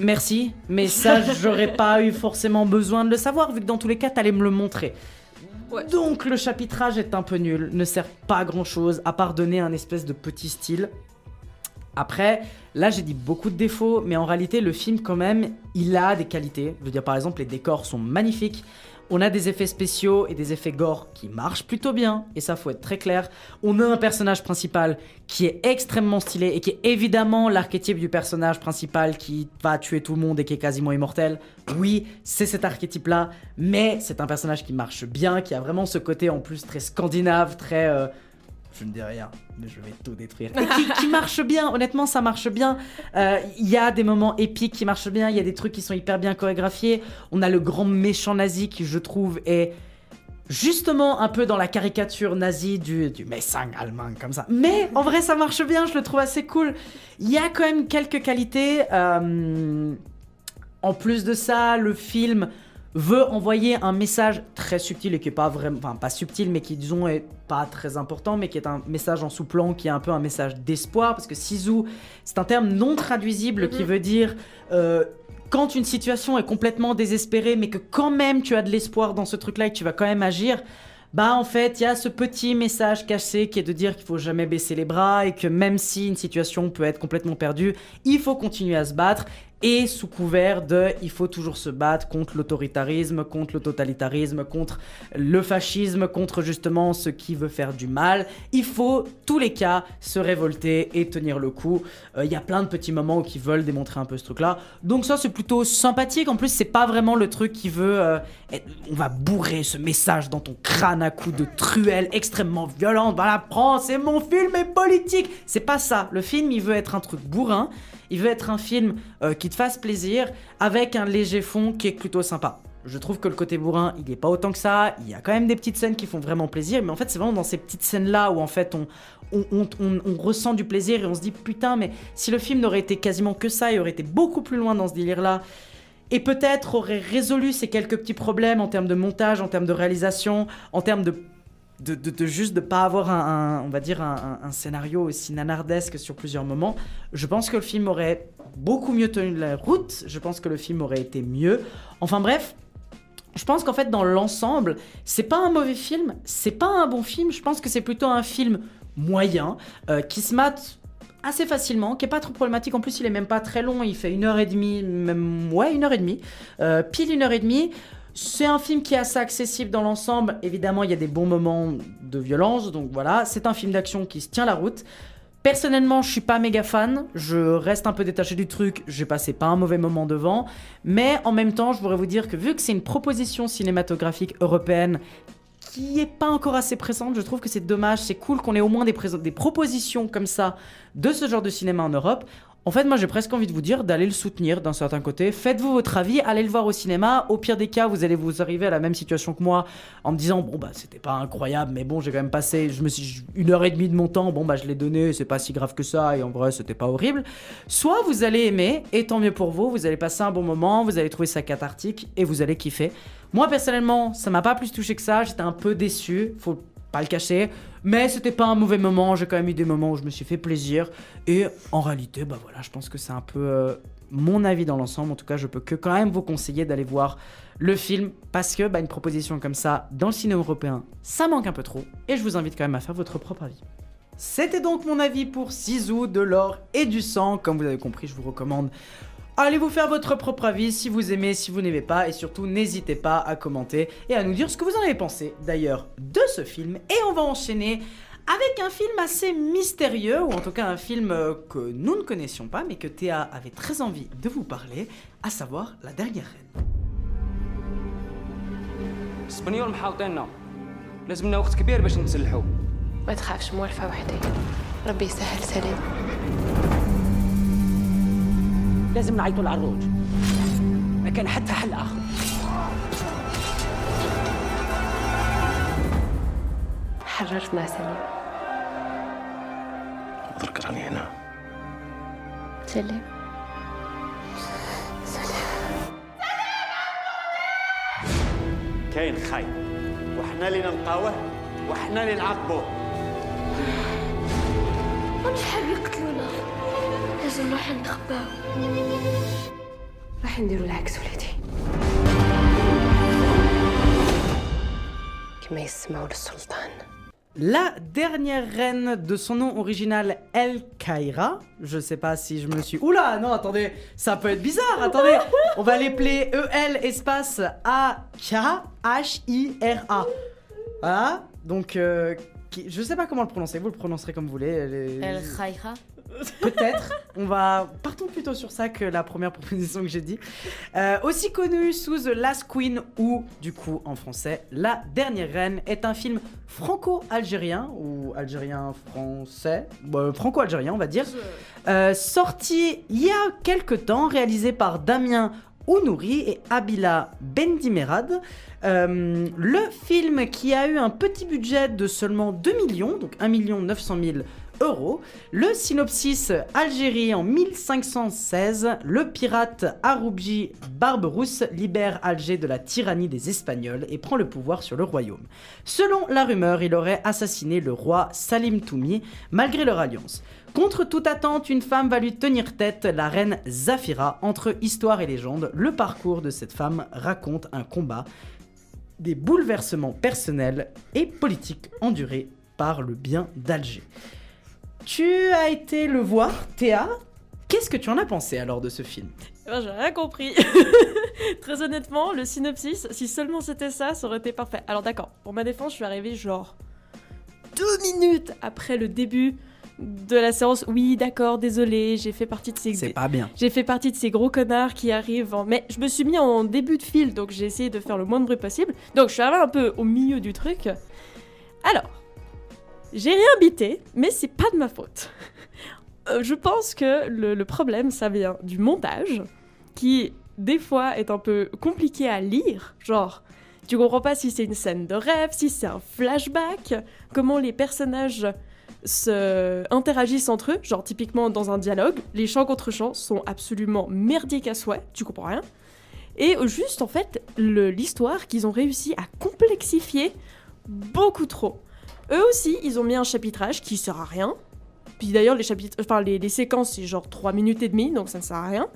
Merci, mais ça j'aurais pas eu forcément besoin de le savoir vu que dans tous les cas t'allais me le montrer. Donc le chapitrage est un peu nul, ne sert pas à grand chose à part donner un espèce de petit style. Après, là j'ai dit beaucoup de défauts, mais en réalité le film quand même, il a des qualités. Je veux dire par exemple les décors sont magnifiques, on a des effets spéciaux et des effets gore qui marchent plutôt bien, et ça faut être très clair. On a un personnage principal qui est extrêmement stylé et qui est évidemment l'archétype du personnage principal qui va tuer tout le monde et qui est quasiment immortel. Oui, c'est cet archétype-là, mais c'est un personnage qui marche bien, qui a vraiment ce côté en plus très scandinave, très... euh, je ne dis rien, mais je vais tout détruire. Et qui, marche bien, honnêtement, ça marche bien. Euh, Il y a des moments épiques qui marchent bien, il y a des trucs qui sont hyper bien chorégraphiés. On a le grand méchant nazi qui, je trouve, est justement un peu dans la caricature nazie du, du Messang allemand, comme ça. Mais en vrai, ça marche bien, je le trouve assez cool. Il y a quand même quelques qualités. euh, en plus de ça, le film veut envoyer un message très subtil et qui est pas vraiment, enfin pas subtil, mais qui disons est pas très important, mais qui est un message en sous-plan, qui est un peu un message d'espoir, parce que Sisu, c'est un terme non traduisible qui veut dire euh, quand une situation est complètement désespérée, mais que quand même tu as de l'espoir dans ce truc-là et que tu vas quand même agir. Bah en fait, il y a ce petit message caché qui est de dire qu'il faut jamais baisser les bras et que même si une situation peut être complètement perdue, il faut continuer à se battre et sous couvert de il faut toujours se battre contre l'autoritarisme, contre le totalitarisme, contre le fascisme, contre justement ce qui veut faire du mal. Il faut tous les cas se révolter et tenir le coup. Euh, Il y a plein de petits moments ils veulent démontrer un peu ce truc-là. Donc ça c'est plutôt sympathique. En plus c'est pas vraiment le truc qui veut euh, on va bourrer ce message dans ton crâne à coups de truelle extrêmement violente. Voilà, prends, c'est mon film est politique. C'est pas ça. Le film il veut être un truc bourrin. Il veut être un film euh, qui te fasse plaisir avec un léger fond qui est plutôt sympa. Je trouve que le côté bourrin, il est pas autant que ça. Il y a quand même des petites scènes qui font vraiment plaisir, mais en fait, c'est vraiment dans ces petites scènes-là où en fait on, on, ressent du plaisir et on se dit putain, mais si le film n'aurait été quasiment que ça, il aurait été beaucoup plus loin dans ce délire-là. Et peut-être aurait résolu ces quelques petits problèmes en termes de montage, en termes de réalisation, en termes de de, de- juste de pas avoir un, on va dire un scénario aussi nanardesque sur plusieurs moments. Je pense que le film aurait beaucoup mieux tenu la route. Je pense que le film aurait été mieux. Enfin bref, je pense qu'en fait dans l'ensemble, c'est pas un mauvais film, c'est pas un bon film. Je pense que c'est plutôt un film moyen euh, qui se mate assez facilement, qui est pas trop problématique. En plus, il est même pas très long. Il fait une heure et demie, même ouais, une heure et demie, Euh, pile une heure et demie. C'est un film qui est assez accessible dans l'ensemble. Évidemment, il y a des bons moments de violence, donc voilà. C'est un film d'action qui se tient la route. Personnellement, je suis pas méga fan. Je reste un peu détaché du truc. J'ai passé pas un mauvais moment devant. Mais en même temps, je voudrais vous dire que vu que c'est une proposition cinématographique européenne qui est pas encore assez présente, je trouve que c'est dommage. C'est cool qu'on ait au moins des propositions comme ça de ce genre de cinéma en Europe. En fait, moi j'ai presque envie de vous dire d'aller le soutenir d'un certain côté. Faites-vous votre avis, allez le voir au cinéma. Au pire des cas, vous allez vous arriver à la même situation que moi en me disant bon bah c'était pas incroyable, mais bon j'ai quand même passé, une heure et demie de mon temps, bon bah je l'ai donné, c'est pas si grave que ça et en vrai c'était pas horrible. Soit vous allez aimer et tant mieux pour vous, vous allez passer un bon moment, vous allez trouver ça cathartique et vous allez kiffer. Moi personnellement, ça m'a pas plus touché que ça, j'étais un peu déçu, faut pas le cacher, mais c'était pas un mauvais moment, j'ai quand même eu des moments où je me suis fait plaisir et en réalité, bah voilà, je pense que c'est un peu euh, mon avis dans l'ensemble. En tout cas, je peux que quand même vous conseiller d'aller voir le film parce que bah, une proposition comme ça dans le cinéma européen, ça manque un peu trop et je vous invite quand même à faire votre propre avis. C'était donc mon avis pour Sisu, de l'or et du sang. Comme vous avez compris, je vous recommande Allez vous faire votre propre avis si vous aimez, si vous n'aimez pas, et surtout n'hésitez pas à commenter et à nous dire ce que vous en avez pensé d'ailleurs de ce film. Et on va enchaîner avec un film assez mystérieux, ou en tout cas un film euh, que nous ne connaissions pas, mais que Théa avait très envie de vous parler, à savoir La Dernière Reine. اسبانيول محاوطيننا لازم لنا وقت كبير باش نتسلحوا ما تخافش موالفة وحدي ربي يسهل سليم لازم نعيطوا العروج. ما كان حتى حل اخر حررنا سليم. حضرك راني هنا. سليم. كاين خاين وحنا اللي نلقاوه وحنا اللي نعاقبوه. مش حاب يقتلونا لازم نروح نخباو راح نديروا العكس وليدي كما يسمعوا للسلطان La dernière reine de son nom original El Kaira. Je sais pas si je me suis. Oula, non, attendez, ça peut être bizarre. Attendez, on va l'appeler E-L espace A-K-H-I-R-A. Voilà, donc euh, qui- je sais pas comment le prononcer. Vous le prononcerez comme vous voulez. Les- El Khaïra. Peut-être. On va partons plutôt sur ça que la première proposition que j'ai dit. Euh, aussi connu sous The Last Queen ou du coup en français La Dernière Reine est un film franco-algérien ou algérien-français, Bon, franco-algérien on va dire, Euh, sorti il y a quelque temps, réalisé par Damien Ounouri et Abila Bendimerad. Euh, le film qui a eu un petit budget de seulement 2 millions, donc 1 900 000 Le synopsis Algérie en 1516, le pirate Aroubji Barberousse libère Alger de la tyrannie des Espagnols et prend le pouvoir sur le royaume. Selon la rumeur, il aurait assassiné le roi Salim Toumi malgré leur alliance. Contre toute attente, une femme va lui tenir tête, la reine Zafira. Entre histoire et légende, le parcours de cette femme raconte un combat, des bouleversements personnels et politiques endurés par le bien d'Alger. Tu as été le voir, Théa? Qu'est-ce que tu en as pensé alors de ce film? Eh ben, j'ai rien compris. Très honnêtement, le synopsis, si seulement c'était ça, ça aurait été parfait. Alors d'accord, pour ma défense, je suis arrivée genre deux minutes après le début de la séance. Oui, d'accord, désolé, j'ai fait partie de ces. C'est pas bien. J'ai fait partie de ces gros connards qui arrivent en. Mais je me suis mis en début de fil, donc j'ai essayé de faire le moins de bruit possible. Donc je suis arrivée un peu au milieu du truc. Alors, j'ai rien bité, mais c'est pas de ma faute. euh, je pense que le, problème, ça vient du montage, qui des fois est un peu compliqué à lire. Genre, tu comprends pas si c'est une scène de rêve, si c'est un flashback, comment les personnages se interagissent entre eux. Genre, typiquement dans un dialogue, les chants contre chants sont absolument merdiques à souhait, tu comprends rien. Et juste, en fait, l'histoire qu'ils ont réussi à complexifier beaucoup trop. Eux aussi, ils ont mis un chapitrage qui sert à rien. Puis d'ailleurs, les, chapitres, enfin, les, séquences, c'est genre 3 minutes et demie, donc ça ne sert à rien.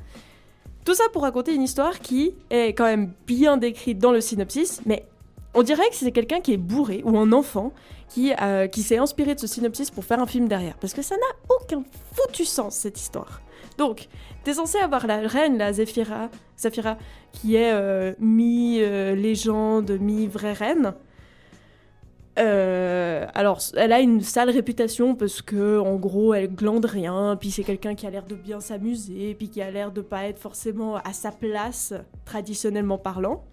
Tout ça pour raconter une histoire qui est quand même bien décrite dans le synopsis, mais on dirait que c'est quelqu'un qui est bourré ou un enfant qui, euh, qui s'est inspiré de ce synopsis pour faire un film derrière. Parce que ça n'a aucun foutu sens, cette histoire. Donc, t'es censé avoir la reine, la Zéphira, Zafira, qui est euh, mi-légende, mi-vraie reine. Euh, alors, elle a une sale réputation parce que, en gros, elle glande rien, puis c'est quelqu'un qui a l'air de bien s'amuser, puis qui a l'air de pas être forcément à sa place, traditionnellement parlant.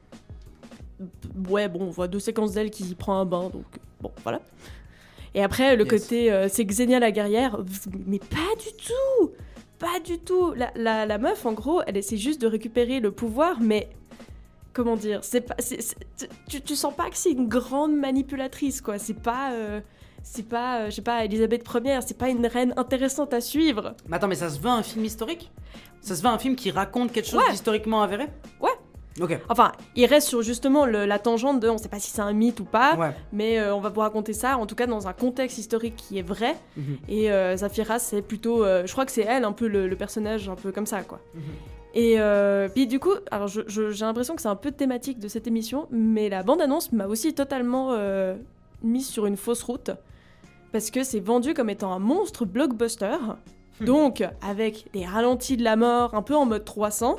Ouais, bon, on voit deux séquences d'elle qui prend un bain, donc bon, voilà. Et après, le Yes. côté, euh, c'est Xenia la guerrière, mais pas du tout Pas du tout la, la, la meuf, en gros, elle essaie juste de récupérer le pouvoir, mais comment dire c'est pas c'est- c'est- tu, tu sens pas que c'est une grande manipulatrice quoi c'est pas euh, c'est pas euh, je sais pas Elisabeth Ier c'est pas une reine intéressante à suivre Mais attends, mais ça se veut un film historique? Ça se veut un film qui raconte quelque chose Ouais. d'historiquement avéré? Ouais. Ok. enfin il reste sur justement le- la tangente de on sait pas si c'est un mythe ou pas Ouais. mais euh, on va vous raconter ça en tout cas dans un contexte historique qui est vrai Mhm. et Zafira c'est plutôt je crois que c'est elle un peu le, le personnage un peu comme ça quoi Mhm. Et euh, puis du coup, alors j'ai l'impression que c'est un peu thématique de cette émission, mais la bande-annonce m'a aussi totalement euh, mise sur une fausse route, parce que c'est vendu comme étant un monstre blockbuster, donc avec des ralentis de la mort, un peu en mode 300.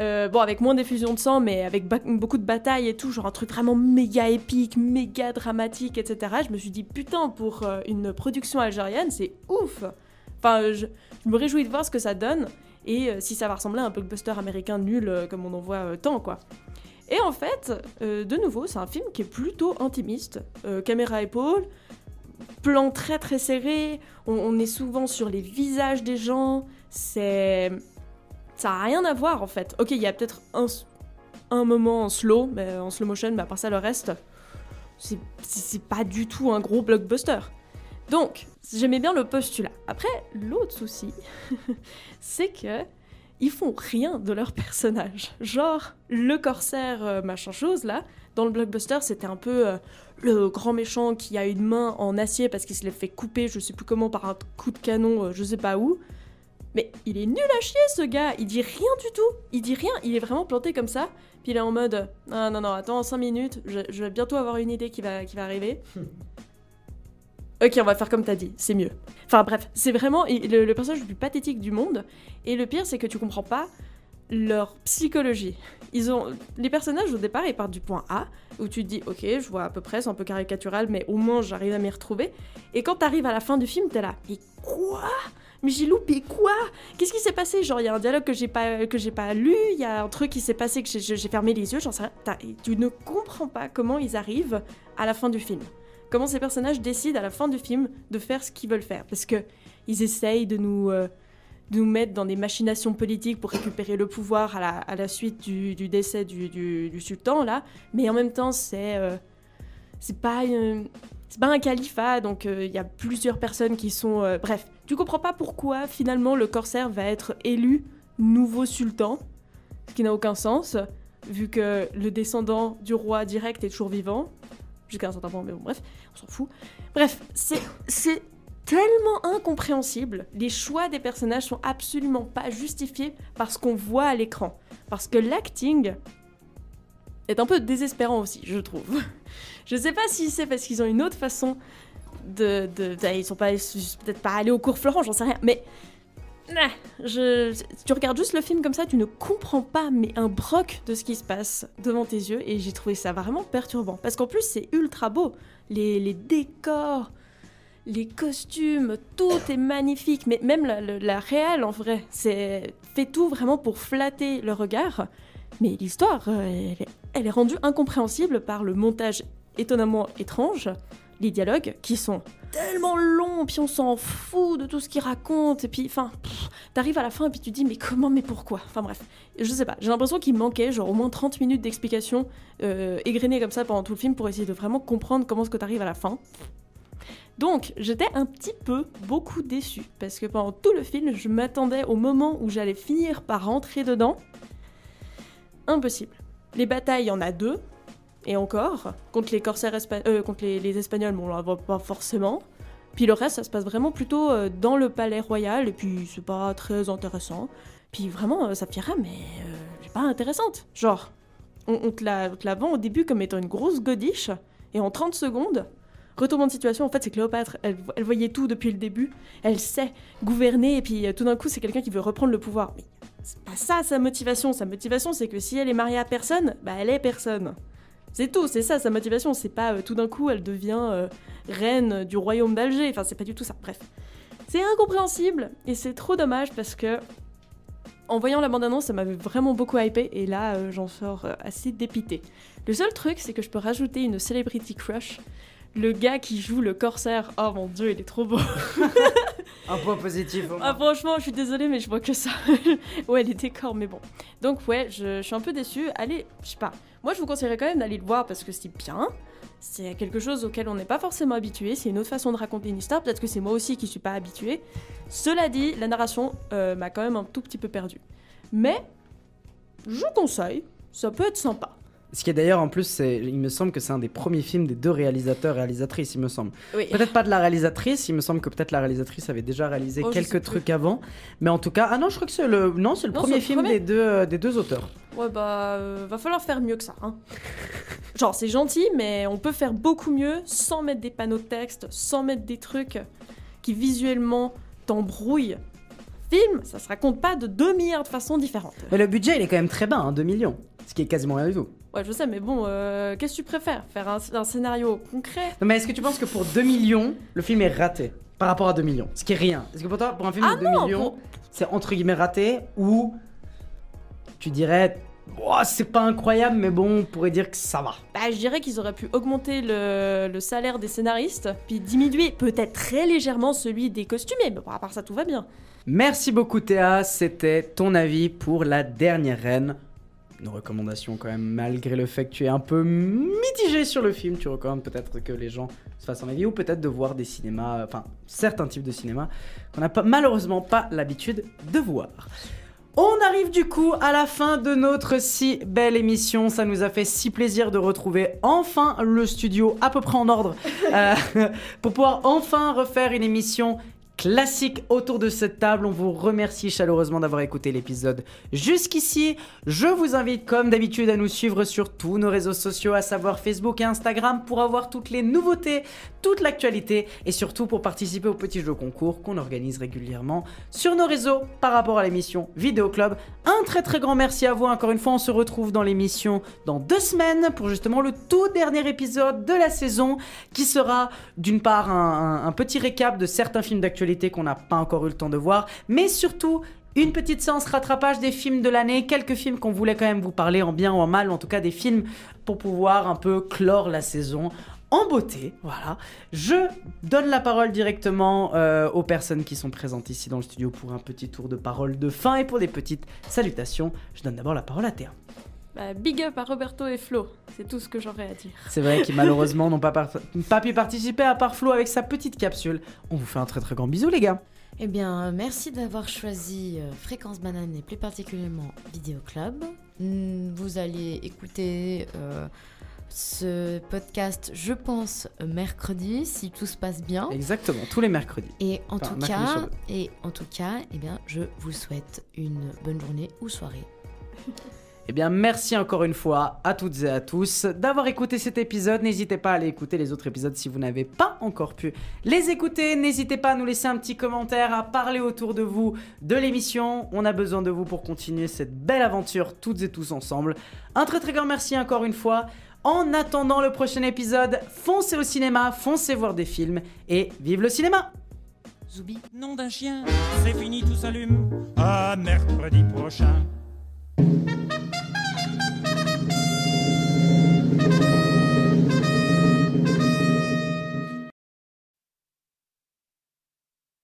Euh, bon, avec moins d'effusion de sang, mais avec beaucoup de batailles et tout, genre un truc vraiment méga épique, méga dramatique, etc. Je me suis dit, putain, pour une production algérienne, c'est ouf. Enfin, je, je me réjouis de voir ce que ça donne et euh, si ça va ressembler à un blockbuster américain nul euh, comme on en voit euh, tant, quoi. Et en fait, de nouveau, c'est un film qui est plutôt intimiste. Caméra épaule, plan très très serré, on, est souvent sur les visages des gens, c'est... Ça a rien à voir en fait. Ok, il y a peut-être un, un moment en slow, mais en slow motion, mais à part ça, le reste, c'est pas du tout un gros blockbuster. Donc, j'aimais bien le postulat. Après, l'autre souci, c'est que ils font rien de leur personnage. Genre, le corsaire euh, machin chose là, dans le blockbuster, c'était un peu euh, le grand méchant qui a une main en acier parce qu'il se l'est fait couper, je sais plus comment, par un coup de canon, euh, je sais pas où. Mais il est nul à chier ce gars, il dit rien du tout, il dit rien, il est vraiment planté comme ça, puis il est en mode non non non, attends 5 minutes, je, je vais bientôt avoir une idée qui va, qui va arriver. Ok, on va faire comme t'as dit, c'est mieux. Enfin bref, c'est vraiment le, personnage le plus pathétique du monde. Et le pire, c'est que tu comprends pas leur psychologie. Ils ont les personnages au départ, ils partent du point A où tu te dis ok, je vois à peu près, c'est un peu caricatural, mais au moins j'arrive à m'y retrouver. Et quand t'arrives à la fin du film, t'es là, mais quoi? Mais j'ai loupé quoi? Qu'est-ce qui s'est passé? Genre il y a un dialogue que j'ai pas que j'ai pas lu, il y a un truc qui s'est passé que j'ai- fermé les yeux, j'en sais rien. Tu ne comprends pas comment ils arrivent à la fin du film comment ces personnages décident à la fin du film de faire ce qu'ils veulent faire. Parce que ils essayent de nous, euh, de nous mettre dans des machinations politiques pour récupérer le pouvoir à la, suite du, décès du, sultan, là. Mais en même temps, c'est euh, c'est pas, pas un califat, donc euh, il y a plusieurs personnes qui sont... bref, tu comprends pas pourquoi finalement le corsaire va être élu nouveau sultan, ce qui n'a aucun sens, vu que le descendant du roi direct est toujours vivant jusqu'à un certain point, mais bon, bref, on s'en fout. Bref, c'est tellement incompréhensible. Les choix des personnages sont absolument pas justifiés par ce qu'on voit à l'écran. Parce que l'acting est un peu désespérant aussi, je trouve. Je sais pas si c'est parce qu'ils ont une autre façon de... de, de- ils sont peut-être pas allés au cours Florent, j'en sais rien, mais... Tu regardes juste le film comme ça, tu ne comprends pas, mais un broc de ce qui se passe devant tes yeux, et j'ai trouvé ça vraiment perturbant. Parce qu'en plus, c'est ultra beau. Les, décors, les costumes, tout est magnifique, mais même la, réelle en vrai, c'est fait tout vraiment pour flatter le regard. Mais l'histoire, euh, elle est rendue incompréhensible par le montage étonnamment étrange, les dialogues qui sont tellement long, puis on s'en fout de tout ce qu'il raconte, et puis, enfin, t'arrives à la fin et puis tu dis, mais comment, mais pourquoi? Enfin bref, je sais pas, j'ai l'impression qu'il manquait genre au moins 30 minutes d'explication euh, comme ça pendant tout le film pour essayer de vraiment comprendre comment est-ce que t'arrives à la fin. Donc, j'étais un petit peu, beaucoup déçue, parce que pendant tout le film, je m'attendais au moment où j'allais finir par rentrer dedans. Impossible. Les batailles, il y en a deux, et encore. Contre les corsaires espa- euh, contre les, Espagnols, bon, on la voit pas forcément. Puis le reste, ça se passe vraiment plutôt euh, dans le palais royal, et puis c'est pas très intéressant. Puis vraiment, euh, Saphira, mais euh, pas intéressante. Genre, on, on te la, on te la vend au début comme étant une grosse godiche, et en 30 secondes, retournement de situation, en fait, c'est Cléopâtre, elle, elle voyait tout depuis le début, elle sait gouverner, et puis euh, tout d'un coup, c'est quelqu'un qui veut reprendre le pouvoir. Mais c'est pas ça sa motivation. Sa motivation, c'est que si elle est mariée à personne, bah elle est personne. C'est tout, c'est ça sa motivation. C'est pas euh, tout d'un coup elle devient euh, reine du royaume d'Alger. Enfin, c'est pas du tout ça. Bref. C'est incompréhensible et c'est trop dommage parce que en voyant la bande-annonce, ça m'avait vraiment beaucoup hypé et là euh, j'en sors assez dépité. Le seul truc, c'est que je peux rajouter une celebrity crush. Le gars qui joue le corsaire, oh mon dieu, il est trop beau. Un point positif. au moins. Ah franchement, je suis désolée, mais je vois que ça. ouais, les décors, mais bon. Donc ouais, je, je suis un peu déçue. Allez, je sais pas. Moi, je vous conseillerais quand même d'aller le voir parce que c'est bien. C'est quelque chose auquel on n'est pas forcément habitué. C'est une autre façon de raconter une histoire. Peut-être que c'est moi aussi qui suis pas habituée. Cela dit, la narration euh, m'a quand même un tout petit peu perdue. Mais je conseille. Ça peut être sympa. Ce qui est d'ailleurs en plus, c'est, il me semble que c'est un des premiers films des deux réalisateurs réalisatrices, il me semble. Oui. Peut-être pas de la réalisatrice, il me semble que peut-être la réalisatrice avait déjà réalisé Oh, quelques plus. trucs avant, mais en tout cas, ah non, je crois que c'est le, non, c'est le Non, premier le film premier. des deux, euh, des deux auteurs. Ouais, bah, euh, va falloir faire mieux que ça. Hein. Genre, c'est gentil, mais on peut faire beaucoup mieux sans mettre des panneaux de texte, sans mettre des trucs qui visuellement t'embrouillent. Film, ça se raconte pas de 2 milliards de façons différentes. Mais le budget, il est quand même très bas, hein, 2 millions, ce qui est quasiment rien du tout. Ouais, je sais, mais bon, euh, qu'est-ce que tu préfères? Faire un, un scénario concret? Non, mais est-ce que tu penses que pour 2 millions, le film est raté par rapport à 2 millions? Ce qui est rien. Est-ce que pour toi, pour un film Ah de 2 non, millions, pour- c'est entre guillemets raté ou tu dirais, Oh, c'est pas incroyable, mais bon, on pourrait dire que ça va? Bah, je dirais qu'ils auraient pu augmenter le, le salaire des scénaristes, puis diminuer peut-être très légèrement celui des costumiers, mais bon, à part ça, tout va bien. Merci beaucoup Théa, c'était ton avis pour la dernière reine. Nos recommandations quand même, malgré le fait que tu es un peu mitigé sur le film, tu recommandes peut-être que les gens se fassent un avis ou peut-être de voir des cinémas, enfin certains types de cinéma qu'on n'a pas, malheureusement pas l'habitude de voir. On arrive du coup à la fin de notre si belle émission. Ça nous a fait si plaisir de retrouver enfin le studio à peu près en ordre euh, pour pouvoir enfin refaire une émission classique autour de cette table. On vous remercie chaleureusement d'avoir écouté l'épisode jusqu'ici. Je vous invite comme d'habitude à nous suivre sur tous nos réseaux sociaux, à savoir Facebook et Instagram, pour avoir toutes les nouveautés, toute l'actualité et surtout pour participer au petit jeu concours qu'on organise régulièrement sur nos réseaux par rapport à l'émission Vidéo Club. Un très très grand merci à vous. Encore une fois, on se retrouve dans l'émission dans deux semaines pour justement le tout dernier épisode de la saison qui sera d'une part un- un petit récap de certains films d'actualité qu'on n'a pas encore eu le temps de voir, mais surtout une petite séance rattrapage des films de l'année, quelques films qu'on voulait quand même vous parler en bien ou en mal, en tout cas des films pour pouvoir un peu clore la saison en beauté, voilà. Je donne la parole directement euh, aux personnes qui sont présentes ici dans le studio pour un petit tour de parole de fin et pour des petites salutations. Je donne d'abord la parole à Théa. Bah, big up à Roberto et Flo, c'est tout ce que j'aurais à dire. C'est vrai qu'ils malheureusement n'ont pas, par- pas pu participer à part Flo avec sa petite capsule. On vous fait un très très grand bisou les gars. Eh bien, merci d'avoir choisi euh, Fréquence Banane et plus particulièrement Vidéo Club. Hmm, Vous allez écouter euh, ce podcast, je pense, mercredi, si tout se passe bien. Exactement, tous les mercredis. Et en Enfin, tout cas, et en tout cas, eh bien, je vous souhaite une bonne journée ou soirée. Eh bien, merci encore une fois à toutes et à tous d'avoir écouté cet épisode. N'hésitez pas à aller écouter les autres épisodes si vous n'avez pas encore pu les écouter. N'hésitez pas à nous laisser un petit commentaire, à parler autour de vous de l'émission. On a besoin de vous pour continuer cette belle aventure toutes et tous ensemble. Un très très grand merci encore une fois. En attendant le prochain épisode, foncez au cinéma, foncez voir des films et vive le cinéma Zoubi. Nom d'un chien, c'est fini, tout s'allume. À mercredi prochain. Thank you.